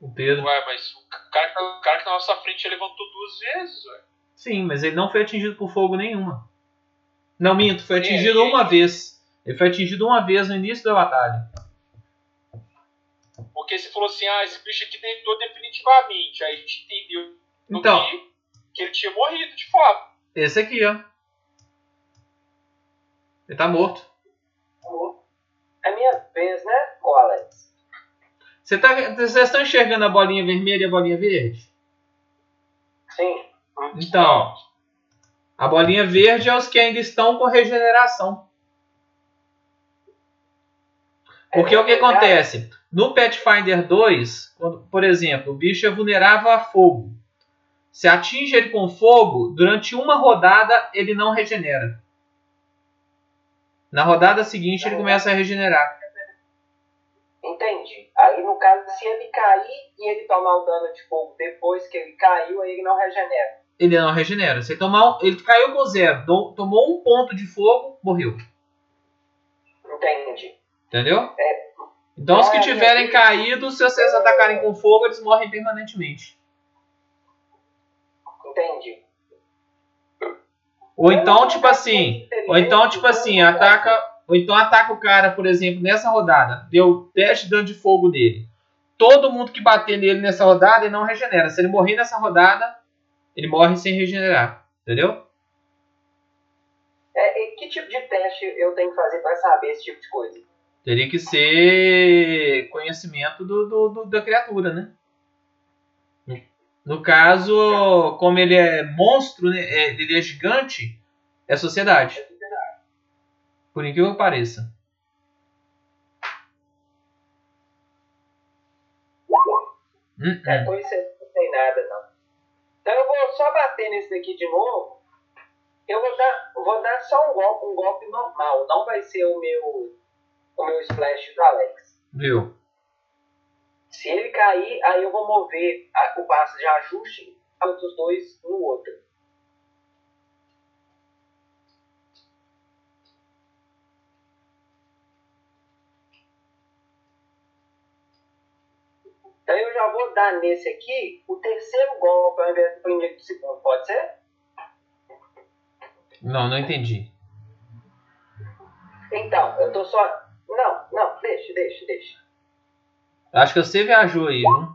O Pedro. Ué, mas o cara, que tá- o cara que tá na nossa frente já levantou duas vezes, ué. Sim, mas ele não foi atingido por fogo nenhuma. Não, minto, foi É, atingido aí? uma vez. Ele foi atingido uma vez no início da batalha. Porque você falou assim, ah, esse bicho aqui deitou definitivamente. Aí a gente entendeu Então, que, que ele tinha morrido, de fato. esse aqui, ó. Ele tá morto. É minha vez, né, Alex? Você tá, vocês estão enxergando a bolinha vermelha e a bolinha verde? Sim. Então, a bolinha verde é os que ainda estão com regeneração. Porque o que acontece? No Pathfinder 2, quando, por exemplo, o bicho é vulnerável a fogo. Se atinge ele com fogo, durante uma rodada ele não regenera. Na rodada seguinte ele começa a regenerar. Entendi. Aí, no caso, se ele cair e ele tomar o dano de fogo depois que ele caiu, aí ele não regenera. Ele não regenera. Se ele, tomar, ele caiu com zero, tomou um ponto de fogo, morreu. Entendi. Entendeu? Então os que tiverem caído, se vocês atacarem com fogo, eles morrem permanentemente. Entendi. Ou então, tipo assim, ou então, tipo assim, ataca, ou então ataca o cara, por exemplo, nessa rodada, deu 10 de dano de fogo nele. Todo mundo que bater nele nessa rodada, ele não regenera. Se ele morrer nessa rodada, ele morre sem regenerar. Entendeu? É, e que tipo de teste eu tenho que fazer pra saber esse tipo de coisa? Teria que ser conhecimento do, do- do- da criatura, né? No caso, como ele é monstro, né? é- ele é gigante, é sociedade. Por incrível que pareça. Hum, É, hum. com isso eu não tem nada. Então eu vou só bater nesse daqui de novo. Eu vou dar, vou dar só um golpe, um golpe normal. Não vai ser o meu, o meu splash do Alex. Viu? Se ele cair, aí eu vou mover a- o passo de ajuste os dois no outro. Então eu já vou dar nesse aqui o terceiro golpe ao invés do primeiro e do segundo, pode ser? Não, não entendi. Então, eu tô só. Não, não, deixa, deixa, deixa. Acho que você viajou aí, viu?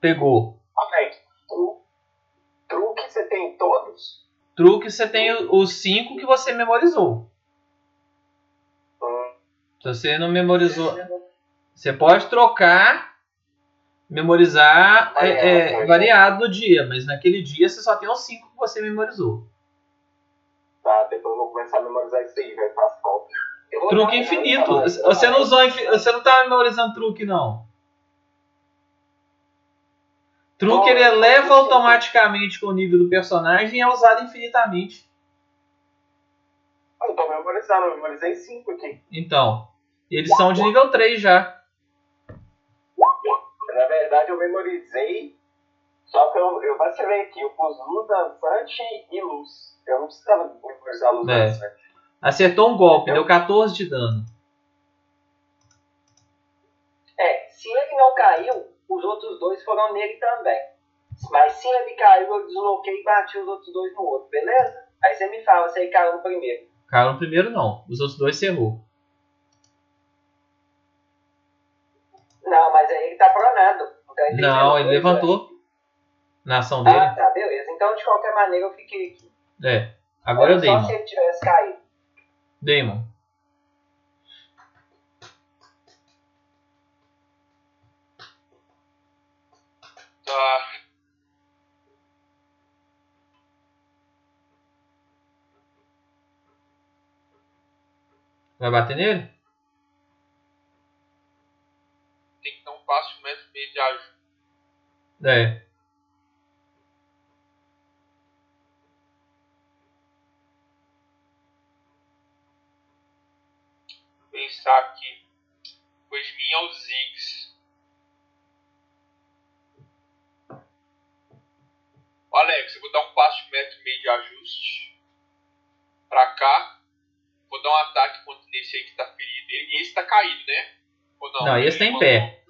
Pegou. Alex, tru, truque você tem todos? Truque você tem os cinco que você memorizou. Hum, Se você não memorizou. Você pode trocar, memorizar é, Variado, é, né? variado no dia, mas naquele dia você só tem os cinco que você memorizou. tá, depois eu vou começar a memorizar isso aí, vai faz falta. Truque infinito. Você não usou, você não tá memorizando truque não. Truque ele eleva automaticamente com o nível do personagem e é usado infinitamente. Ah, Eu tô memorizando, eu memorizei cinco aqui. Então, eles são de nível 3 já. Na verdade eu memorizei, só que eu, eu vacilei aqui, eu pus luz dançante e luz. Eu não precisava memorizar luz É. dançante. Acertou um golpe, deu 14 de dano. É, se ele não caiu, os outros dois foram nele também. Mas se ele caiu, eu desloquei e bati os outros dois no outro, beleza? Aí você me fala se ele caiu no primeiro. Caiu no primeiro não, os outros dois você errou. Não, mas aí ele tá pronado. Então ele Não, ele levantou na ação né? dele. Ah, tá, beleza. Então de qualquer maneira eu fiquei aqui. É, agora é o Só se ele tivesse caído. Damon. Tá. Vai bater nele? Dar um metro e meio de ajuda. É. Pensar aqui. Pois minha é o Ziggs. Ô, Alex, eu vou dar um passo de um metro e meio de ajuste. Pra cá. Vou dar um ataque contra esse aí que tá ferido. Esse tá caído, né? Ou não? Não, esse tá em pé.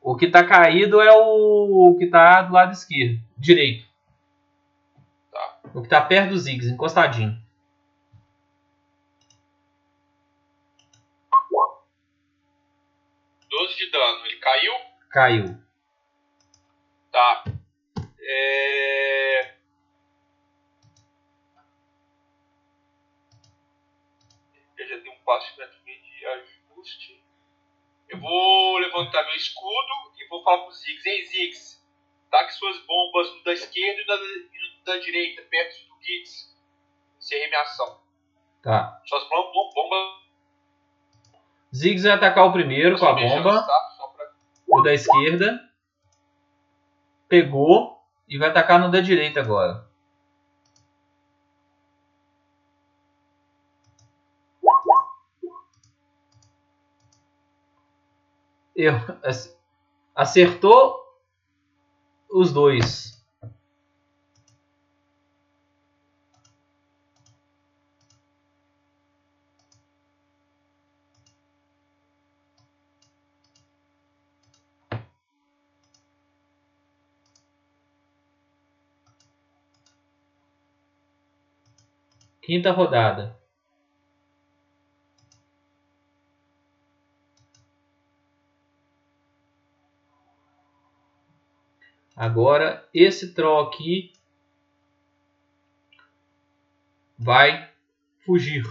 O que tá caído é o, o que tá do lado esquerdo, direito. Tá. O que tá perto do Ziggs, encostadinho. 12 de dano. Ele caiu? Caiu. Tá. É... Eu já dei um passo de de ajuste. Eu vou levantar meu escudo e vou falar pro Ziggs. Ei, Ziggs, taque suas bombas no da esquerda e no da, no da direita, perto do Gitz. Encerrei minha ação. Tá. Suas bom- bom- bombas... Ziggs vai atacar o primeiro com a bomba. pra... O da esquerda. Pegou. E vai atacar no da direita agora. Eu, ac- acertou os dois. Quinta rodada. Agora esse troll aqui vai fugir.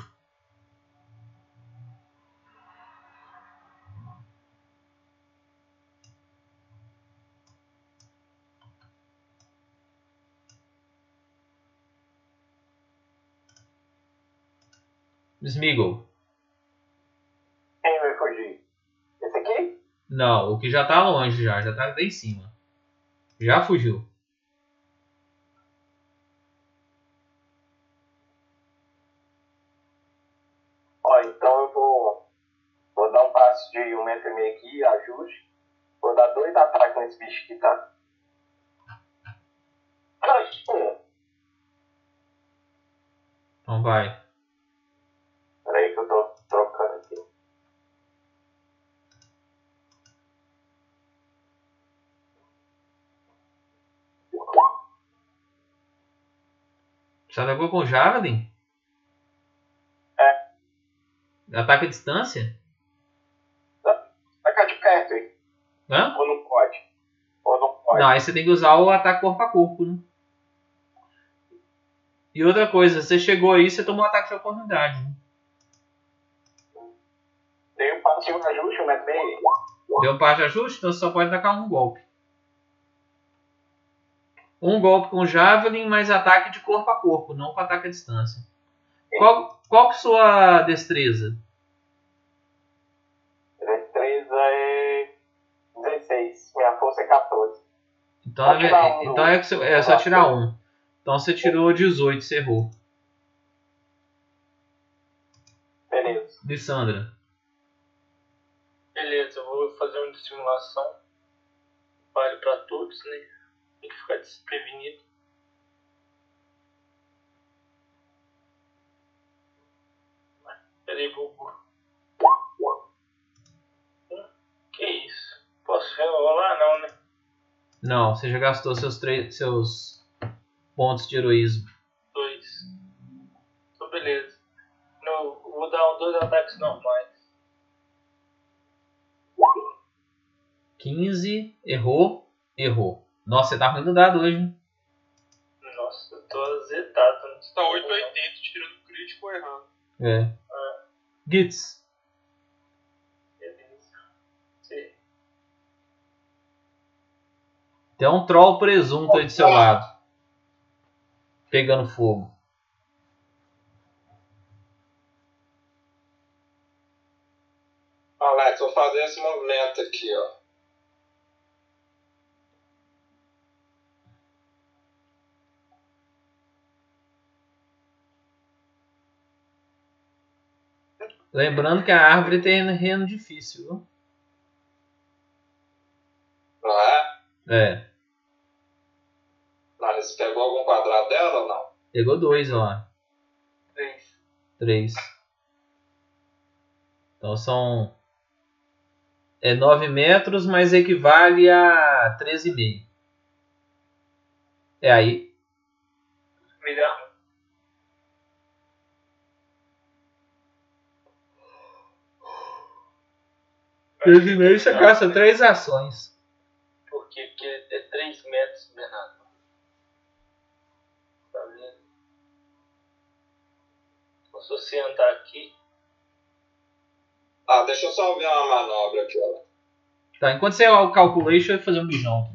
Smeagol. Quem vai fugir? Esse aqui? Não, o que já tá longe já, já tá lá em cima. Já fugiu. Ó, então eu vou, vou dar um passo de um metro e meio aqui, ajuste. Vou dar dois ataques nesse bicho aqui, tá? Um. Então vai. Peraí que eu tô trocando aqui. Você atacou com o Javelin? É. Ataque à distância? Tacar de perto, hein? Hã? Ou não pode? Ou não pode? Não, aí você tem que usar o ataque corpo a corpo, né? E outra coisa, você chegou aí, você tomou um ataque de oportunidade. Né? Tem um passivo de ajuste, e meio. Deu um par de ajuste, então você só pode atacar um golpe. Um golpe com Javelin, mais ataque de corpo a corpo, não com ataque à distância. Qual, qual que é a sua destreza? Destreza é 16. Minha força é 14. Então, Só é, um então é, que você- é só tirar um. Então você tirou 18, você errou. Beleza. Lissandra. Beleza, eu vou fazer uma dissimulação. Vale pra todos, né? Tem que ficar desprevenido. Peraí, vou. Hum, Que isso? Posso rerolar? Não, né? Não, você já gastou seus, três, seus pontos de heroísmo. Dois. Então, beleza. No, vou dar dois ataques normais. 15, errou, errou. Nossa, você tá ruim do dado hoje. hein? Nossa, eu tô azedado. Você tá 880 tirando crítico ou errando. É. Gits. Beleza. Sim. Tem um troll presunto aí do seu lado. Pegando fogo. Alex, vou fazer esse movimento aqui, ó. Lembrando que a árvore tem terreno difícil, viu? Não é? É. Você pegou algum quadrado dela ou não? Pegou dois lá. Três. Três. Então são. É 9 metros, mas equivale a 13,5. É aí. Treze e meio você gasta três ações. Por quê? Porque é 3 metros, Bernardo. Tá vendo? Então, se você andar aqui, Ah, deixa eu só ver uma manobra aqui, ó. Tá, enquanto você calcula isso, eu vou fazer um bijão.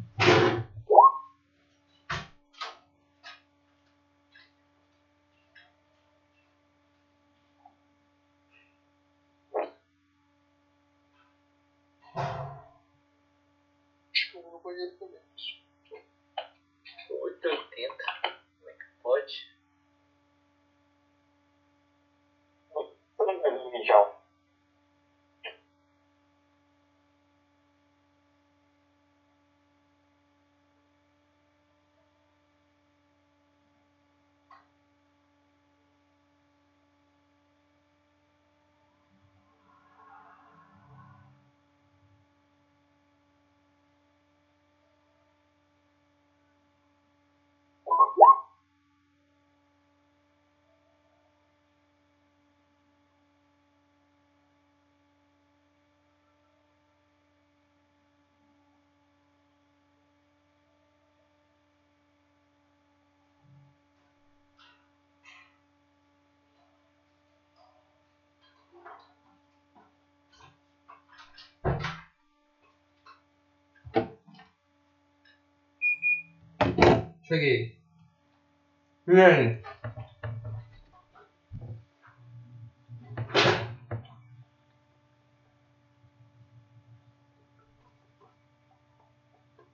Cheguei. E aí?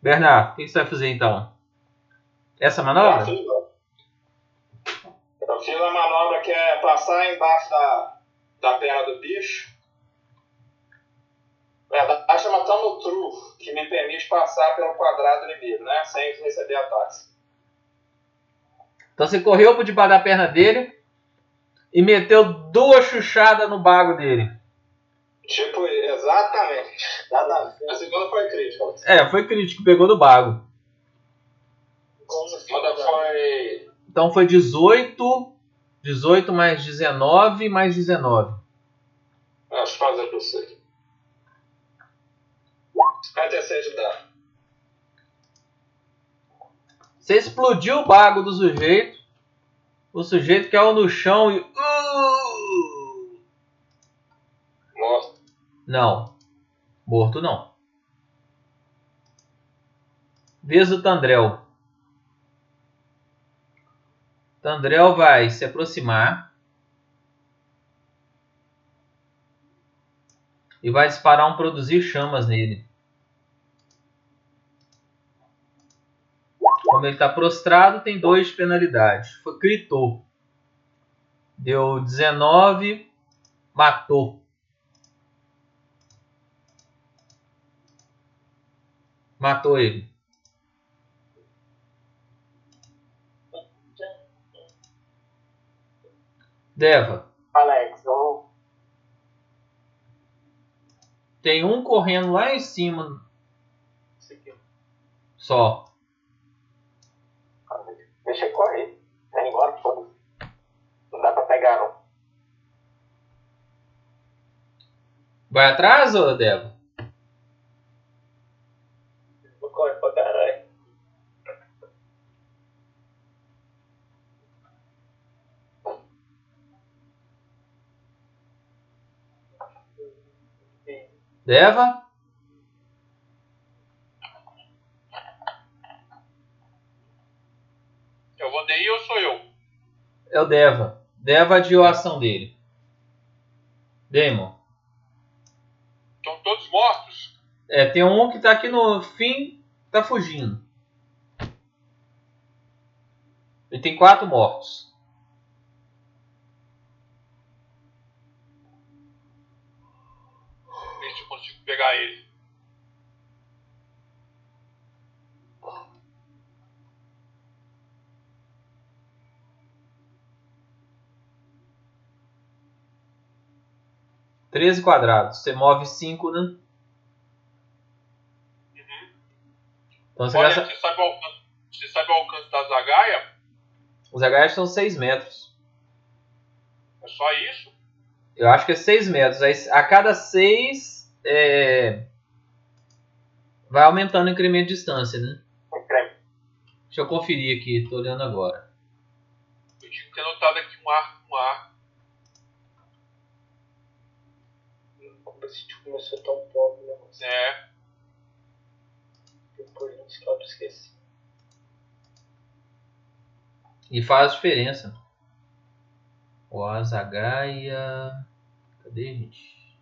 Bernardo, o que você vai fazer então? Essa manobra? Eu fiz a manobra que é passar embaixo da, da perna do bicho. Verdade, chama Tamo True, que me permite passar pelo quadrado inimigo, né? Sem receber ataques. Então você correu por debaixo da perna dele e meteu duas chuchadas no bago dele. Tipo, exatamente. Exatamente. A segunda foi crítica. É, foi crítico, pegou do bago. A segunda foi Então foi 18. 18 mais 19 mais 19. Acho que fazer pra você. Até 7 dá. Você explodiu o bago do sujeito. O sujeito caiu no chão e. Uh! Morto. Não. Morto não. Vez do Tandrel. Tandrel vai se aproximar. E vai disparar um produzir chamas nele. Como ele está prostrado, tem 2 de penalidade. Foi, critou. Deu 19. Matou. Matou ele. Deva. Alex, eu Tem um correndo lá em cima só. Deixa ele correr. Vai embora, foda-se. Não dá pra pegar, não. Vai atrás, ô Deva? Não corre pra caralho. Deva? Eu vou daí ou sou eu? É o Deva. Deva adiou a ação dele. Demon. Estão todos mortos? É, tem um que tá aqui no fim, tá fugindo. Ele tem quatro mortos. Ver se eu consigo pegar ele. Treze quadrados. Você move cinco, né? Então você Olha, gasta... você sabe, o alcance, você sabe o alcance da zagaia? Os HF são 6 metros. É só isso? Eu acho que é 6 metros. Aí, a cada 6 é... vai aumentando o incremento de distância, né? Incremento. Deixa eu conferir aqui, tô olhando agora. Eu tinha que ter notado aqui um arco, um arco. Como começou tão pobre, né? Mas É. Depois não se eu esqueci. E faz diferença. O Azagaia. Cadê, gente?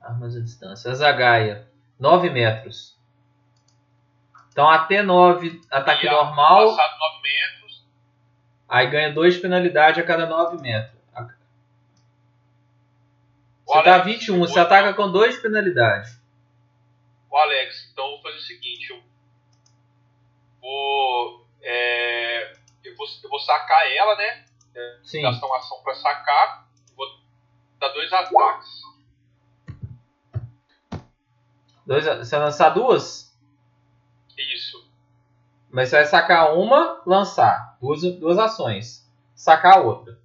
Armas à distância. Azagaia. 9 metros. Então até 9 ataque E a- normal. Passado 9 metros. Aí ganha 2 de penalidade a cada 9 metros. O Você tá Alex, 21, eu você vou- ataca com 2 de penalidade. Ô Alex, então eu vou fazer o seguinte, eu vou. é, eu vou, eu vou sacar ela, né? Sim. Gastar uma ação pra sacar. Vou dar dois ataques. Dois, você vai lançar duas? Isso. Mas você vai sacar uma, lançar. Duas, duas ações. Sacar a outra.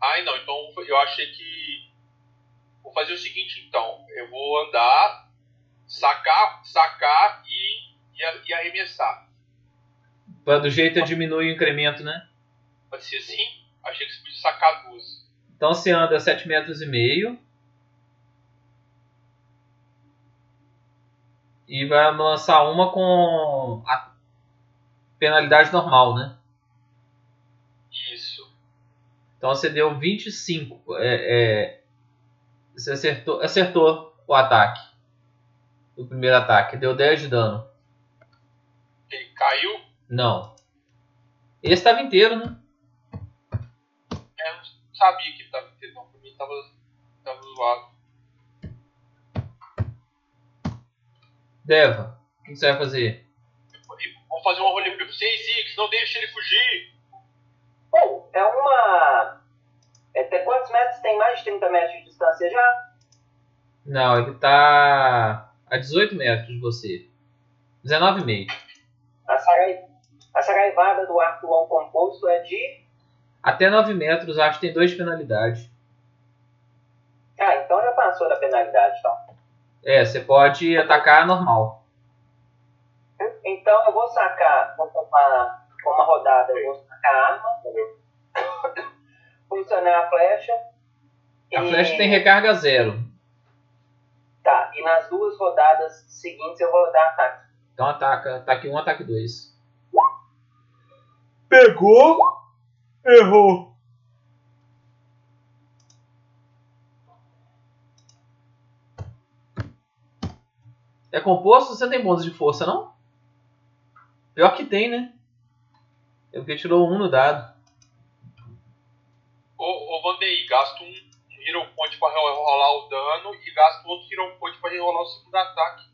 Ai não, então eu achei que. Vou fazer o seguinte então. Eu vou andar, sacar, sacar e, e, e arremessar. Pra do jeito diminui o incremento, né? Pode ser assim? Achei que você podia sacar duas. Então você anda 7 metros e meio. E vai lançar uma com a penalidade normal, né? Isso. Então você deu 25. É, é, você acertou, acertou o ataque. O primeiro ataque. Deu 10 de dano. Ele caiu. Não. Esse estava inteiro, né? Eu não sabia que ele tava inteiro, não. Pra mim tava, tava zoado. Deva, o que você vai fazer? Vamos fazer uma roleplay pra vocês, Zix, não deixa ele fugir. É uma. É, até quantos metros? Tem mais de 30 metros de distância já? Não, ele tá a 18 metros de você. 19,5. A, sarai, a saraivada do arco long composto é de. Até 9 metros, acho que tem dois de penalidade. Ah, então já passou da penalidade, então. É, você pode atacar normal. Então eu vou sacar, vou tomar uma rodada, eu vou a arma, posicionar a flecha. A e- flecha tem recarga zero. Tá, e nas duas rodadas seguintes eu vou dar ataque. Então ataca. Ataque 1, ataque 2. Pegou. Errou. É composto? Você tem bônus de força, não? Pior que tem, né? É porque tirou um no dado. Ô, ô Vandei, gasta um, um Hero Point pra rolar o dano e gasta outro Hero Point pra rolar o segundo ataque.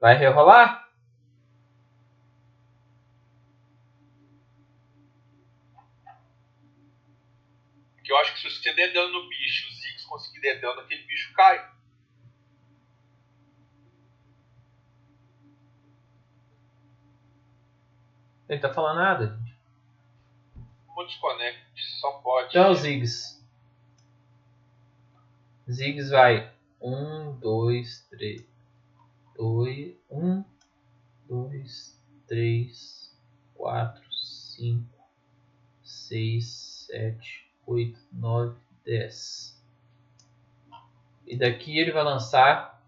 Vai rerolar? Porque eu acho que se você der dano no bicho o Ziggs conseguir der dano, aquele bicho cai. Ele tá falando nada. Desconecte, só pode. Então o Ziggs. Ziggs vai. Um, dois, três. Dois. Um, dois, três, quatro, cinco, seis, sete, oito, nove, dez. E daqui ele vai lançar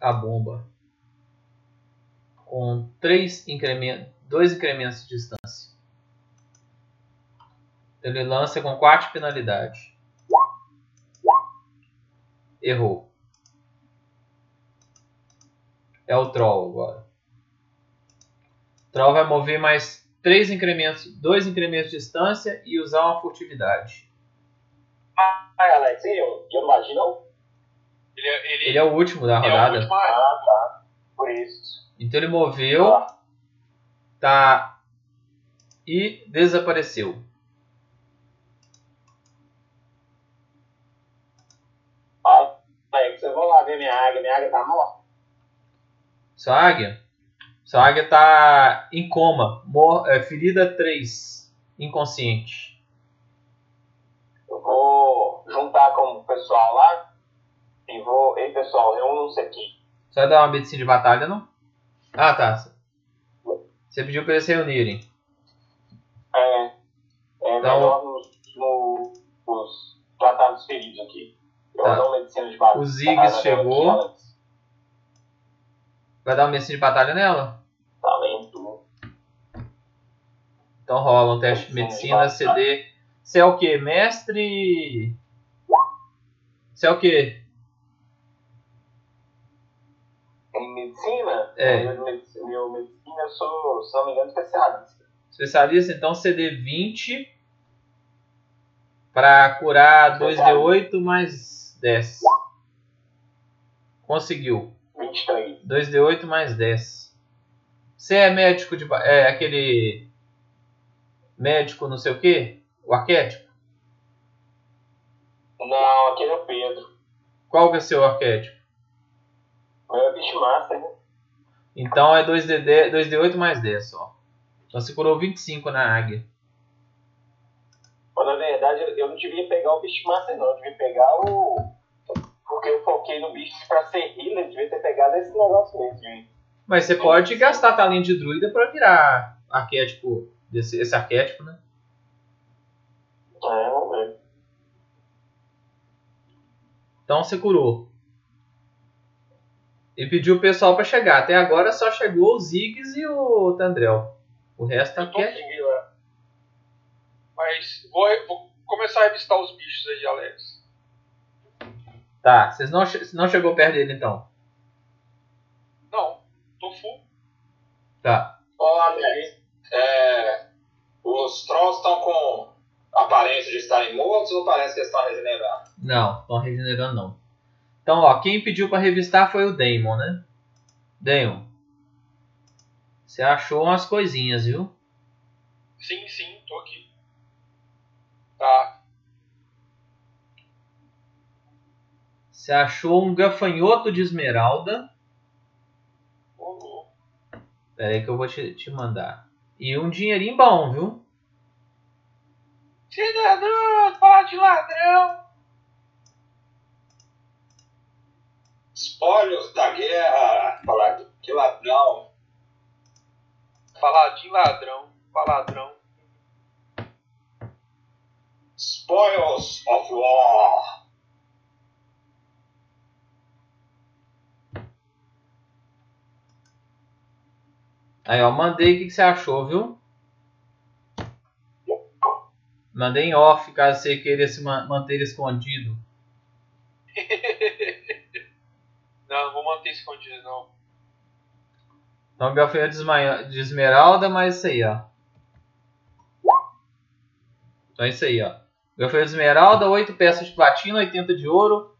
a bomba. Com três incrementos. Dois incrementos de distância. Ele lança com 4 de penalidade. Errou. É o Troll agora. O Troll vai mover mais 3 incrementos, 2 incrementos de distância e usar uma furtividade. Ah, Alex, e eu? Imagino? Ele, é- ele, Ele é o último da é o rodada. último. Ah, tá. Por isso. Então ele moveu, tá e desapareceu. Ah, Alex, eu vou lá ver minha águia. Minha águia tá morta. Sua águia? Sua águia tá em coma, mor é, ferida 3, inconsciente. Eu vou juntar com o pessoal lá e vou. Ei, pessoal, reúnam-se aqui. Você vai dar uma medicina de batalha, não? Ah, tá. Você pediu pra eles se reunirem. É, é Então- nos, no, nos tratar dos feridos aqui. Eu Tá. uma medicina de batalha. O Ziggs chegou. Vai dar uma medicina de batalha nela? Talento. Então rola um teste de medicina, CD. Você é o que? Mestre. Você é o que? Em medicina? É. Meu, medicina, meu medicina, eu sou, se não me engano, especialista. Especialista, então CD 20. Pra curar 2D8 mais 10. Conseguiu. 23. 2D8 mais 10. Você é médico de. É aquele. Médico não sei o que? O arquétipo? Não, aquele é o Pedro. Qual que é seu arquétipo? O meu é Beastmaster, né? Então é 2D, 2D8 mais 10 só. Então você curou 25 na águia. Na verdade eu- não devia pegar o Beastmaster, não. Eu devia pegar o. Porque eu foquei no bicho pra ser healer, eu devia ter pegado esse negócio mesmo. de- Mas você pode gastar talento de druida pra virar arquétipo. Desse, esse arquétipo, né? É, vamos ver. Então você curou. E pediu o pessoal pra chegar. Até agora só chegou o Ziggs e o Tandrel. O resto tá quieto. aqui, lá. Mas vou, vou começar a revistar os bichos aí, Alex. Tá, vocês não, che- não chegou perto dele então. Não, tô full. Tá. Ô, Alex, é, os trolls estão com aparência de estarem mortos ou parece que eles estão regenerando? Não, estão regenerando não. Então, ó, quem pediu pra revistar foi o Damon, né? Damon. Você achou umas coisinhas, viu? Sim, sim, tô aqui. Tá. Você achou um gafanhoto de esmeralda. Louco. Pera aí que eu vou te, te mandar. E um dinheirinho bom, viu? Cidadão, fala de ladrão. Espólios da guerra. Falar de que ladrão. Falar de ladrão. Faladrão. Spoils of war. Aí, ó, mandei o que, que você achou, viu? Mandei em off, caso você queira se ma- manter escondido. Não, não vou manter escondido, não. Então, gafanhoto de esma- de esmeralda, mais isso aí, ó. Então, é isso aí, ó. Gafanhoto de esmeralda, 8 peças de platina, 80 de ouro,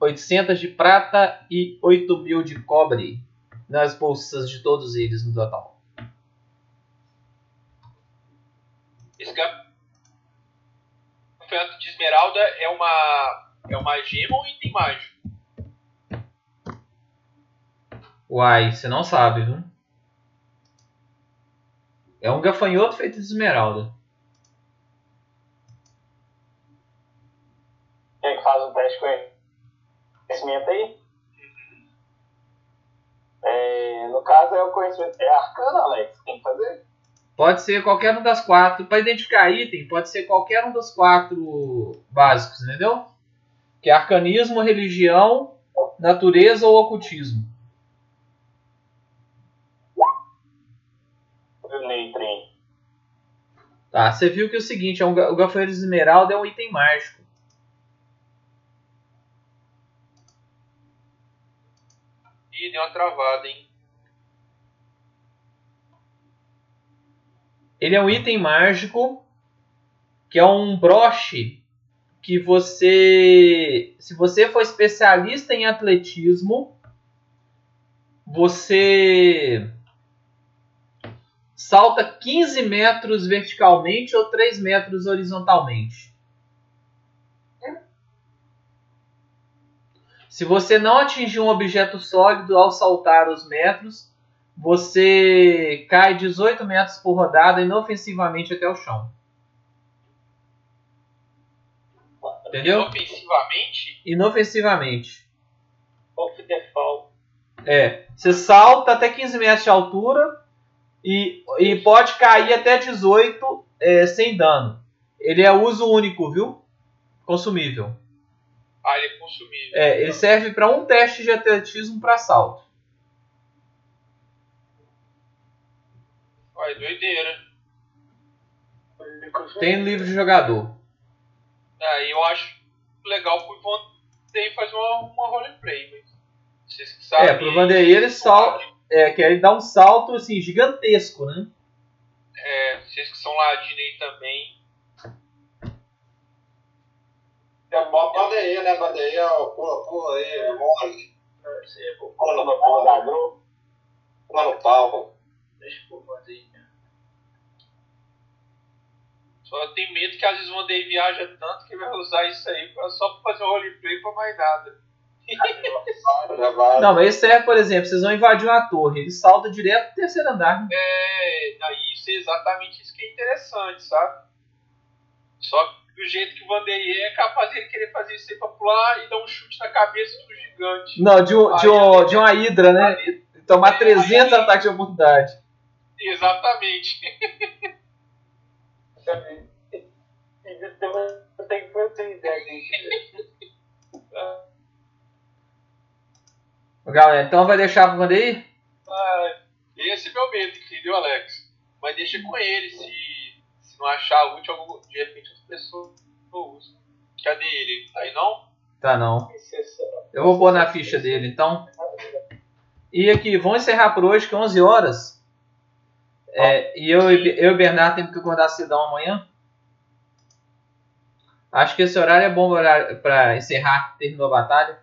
800 de prata e 8 mil de cobre. Nas bolsas de todos eles no total. Esse gafanhoto de esmeralda é uma, é uma gema ou item mágico? Uai, você não sabe, viu? É um gafanhoto feito de esmeralda. É que faz o teste com conhecimento aí? É, no caso é o conhecimento. É arcano, Alex, tem que fazer? Pode ser qualquer um das quatro. Para identificar item, pode ser qualquer um dos quatro básicos, entendeu? Que é arcanismo, religião, natureza ou ocultismo. Tá, você viu que é o seguinte, é um, o gafanhoto de esmeralda é um item mágico. Ih, deu uma travada, hein? Ele é um item mágico que é um broche que você, se você for especialista em atletismo, você salta 15 metros verticalmente ou 3 metros horizontalmente. Se você não atingir um objeto sólido ao saltar os metros, você cai 18 metros por rodada inofensivamente até o chão. Entendeu? Ofensivamente, Inofensivamente. Off the fall. É. Você salta até 15 metros de altura e, e pode cair até 18 é, sem dano. Ele é uso único, viu? Consumível. ah, ele é consumível. É, ele serve para um teste de atletismo para salto. Ai, doideira. Tem no livro de jogador. Aí eu acho legal pro Ivan ter fazer uma, uma roleplay, mas vocês que sabem. É, pro Vanderlei ele sal, é, que ele dá um salto assim gigantesco, né? É, vocês que são ladino aí também. É bom bandeira, né? Bandeira, pula, pula aí, mole. Pula no Pula da pau. grupo. Pula no pau. Deixa eu fazer. Só tem medo que às vezes o Vanderlei viaja tanto que vai usar isso aí pra, só pra fazer um roleplay pra mais nada. Não, mas esse serve, por exemplo, vocês vão invadir uma torre, ele salta direto pro terceiro andar. né? É, aí isso é exatamente isso que é interessante, sabe? Só que do jeito que o Vanderlei é capaz de ele querer fazer isso aí pra pular e dar um chute na cabeça do gigante. Não, de, um, de, um, de uma hidra, né? Tomar 300 ataques de oportunidade. Exatamente. Eu tenho muita ideia disso. Galera, então vai deixar pro Vanderlei? Ah, esse é meu medo, entendeu, Alex? Mas deixa com ele, se, se não achar útil, algum, de repente outra pessoa usa. Cadê ele? Tá aí não? Tá não. Eu vou pôr na ficha dele, então. E aqui, vamos encerrar por hoje, que é 11 horas. É, e eu, e- eu e o Bernardo temos que acordar cedão amanhã. Acho que esse horário é bom pra encerrar, terminou a batalha.